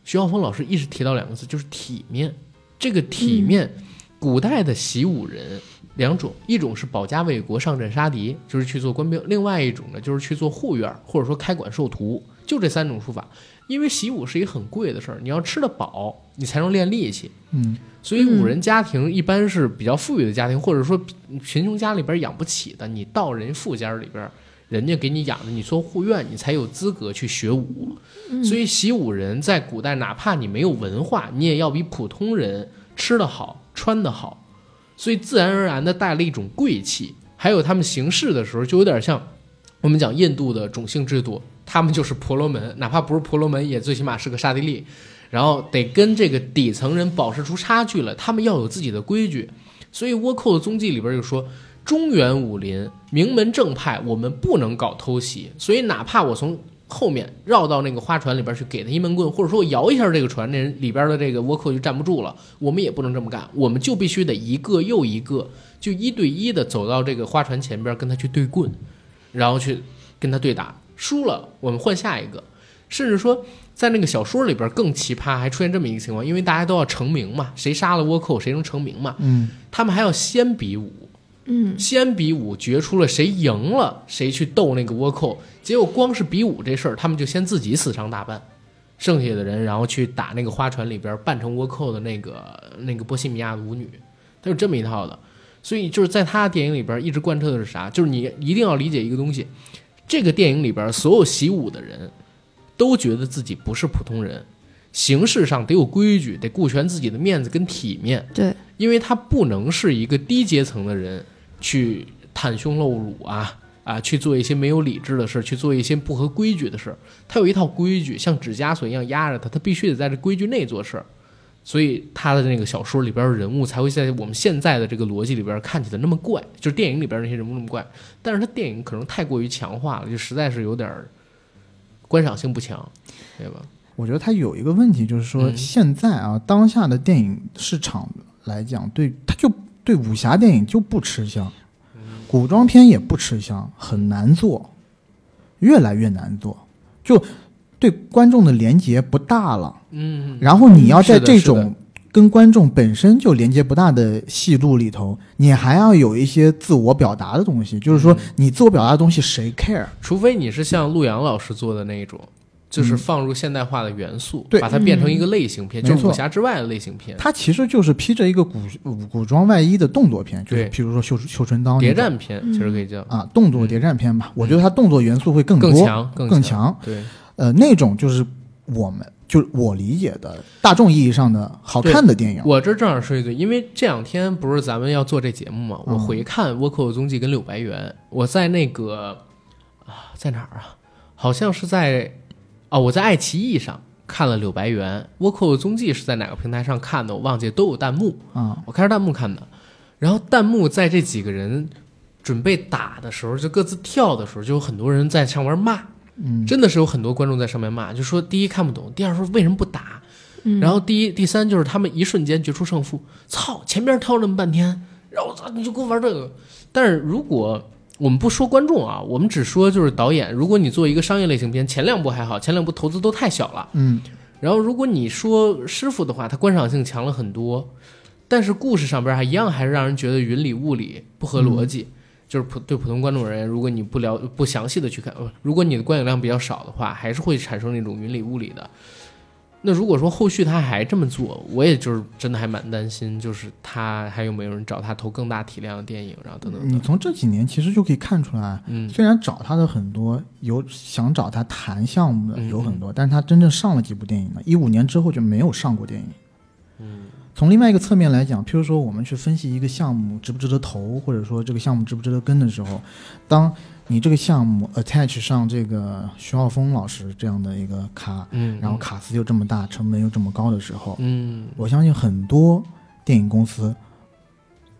徐浩峰老师一直提到两个字，就是体面。这个体面古代的习武人两种，一种是保家卫国、上阵杀敌，就是去做官兵；另外一种呢，就是去做护院或者说开馆授徒，就这三种术法。因为习武是一个很贵的事儿，你要吃得饱，你才能练力气。嗯，所以武人家庭一般是比较富裕的家庭，或者说贫穷家里边养不起的，你到人富家里边，人家给你养的，你做护院，你才有资格去学武。所以习武人在古代，哪怕你没有文化，你也要比普通人吃得好、穿得好，所以自然而然的带了一种贵气。还有他们行事的时候，就有点像我们讲印度的种姓制度，他们就是婆罗门，哪怕不是婆罗门，也最起码是个刹帝利。然后得跟这个底层人保持出差距了，他们要有自己的规矩。所以倭寇的踪迹里边就说，中原武林名门正派，我们不能搞偷袭。所以哪怕我从后面绕到那个花船里边去给他一闷棍，或者说我摇一下这个船，那人里边的这个倭寇就站不住了，我们也不能这么干，我们就必须得一个又一个，就一对一的走到这个花船前边跟他去对棍，然后去跟他对打，输了我们换下一个，甚至说。在那个小说里边更奇葩，还出现这么一个情况，因为大家都要成名嘛，谁杀了倭寇谁能成名嘛。嗯，他们还要先比武，嗯，先比武决出了谁赢了，谁去斗那个倭寇。结果光是比武这事儿，他们就先自己死伤大半，剩下的人然后去打那个花船里边扮成倭寇的那个那个波西米亚的舞女，他有这么一套的。所以就是在他电影里边一直贯彻的是啥？就是你一定要理解一个东西，这个电影里边所有习武的人。都觉得自己不是普通人，形式上得有规矩，得顾全自己的面子跟体面。对，因为他不能是一个低阶层的人去袒胸露乳啊啊，去做一些没有理智的事，去做一些不合规矩的事。他有一套规矩，像纸枷锁一样压着他，他必须得在这规矩内做事。所以他的那个小说里边人物才会在我们现在的这个逻辑里边看起来那么怪，就是电影里边那些人物那么怪。但是他电影可能太过于强化了，就实在是有点儿。观赏性不强，对吧？我觉得他有一个问题，就是说现在啊，当下的电影市场来讲，对他就对武侠电影就不吃香，古装片也不吃香，很难做，越来越难做，就对观众的连接不大了。嗯，然后你要在这种。跟观众本身就连接不大的戏路里头，你还要有一些自我表达的东西。就是说，你自我表达的东西谁 care？除非你是像陆阳老师做的那一种，就是放入现代化的元素，对，把它变成一个类型片，就是武侠之外的类型片。它其实就是披着一个古古装外衣的动作片，就是譬如说《绣绣春刀》谍战片，其实可以叫啊，动作谍战片吧。我觉得它动作元素会更多、更强、更强。对，呃，那种就是我们。就是我理解的大众意义上的好看的电影。我这正好说一句，因为这两天不是咱们要做这节目嘛，我回看《倭寇的踪迹》跟《柳白猿》，我在那个啊，在哪儿啊？好像是在哦，我在爱奇艺上看了《柳白猿》，《倭寇的踪迹》是在哪个平台上看的？我忘记，都有弹幕啊。我开着弹幕看的，然后弹幕在这几个人准备打的时候，就各自跳的时候，就有很多人在上面骂。嗯，真的是有很多观众在上面骂，就说第一看不懂，第二说为什么不打，然后第一、第三就是他们一瞬间决出胜负，操，前边跳那么半天，然后操你就给我玩这个。但是如果我们不说观众啊，我们只说就是导演，如果你做一个商业类型片，前两部还好，前两部投资都太小了，嗯，然后如果你说师傅的话，他观赏性强了很多，但是故事上边还一样还是让人觉得云里雾里，不合逻辑。就是普对普通观众而言，如果你不了不详细的去看，如果你的观影量比较少的话，还是会产生那种云里雾里的。那如果说后续他还这么做，我也就是真的还蛮担心，就是他还有没有人找他投更大体量的电影，然后等等。你从这几年其实就可以看出来，嗯，虽然找他的很多有想找他谈项目的有很多，但是他真正上了几部电影呢？一五年之后就没有上过电影，嗯。从另外一个侧面来讲，譬如说我们去分析一个项目值不值得投，或者说这个项目值不值得跟的时候，当你这个项目 attach 上这个徐浩峰老师这样的一个卡，嗯，然后卡司又这么大，成本又这么高的时候，嗯，我相信很多电影公司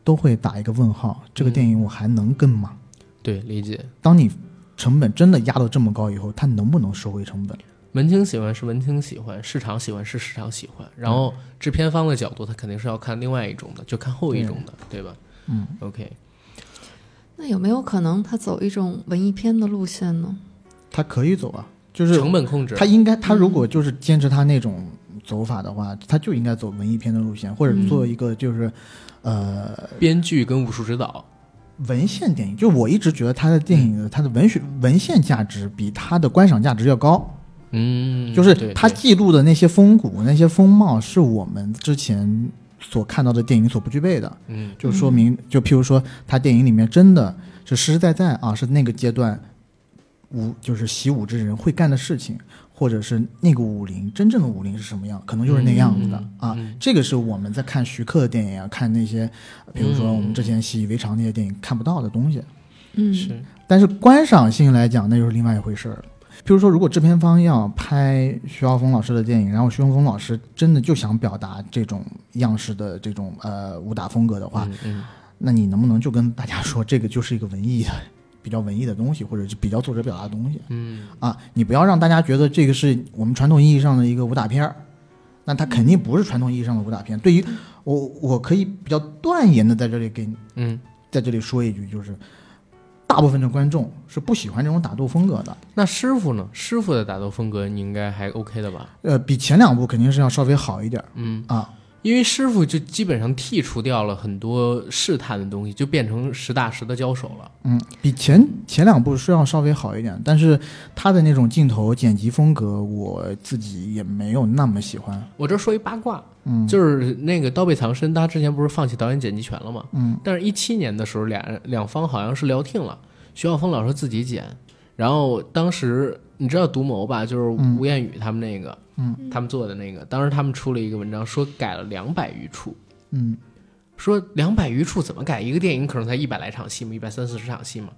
都会打一个问号：这个电影我还能跟吗？对，理解。当你成本真的压到这么高以后，它能不能收回成本？文青喜欢是文青喜欢，市场喜欢是市场喜欢，然后制片方的角度，他肯定是要看另外一种的，就看后一种的，对吧？嗯，OK。那有没有可能他走一种文艺片的路线呢？他可以走啊，就是成本控制。他应该，他如果就是坚持他那种走法的话，他就应该走文艺片的路线，或者嗯做一个就是，呃，编剧跟武术指导，文献电影。就我一直觉得他的电影，他的文学文献价值比他的观赏价值要高。嗯，就是他记录的那些风骨、那些风貌，是我们之前所看到的电影所不具备的。嗯就说明，就譬如说，他电影里面真的是实实在在啊，是那个阶段武就是习武之人会干的事情，或者是那个武林真正的武林是什么样，可能就是那样子的、嗯啊。嗯这个是我们在看徐克的电影啊，看那些，比如说我们之前习以为常那些电影看不到的东西。嗯，是但是观赏性来讲，那就是另外一回事儿了。譬如说，如果制片方要拍徐浩峰老师的电影，然后徐浩峰老师真的就想表达这种样式的这种呃武打风格的话，嗯嗯那你能不能就跟大家说，这个就是一个文艺的、比较文艺的东西，或者是比较作者表达的东西嗯啊？你不要让大家觉得这个是我们传统意义上的一个武打片儿，那它肯定不是传统意义上的武打片。对于我，我可以比较断言的在这里给你嗯。在这里说一句，就是大部分的观众是不喜欢这种打斗风格的。那师傅呢？师傅的打斗风格你应该还 OK 的吧？呃，比前两部肯定是要稍微好一点儿嗯，啊。因为师傅就基本上剔除掉了很多试探的东西，就变成实打实的交手了。嗯，比前前两部是要稍微好一点，但是他的那种镜头剪辑风格，我自己也没有那么喜欢。我这说一八卦，嗯，就是那个《刀背藏身》，他之前不是放弃导演剪辑权了吗？嗯。但是，一七年的时候，俩两方好像是聊定了，徐晓峰老师自己剪，然后当时你知道独谋吧，就是嗯吴彦宇他们那个，嗯，他们做的那个，当时他们出了一个文章，说改了两百余处，嗯。说两百余处怎么改？一个电影可能才一百来场戏嘛，一百三四十场戏嘛。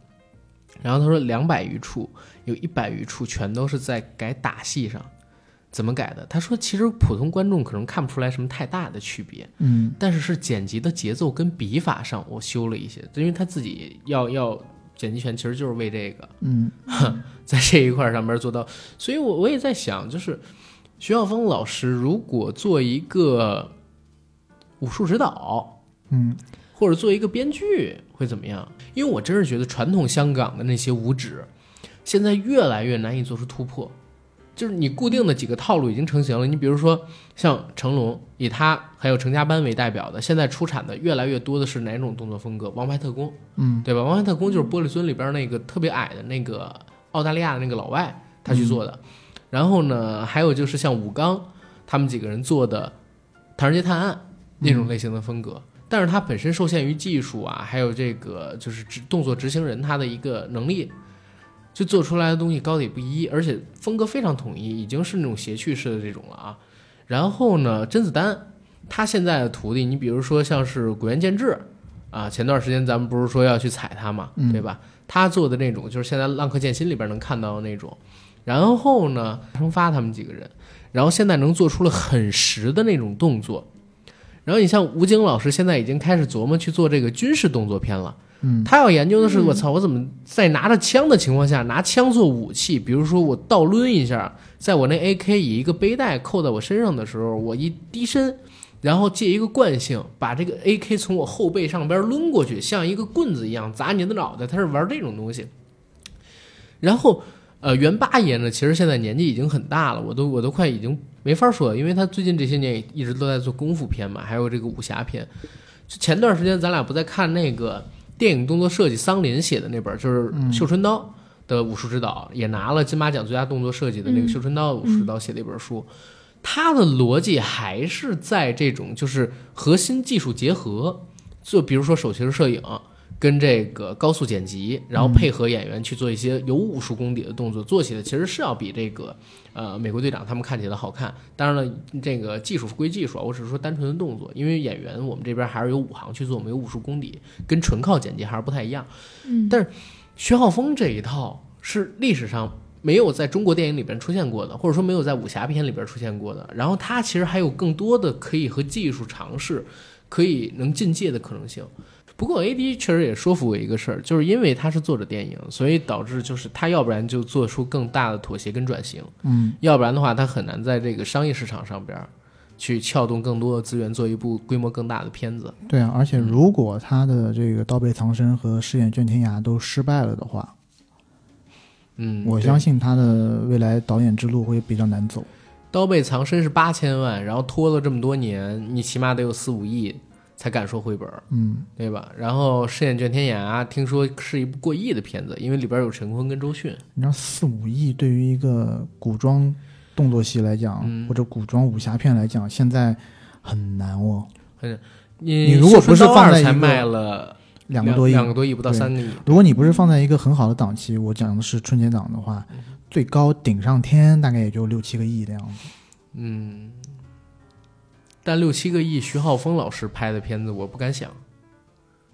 然后他说两百余处，有一百余处全都是在改打戏上，怎么改的？他说其实普通观众可能看不出来什么太大的区别，嗯但是是剪辑的节奏跟笔法上我修了一些，因为他自己要要剪辑权，其实就是为这个嗯 在这一块上面做到。所以我我也在想，就是徐晓峰老师如果做一个武术指导，嗯或者做一个编剧会怎么样？因为我真是觉得传统香港的那些武指，现在越来越难以做出突破。就是你固定的几个套路已经成型了，你比如说像成龙，以他还有成家班为代表的，现在出产的越来越多的是哪种动作风格？王牌特工，嗯对吧？王牌特工就是玻璃樽里边那个特别矮的那个澳大利亚的那个老外他去做的。然后呢，还有就是像武刚他们几个人做的《唐人街探案》那种类型的风格，但是它本身受限于技术啊，还有这个就是执动作执行人他的一个能力，就做出来的东西高低不一，而且风格非常统一，已经是那种谐趣式的这种了啊。然后呢，甄子丹他现在的徒弟，你比如说像是古元健志啊，前段时间咱们不是说要去踩他嘛，嗯对吧？他做的那种就是现在《浪客剑心》里边能看到的那种。然后呢，陈发他们几个人，然后现在能做出了很实的那种动作。然后你像吴京老师，现在已经开始琢磨去做这个军事动作片了。嗯他要研究的是，我操，我怎么在拿着枪的情况下拿枪做武器？比如说我倒抡一下，在我那 AK 以一个背带扣在我身上的时候，我一低身，然后借一个惯性把这个 AK 从我后背上边抡过去，像一个棍子一样砸你的脑袋。他是玩这种东西。然后，呃，袁八爷呢，其实现在年纪已经很大了，我都我都快已经没法说，因为他最近这些年也一直都在做功夫片嘛，还有这个武侠片。就前段时间咱俩不在看那个电影动作设计，桑林写的那本，就是《绣春刀》的武术指导，也拿了金马奖最佳动作设计的那个《绣春刀》武术指导写的一本书。他的逻辑还是在这种就是核心技术结合，就比如说手持摄影跟这个高速剪辑，然后配合演员去做一些有武术功底的动作，做起来其实是要比这个呃美国队长他们看起来好看。当然了，这个技术归技术啊，我只是说单纯的动作，因为演员我们这边还是有武行去做，我们有武术功底，跟纯靠剪辑还是不太一样。嗯，但是薛浩峰这一套是历史上没有在中国电影里边出现过的，或者说没有在武侠片里边出现过的。然后他其实还有更多的可以和技术尝试，可以能进阶的可能性。不过 A D 确实也说服我一个事儿，就是因为他是作者电影，所以导致就是他要不然就做出更大的妥协跟转型，嗯要不然的话他很难在这个商业市场上边去撬动更多的资源，做一部规模更大的片子。对啊，而且如果他的这个刀背藏身和饰演卷天涯都失败了的话，嗯，我相信他的未来导演之路会比较难走。刀背藏身是八千万，然后拖了这么多年，你起码得有四五亿才敢说回本，嗯，对吧？然后《饰演卷天涯》听说是一部过亿的片子，因为里边有陈坤跟周迅。你知道四五亿对于一个古装动作戏来讲，嗯或者古装武侠片来讲，现在很难哦，你你如果不是放在才卖了两个多亿，两个多亿不到三个亿，如果你不是放在一个很好的档期，我讲的是春节档的话，最高顶上天大概也就六七个亿的样子。嗯。但六七个亿，徐浩峰老师拍的片子，我不敢想。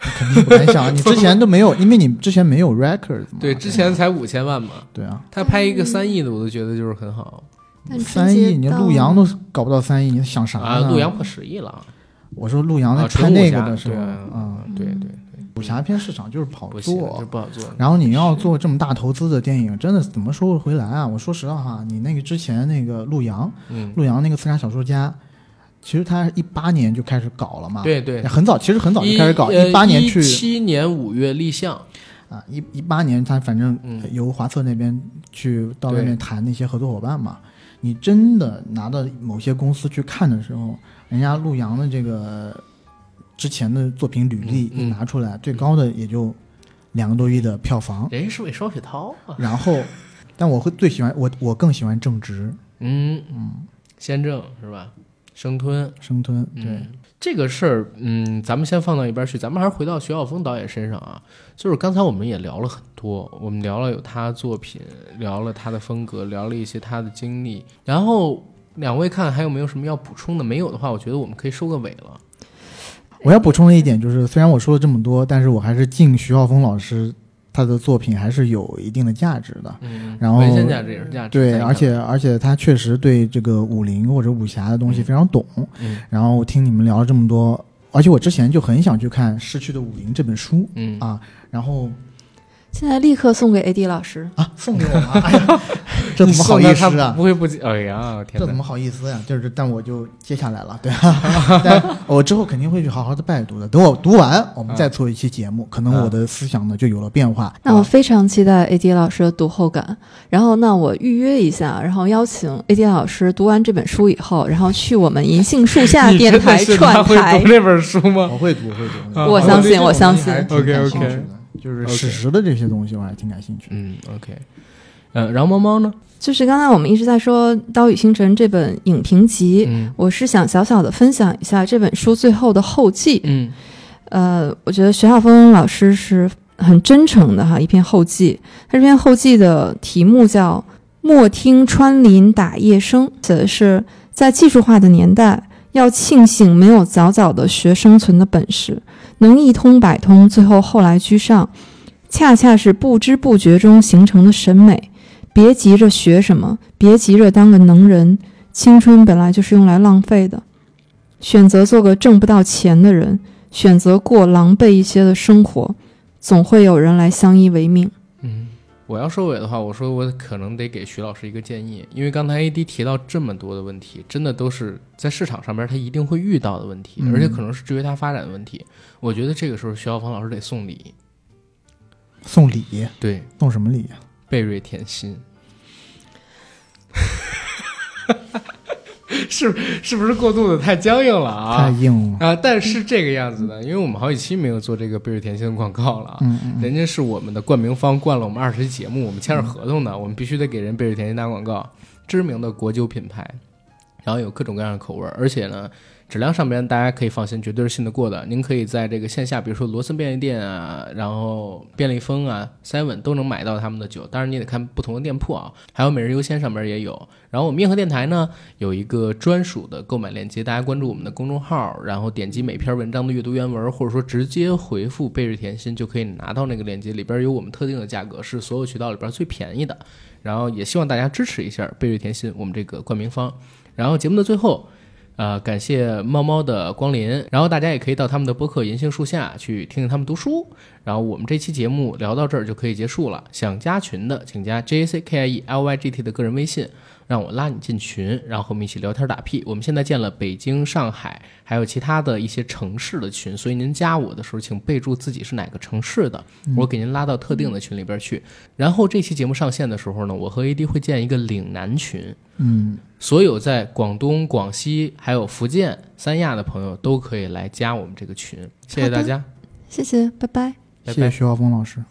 肯定不敢想，你之前都没有，因为你之前没有 record 嘛。对，之前才五千万嘛，对啊，他拍一个三亿的，我都觉得就是很好三亿，你陆阳都搞不到三亿，你想啥？陆阳破十亿了，我说陆阳在啊拍那个的时候，对啊啊，对对对，武侠片市场就是不好做这。不好做。然后你要做这么大投资的电影，真的怎么说回来啊？我说实话哈，你那个之前那个陆阳，嗯，陆阳那个刺杀小说家，其实他一八年就开始搞了嘛，，对对，很早，其实很早就开始搞，呃一八年去七年五月立项，啊，一一八年他反正嗯由华策那边去到外面谈那些合作伙伴嘛。你真的拿到某些公司去看的时候，人家陆阳的这个之前的作品履历拿出来，最高的也就两个多亿的票房。人家是为双雪涛啊。然后，但我会最喜欢我我更喜欢正直嗯嗯，先正是吧？生吞，生吞，对，嗯这个事儿，嗯，咱们先放到一边去，咱们还是回到徐晓峰导演身上啊。就是刚才我们也聊了很多，我们聊了有他的作品，聊了他的风格，聊了一些他的经历。然后两位看还有没有什么要补充的？没有的话，我觉得我们可以收个尾了。我要补充的一点就是，虽然我说了这么多，但是我还是敬徐浩峰老师他的作品还是有一定的价值的。嗯，然后文献价值也是价值。对，而且而且他确实对这个武林或者武侠的东西非常懂。嗯然后我听你们聊了这么多，而且我之前就很想去看《逝去的武林》这本书嗯啊，然后现在立刻送给 AD 老师。啊送给我吗？哎呀，这怎么好意思啊不？会不接？哎呀，天哪！这怎么好意思呀？就是，但我就接下来了，对啊，但我之后肯定会去好好的拜读的。等我读完，我们再做一期节目，可能我的思想呢就有了变化。那我非常期待 AD 老师的读后感，然后那我预约一下，然后邀请 AD 老师读完这本书以后，然后去我们银杏树下 电台串他会台读。这本书吗？我会读，会读。啊我相信我相信东西就是史实的这些东西，我还挺感兴趣。嗯，OK。呃，然后猫猫呢？就是刚才我们一直在说《刀与星辰》这本影评集，嗯我是想小小的分享一下这本书最后的后记。嗯呃，我觉得徐浩峰老师是很真诚的哈，一篇后记。他这篇后记的题目叫《莫听穿林打叶声》，写的是在技术化的年代，要庆幸没有早早的学生存的本事，能一通百通，最后后来居上，恰恰是不知不觉中形成的审美。别急着学什么，别急着当个能人，青春本来就是用来浪费的。选择做个挣不到钱的人，选择过狼狈一些的生活，总会有人来相依为命。嗯，我要收尾的话，我说我可能得给徐老师一个建议，因为刚才 AD 提到这么多的问题，真的都是在市场上边他一定会遇到的问题，嗯而且可能是制约他发展的问题。我觉得这个时候徐小峰老师得送礼，送礼，对，送什么礼啊？贝瑞甜心。是是不是过度的太僵硬了啊？太硬了。啊！但是这个样子的，因为我们好几期没有做这个贝瑞甜心的广告了啊，嗯嗯人家是我们的冠名方，冠了我们二十期节目，我们签着合同的，我们必须得给人贝瑞甜心打广告，知名的国酒品牌，然后有各种各样的口味儿，而且呢，质量上边大家可以放心，绝对是信得过的。您可以在这个线下，比如说罗森便利店啊，然后便利蜂啊、seven 都能买到他们的酒，当然你得看不同的店铺啊，还有每日优鲜上边也有。然后我们硬核电台呢有一个专属的购买链接，大家关注我们的公众号，然后点击每篇文章的阅读原文，或者说直接回复贝瑞甜心就可以拿到那个链接，里边有我们特定的价格，是所有渠道里边最便宜的。然后也希望大家支持一下贝瑞甜心，我们这个冠名方。然后节目的最后，呃，感谢猫猫的光临，然后大家也可以到他们的播客《银杏树下》去听听他们读书。然后我们这期节目聊到这儿就可以结束了。想加群的，请加 J A C K I E L Y G T 的个人微信。让我拉你进群，然后我们一起聊天打屁。我们现在建了北京、上海还有其他的一些城市的群，所以您加我的时候，请备注自己是哪个城市的，我给您拉到特定的群里边去。然后这期节目上线的时候呢，我和 AD 会建一个岭南群，嗯，所有在广东、广西还有福建、三亚的朋友都可以来加我们这个群。谢谢大家，谢谢，拜拜。拜拜谢谢。徐浩峰老师。